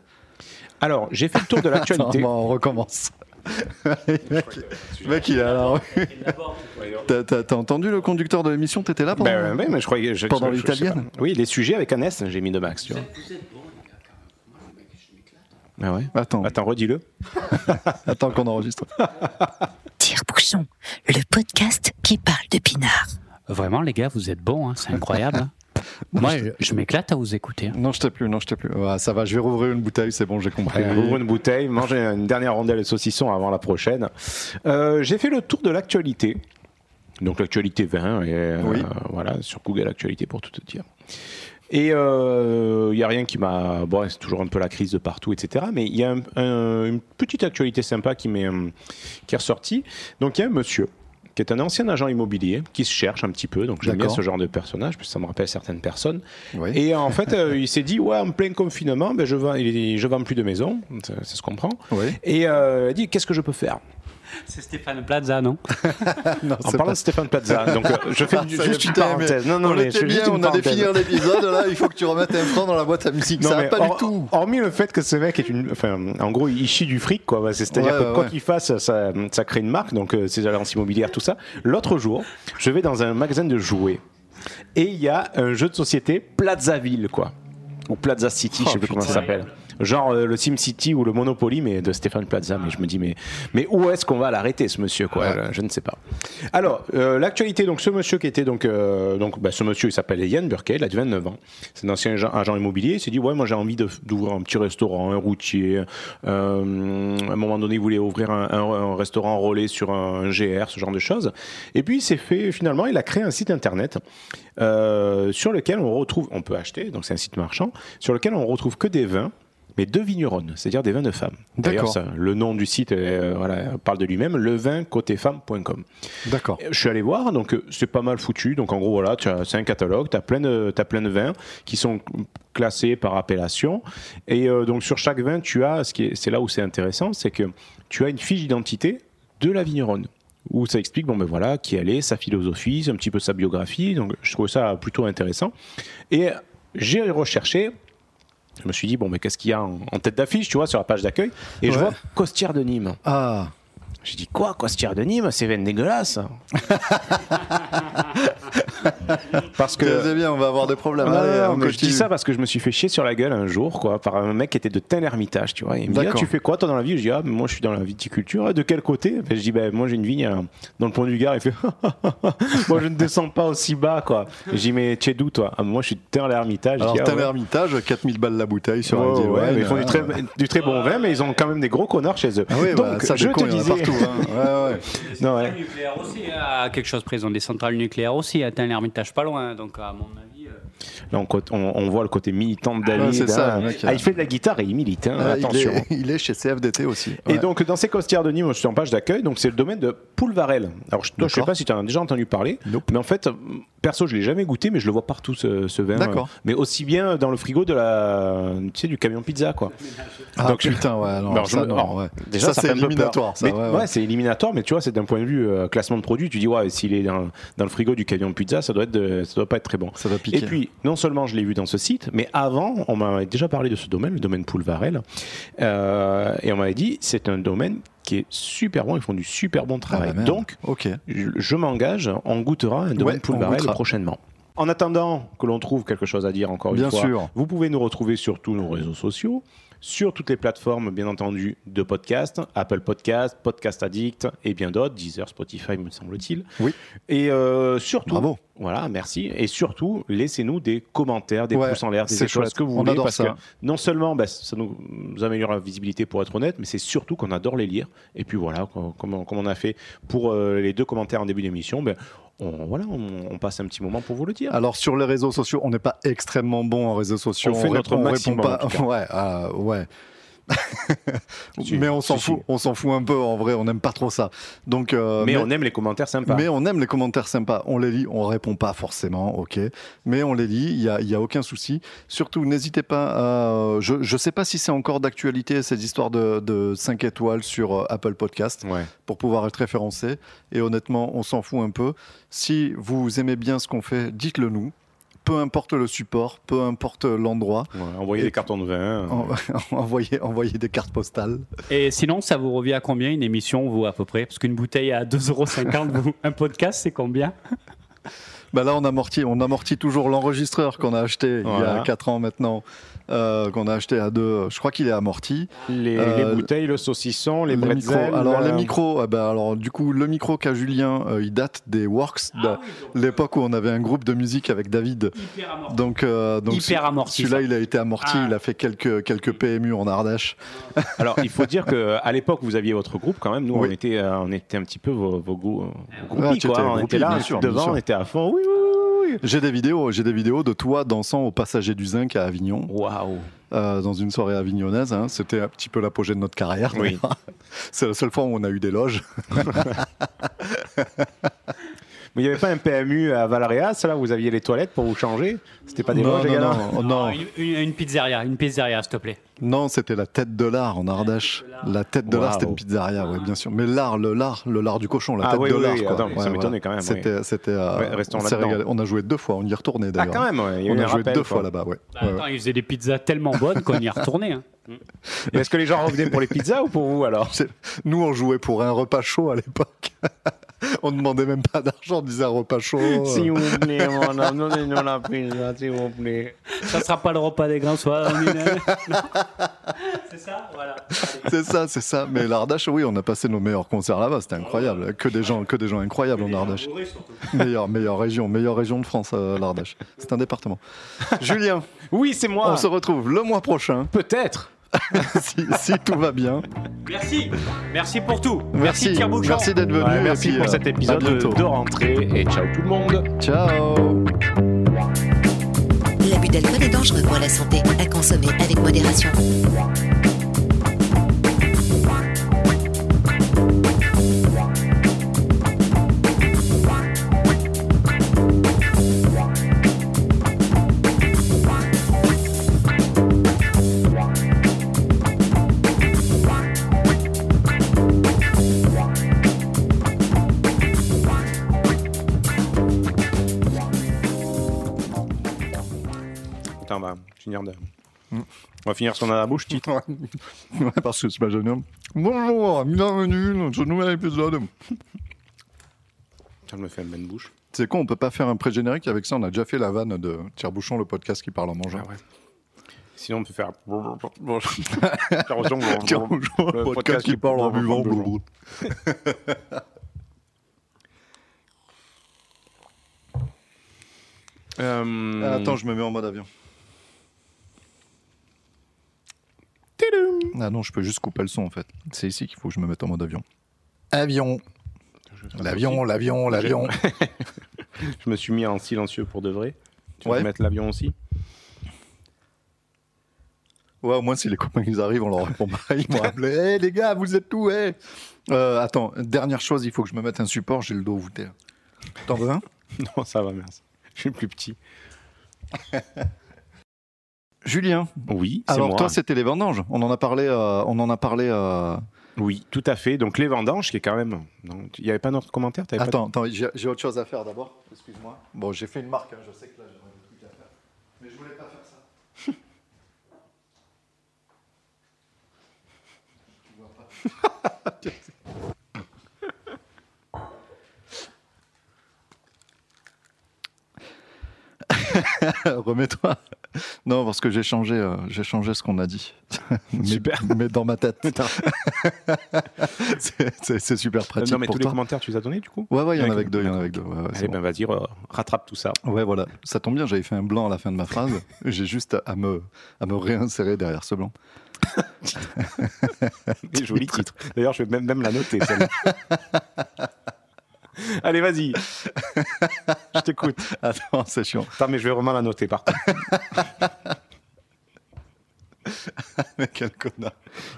Speaker 5: Alors, j'ai fait le tour de l'actualité.
Speaker 6: On recommence. le mec, il est à la rue. T'as- T'as t'as entendu le conducteur de l'émission T'étais là pendant
Speaker 5: Ben, ouais, mais je croyais. Je,
Speaker 6: Pendant l'italienne.
Speaker 5: Oui, les sujets avec un S, j'ai mis de Max, tu vois. Ah ouais?
Speaker 6: Attends,
Speaker 5: Attends, redis-le.
Speaker 6: attends qu'on enregistre.
Speaker 1: Tire-bouchon, le podcast qui parle de pinard.
Speaker 9: Vraiment, les gars, vous êtes bons, hein, c'est incroyable. hein. Moi, je, je m'éclate à vous écouter.
Speaker 6: Non, je t'ai plus, non, je t'ai plus. Ouais, ça va, je vais rouvrir une bouteille, c'est bon, j'ai compris.
Speaker 5: Allez, ouvre une bouteille, manger une dernière rondelle de saucisson avant la prochaine. Euh, j'ai fait le tour de l'actualité. Donc l'actualité 20, et euh,
Speaker 6: Oui.
Speaker 5: voilà, sur Google Actualité pour tout te dire. Et il n'y a rien qui m'a... Bon, c'est toujours un peu la crise de partout, etc. Mais il y a un- un- une petite actualité sympa qui, m'est, euh, qui est ressortie. Donc il y a un monsieur qui est un ancien agent immobilier qui se cherche un petit peu. Donc j'aime bien ce genre de personnage, parce que ça me rappelle certaines personnes.
Speaker 6: Oui.
Speaker 5: Et en fait, euh, il s'est dit, ouais, en plein confinement, ben, je vends, je vends plus de maison, ça, ça se comprend.
Speaker 6: Oui.
Speaker 5: Et euh, il dit, qu'est-ce que je peux faire?
Speaker 9: C'est Stéphane Plaza, non
Speaker 6: Non,
Speaker 5: En
Speaker 6: c'est
Speaker 5: parlant
Speaker 6: pas-
Speaker 5: de Stéphane Plaza, donc euh, je fais
Speaker 6: Ça y est,
Speaker 5: juste une
Speaker 6: putain,
Speaker 5: parenthèse.
Speaker 6: mais
Speaker 5: Non, non,
Speaker 6: on
Speaker 5: mais
Speaker 6: était
Speaker 5: je fais juste
Speaker 6: bien,
Speaker 5: une
Speaker 6: on allait
Speaker 5: parenthèse.
Speaker 6: finir l'épisode, là, il faut que tu remettes un franc dans la boîte à musique.
Speaker 5: Non,
Speaker 6: ça va
Speaker 5: mais
Speaker 6: pas
Speaker 5: hor-
Speaker 6: du tout.
Speaker 5: Hormis le fait que ce mec est une. Enfin, en gros, il chie du fric, quoi. Bah, c'est- C'est-à-dire
Speaker 6: Ouais,
Speaker 5: que
Speaker 6: ouais,
Speaker 5: quoi
Speaker 6: ouais.
Speaker 5: qu'il fasse, ça, ça crée une marque, donc euh, c'est l'agence immobilière, tout ça. L'autre jour, je vais dans un magasin de jouets et il y a un jeu de société Plazzaville, quoi. Ou Plaza City, je sais
Speaker 6: Oh,
Speaker 5: plus comment ça s'appelle. Genre euh, le Sim City ou le Monopoly, mais de Stéphane Plaza. Mais je me dis, mais, mais où est-ce qu'on va l'arrêter, ce monsieur, quoi je, je ne sais pas. Alors, euh, l'actualité, donc ce monsieur qui était donc. euh, donc bah, ce monsieur, il s'appelle Yann Burkey, il a 29 ans. C'est un ancien agent, agent immobilier. Il s'est dit, ouais, moi j'ai envie d'ouvrir un petit restaurant, un routier. Euh, à un moment donné, il voulait ouvrir un, un- un restaurant relais sur un, un GR, ce genre de choses. Et puis il s'est fait, finalement, il a créé un site internet sur lequel on retrouve, on peut acheter, donc c'est un site marchand, sur lequel on retrouve que des vins. Mais de vigneronnes, c'est-à-dire des vins de femmes. D'ailleurs, le nom du site euh, voilà, parle de lui-même, levincotefemme.com.
Speaker 6: D'accord.
Speaker 5: Je suis allé voir, donc euh, c'est pas mal foutu. Donc en gros, voilà, c'est un catalogue, tu as, plein de- plein de vins qui sont classés par appellation. Et euh, donc sur chaque vin, tu as, ce qui est- c'est là où c'est intéressant, c'est que tu as une fiche d'identité de la vigneronne. Où ça explique, bon ben voilà, qui elle est, sa philosophie, un petit peu sa biographie. Donc je trouve ça plutôt intéressant. Et j'ai recherché, je me suis dit, bon, mais qu'est-ce qu'il y a en, en tête d'affiche, tu vois, sur la page d'accueil? Et je vois Costière de Nîmes.
Speaker 6: Ah,
Speaker 5: J'ai dit quoi, Costière de Nîmes C'est veine dégueulasse. parce que
Speaker 6: c'est bien, on va avoir des problèmes.
Speaker 5: Ah,
Speaker 6: Allez,
Speaker 5: non,
Speaker 6: on
Speaker 5: mais je dis ça parce que je me suis fait chier sur la gueule un jour, quoi, par un mec qui était de tel ermitage, tu vois. Il me dit, ah, tu fais quoi, toi, dans la vie? Je dis, ah, moi, je suis dans la viticulture. Ah, de quel côté? Ben, Je dis, ben, moi, j'ai une vigne euh, dans le pont du Gard. Il fait, moi, je ne descends pas aussi bas, quoi. Je dis, mais tu es d'où, toi? Ah, Moi, je suis de tel ermitage.
Speaker 6: Alors,
Speaker 5: ah, ouais.
Speaker 6: l'ermitage, 4000 balles la bouteille sur
Speaker 5: Ouais,
Speaker 6: un
Speaker 5: ouais, mais ils font du très,
Speaker 6: hein.
Speaker 5: du très bon vin, mais ils ont quand même des gros connards chez eux.
Speaker 6: Ah oui,
Speaker 5: Donc,
Speaker 6: bah, ça
Speaker 5: je te disais.
Speaker 6: Partout. hein. Ouais, ouais.
Speaker 5: Non, ouais.
Speaker 9: nucléaire aussi, à quelque chose près. Ils ont des centrales nucléaires aussi, à l'Ermitage pas loin. Donc, à mon avis. Euh,
Speaker 5: Là, on, on- on voit le côté militant de David.
Speaker 6: Ça, le mec,
Speaker 5: Ah, il fait de la guitare et il milite, hein,
Speaker 6: Ah, il,
Speaker 5: attention.
Speaker 6: est, il est chez CFDT aussi.
Speaker 5: Et donc, dans ces costières de Nîmes, je suis en page d'accueil, donc c'est le domaine de Poulvarel. Alors, je- je sais pas si tu en as déjà entendu parler, mais en fait, perso, je l'ai jamais goûté, mais je le vois partout, ce, ce vin.
Speaker 6: D'accord.
Speaker 5: Euh, Mais aussi bien dans le frigo de la, tu sais, du camion pizza, quoi.
Speaker 6: Ah
Speaker 5: Donc,
Speaker 6: putain, ouais, non,
Speaker 5: Alors, je
Speaker 6: ça, non,
Speaker 5: alors,
Speaker 6: ouais.
Speaker 5: Déjà,
Speaker 6: Ça,
Speaker 5: ça,
Speaker 6: c'est éliminatoire, ça,
Speaker 5: Mais-
Speaker 6: ouais,
Speaker 5: ouais,
Speaker 6: ouais.
Speaker 5: c'est éliminatoire, mais tu vois, c'est d'un point de vue euh, classement de produit. Tu dis, ouais, s'il est dans, dans le frigo du camion pizza, ça doit, être de- ça doit pas être très bon.
Speaker 6: Ça va piquer.
Speaker 5: Et puis, non seulement je l'ai vu dans ce site, mais avant, on m'avait déjà parlé de ce domaine, le domaine Poulvarel. Euh, et on m'avait dit, c'est un domaine qui est super bon, ils font du super bon travail.
Speaker 6: Ah, bah.
Speaker 5: Donc,
Speaker 6: ok.
Speaker 5: je, je m'engage, on goûtera un domaine
Speaker 6: Ouais,
Speaker 5: Poulvarel prochainement. En attendant que l'on trouve quelque chose à dire encore
Speaker 6: Bien
Speaker 5: une fois,
Speaker 6: sûr.
Speaker 5: vous pouvez nous retrouver sur tous nos réseaux sociaux, sur toutes les plateformes, bien entendu, de podcast, Apple Podcast, Podcast Addict et bien d'autres, Deezer, Spotify, me semble-t-il.
Speaker 6: Oui.
Speaker 5: Et euh, surtout,
Speaker 6: Bravo.
Speaker 5: voilà, merci. Et surtout, laissez-nous des commentaires, des
Speaker 6: Ouais,
Speaker 5: pouces en l'air, des étoiles, ce que vous
Speaker 6: On
Speaker 5: voulez, parce
Speaker 6: ça.
Speaker 5: que non seulement bah, ça nous améliore la visibilité pour être honnête, mais c'est surtout qu'on adore les lire. Et puis voilà, comme, comme on- a fait pour euh, les deux commentaires en début d'émission, ben, on, voilà, on, on passe un petit moment pour vous le dire.
Speaker 6: Alors sur les réseaux sociaux, on n'est pas extrêmement bon en réseaux sociaux.
Speaker 5: On fait notre
Speaker 6: répond,
Speaker 5: maximum,
Speaker 6: répond
Speaker 5: en
Speaker 6: pas. Ouais, ah, ouais. Mais on s'en fout, on s'en fout un peu en vrai, on n'aime pas trop ça. Donc, euh,
Speaker 5: mais, on aime les commentaires sympas.
Speaker 6: Mais on aime les commentaires sympas. On les lit, on répond pas forcément, ok. Mais on les lit, il y a, il y a aucun souci. Surtout, n'hésitez pas à. euh, Je ne sais pas si c'est encore d'actualité ces histoires de, de 5 étoiles sur euh, Apple Podcast
Speaker 5: Ouais.
Speaker 6: pour pouvoir être référencé. Et honnêtement, on s'en fout un peu. Si vous aimez bien ce qu'on fait, dites-le nous. Peu importe le support, peu importe l'endroit.
Speaker 5: Ouais, envoyez
Speaker 6: Et-
Speaker 5: des cartons de vin.
Speaker 6: En- envoyez, envoyez des cartes postales.
Speaker 9: Et sinon, ça vous revient à combien une émission, vous, à peu près? Parce qu'une bouteille à 2,50€, vous, un podcast, c'est combien?
Speaker 6: Bah là, on amortit, on amortit toujours l'enregistreur qu'on a acheté il y a 4 ans maintenant, euh, qu'on a acheté à deux. Je crois qu'il est amorti.
Speaker 5: Les,
Speaker 6: Euh,
Speaker 5: les bouteilles, le saucisson, les,
Speaker 6: Les
Speaker 5: bretzels.
Speaker 6: micros. Alors les
Speaker 5: euh,
Speaker 6: micros, eh ben, alors du coup le micro qu'a Julien, euh, il date des Works, de l'époque où on avait un groupe de musique avec David. Donc, euh, donc
Speaker 9: Hyper amorti,
Speaker 6: Celui-là,
Speaker 9: ça.
Speaker 6: il a été amorti.
Speaker 9: Ah.
Speaker 6: Il a fait quelques quelques PMU en Ardèche.
Speaker 5: Alors, il faut dire qu'à l'époque, vous aviez votre groupe quand même. Nous,
Speaker 6: Oui.
Speaker 5: on, était, euh, on était un petit peu vos, vos,
Speaker 6: Ah,
Speaker 5: groupies. quoi. On était là, devant, on était à fond. Oui, oui, oui.
Speaker 6: J'ai des vidéos, j'ai des vidéos de toi dansant au passager du Zinc à Avignon.
Speaker 5: Waouh.
Speaker 6: euh, dans une soirée avignonnaise. hein. C'était un petit peu l'apogée de notre carrière.
Speaker 5: Oui.
Speaker 6: C'est la seule fois où on a eu des loges.
Speaker 5: Mais il n'y avait pas un PMU à Valréas, là, vous aviez les toilettes pour vous changer C'était pas des
Speaker 6: non,
Speaker 5: loges
Speaker 6: non,
Speaker 5: également
Speaker 6: non, non,
Speaker 9: Une, pizzeria, une pizzeria, s'il te plaît.
Speaker 6: non, c'était la tête de l'art en Ardèche. La tête de l'art,
Speaker 5: Waouh.
Speaker 6: c'était une pizzeria, oui, bien sûr. Mais l'art, le lard, le lard du cochon, la
Speaker 5: Ah
Speaker 6: tête
Speaker 5: oui,
Speaker 6: de
Speaker 5: oui,
Speaker 6: l'art.
Speaker 5: oui, ça m'étonnait
Speaker 6: ouais.
Speaker 5: quand même,
Speaker 6: C'était, c'était, euh,
Speaker 5: Ouais, restons
Speaker 6: on a joué deux fois, on y est retourné
Speaker 5: Ah,
Speaker 6: d'ailleurs.
Speaker 5: quand même, ouais, y
Speaker 6: on a joué
Speaker 5: rappel,
Speaker 6: deux
Speaker 5: quoi.
Speaker 6: fois là-bas, ouais.
Speaker 9: Bah, attends, ils faisaient des pizzas tellement bonnes qu'on y est retourné. hein.
Speaker 5: Est-ce que les gens revenaient pour les pizzas ou pour vous alors?
Speaker 6: Nous, on jouait pour un repas chaud à l'époque. on demandait même pas d'argent, on disait un repas chaud. euh.
Speaker 5: S'il vous plaît, mon homme, donnez-nous la pizza, s'il vous plaît.
Speaker 9: Ça sera pas le repas des grands soirs. c'est ça Voilà.
Speaker 6: C'est ça, c'est ça. Mais l'Ardèche, oui, on a passé nos meilleurs concerts là-bas. C'était incroyable. Que des gens, que des gens incroyables en Ardèche. Meilleure, meilleure région, meilleure région de France, euh, l'Ardèche. C'est un département. Julien,
Speaker 5: Oui, c'est moi.
Speaker 6: on se retrouve le mois prochain,
Speaker 5: Peut-être.
Speaker 6: si, si tout va bien.
Speaker 9: Merci. Merci pour tout.
Speaker 6: Merci,
Speaker 9: Bouchon.
Speaker 6: merci d'être venu.
Speaker 5: Ouais,
Speaker 6: et
Speaker 5: merci
Speaker 6: puis,
Speaker 5: pour
Speaker 6: euh,
Speaker 5: cet
Speaker 6: à
Speaker 5: épisode de rentrée et ciao tout le monde.
Speaker 6: Ciao.
Speaker 1: L'abus d'alcool est dangereux pour la santé, à consommer avec modération.
Speaker 5: Finir de... On va finir à la bouche, titre.
Speaker 6: Parce que c'est pas génial. Bonjour, bienvenue dans ce nouvel épisode.
Speaker 5: Ça me fait une bonne bouche.
Speaker 6: C'est con, on peut pas faire un pré-générique avec ça. On a déjà fait la vanne de Tire-Bouchon, le podcast qui parle en mangeant.
Speaker 5: Ah ouais. Sinon, on peut faire.
Speaker 6: Tire-Bouchon, le podcast qui parle en buvant.
Speaker 5: Euh,
Speaker 6: Attends, je me mets en mode avion. Ah non, je peux juste couper le son en fait. C'est ici qu'il faut que je me mette en mode avion. Avion. L'avion, l'avion, l'avion.
Speaker 5: Je me suis mis en silencieux pour de vrai. Tu
Speaker 6: Ouais.
Speaker 5: veux mettre l'avion aussi?
Speaker 6: Ouais, au moins si les copains ils arrivent, on leur répond pas. Ils m'ont appelé. Hé les gars, vous êtes où hey Euh, Attends, dernière chose, il faut que je me mette un support, j'ai le dos voûté. T'en veux un?
Speaker 5: Non, ça va, merci. Je suis plus petit.
Speaker 6: Julien.
Speaker 5: Oui,
Speaker 6: Alors
Speaker 5: moi.
Speaker 6: toi, c'était les vendanges. On en a parlé. euh, on en a parlé. euh,
Speaker 5: Oui, tout à fait. Donc les vendanges, qui est quand même. Il n'y avait pas notre commentaire pas-
Speaker 6: Attends, attends, j'ai j'ai autre chose à faire d'abord. Excuse-moi. Bon, j'ai fait une marque. hein, Je sais que là, j'aurais des trucs à faire, mais je voulais pas faire ça. Tu vois pas. Remets-toi. Non, parce que j'ai changé, euh, j'ai changé ce qu'on a dit. mais,
Speaker 5: Super.
Speaker 6: Mais dans ma tête. C'est- super pratique
Speaker 5: non, mais
Speaker 6: pour
Speaker 5: tous les commentaires, tu les as donnés du coup
Speaker 6: Ouais, ouais, il y en a avec deux, y en avec deux. Ouais, ouais, c'est
Speaker 5: Allez,
Speaker 6: bon.
Speaker 5: ben vas-y, rattrape tout ça.
Speaker 6: Ouais, voilà. Ça tombe bien, j'avais fait un blanc à la fin de ma phrase. J'ai juste à me, à me réinsérer derrière ce blanc.
Speaker 5: Joli titre. D'ailleurs, je vais même, même la noter. Allez, vas-y. Je t'écoute.
Speaker 6: Attends, c'est chiant.
Speaker 5: Attends, mais je vais vraiment la noter par contre.
Speaker 6: Mais quel connard.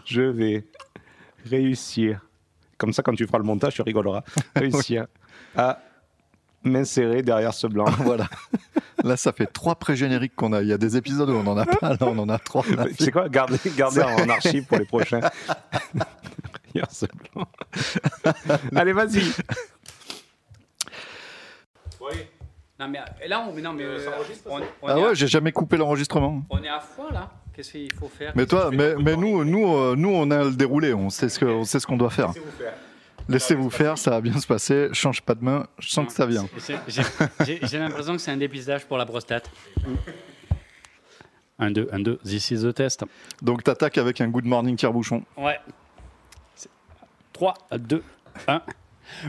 Speaker 5: Je vais réussir. Comme ça, quand tu feras le montage, tu rigoleras. Réussir à m'insérer derrière ce blanc.
Speaker 6: voilà. Là, ça fait trois pré-génériques qu'on a. Il y a des épisodes où on en a pas, là, on en a trois.
Speaker 5: Tu sais quoi? Gardez, gardez en archive pour les prochains. Derrière ce blanc. Allez, vas-y.
Speaker 9: Non, mais euh, là, on, non, mais, euh, on, on
Speaker 6: Ah ouais,
Speaker 9: à,
Speaker 6: j'ai jamais coupé l'enregistrement.
Speaker 9: on est à froid, là. Qu'est-ce qu'il faut faire?
Speaker 6: Mais toi, mais, mais nous, nous, euh, nous, on a le déroulé. On sait ce que, on sait ce qu'on doit faire. Laissez-vous faire, ça va bien se passer. Change pas de main, je sens que ça vient.
Speaker 9: C'est- J'ai l'impression que c'est un dépistage pour la prostate. Un, deux, un, deux. This is the test.
Speaker 6: Donc t'attaques avec un good morning tire-bouchon.
Speaker 9: Ouais. 3, 2, 1.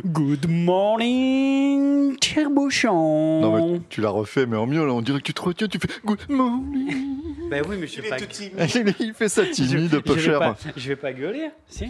Speaker 9: Good morning, tire-bouchon.
Speaker 6: Non mais tu l'as refait, mais en mieux. Là, on dirait que tu te retiens, tu fais good morning.
Speaker 9: Ben oui, mais je vais pas.
Speaker 6: Il fait ça timide,
Speaker 9: je
Speaker 6: peu
Speaker 9: vais
Speaker 6: cher.
Speaker 9: pas, je vais pas gueuler, si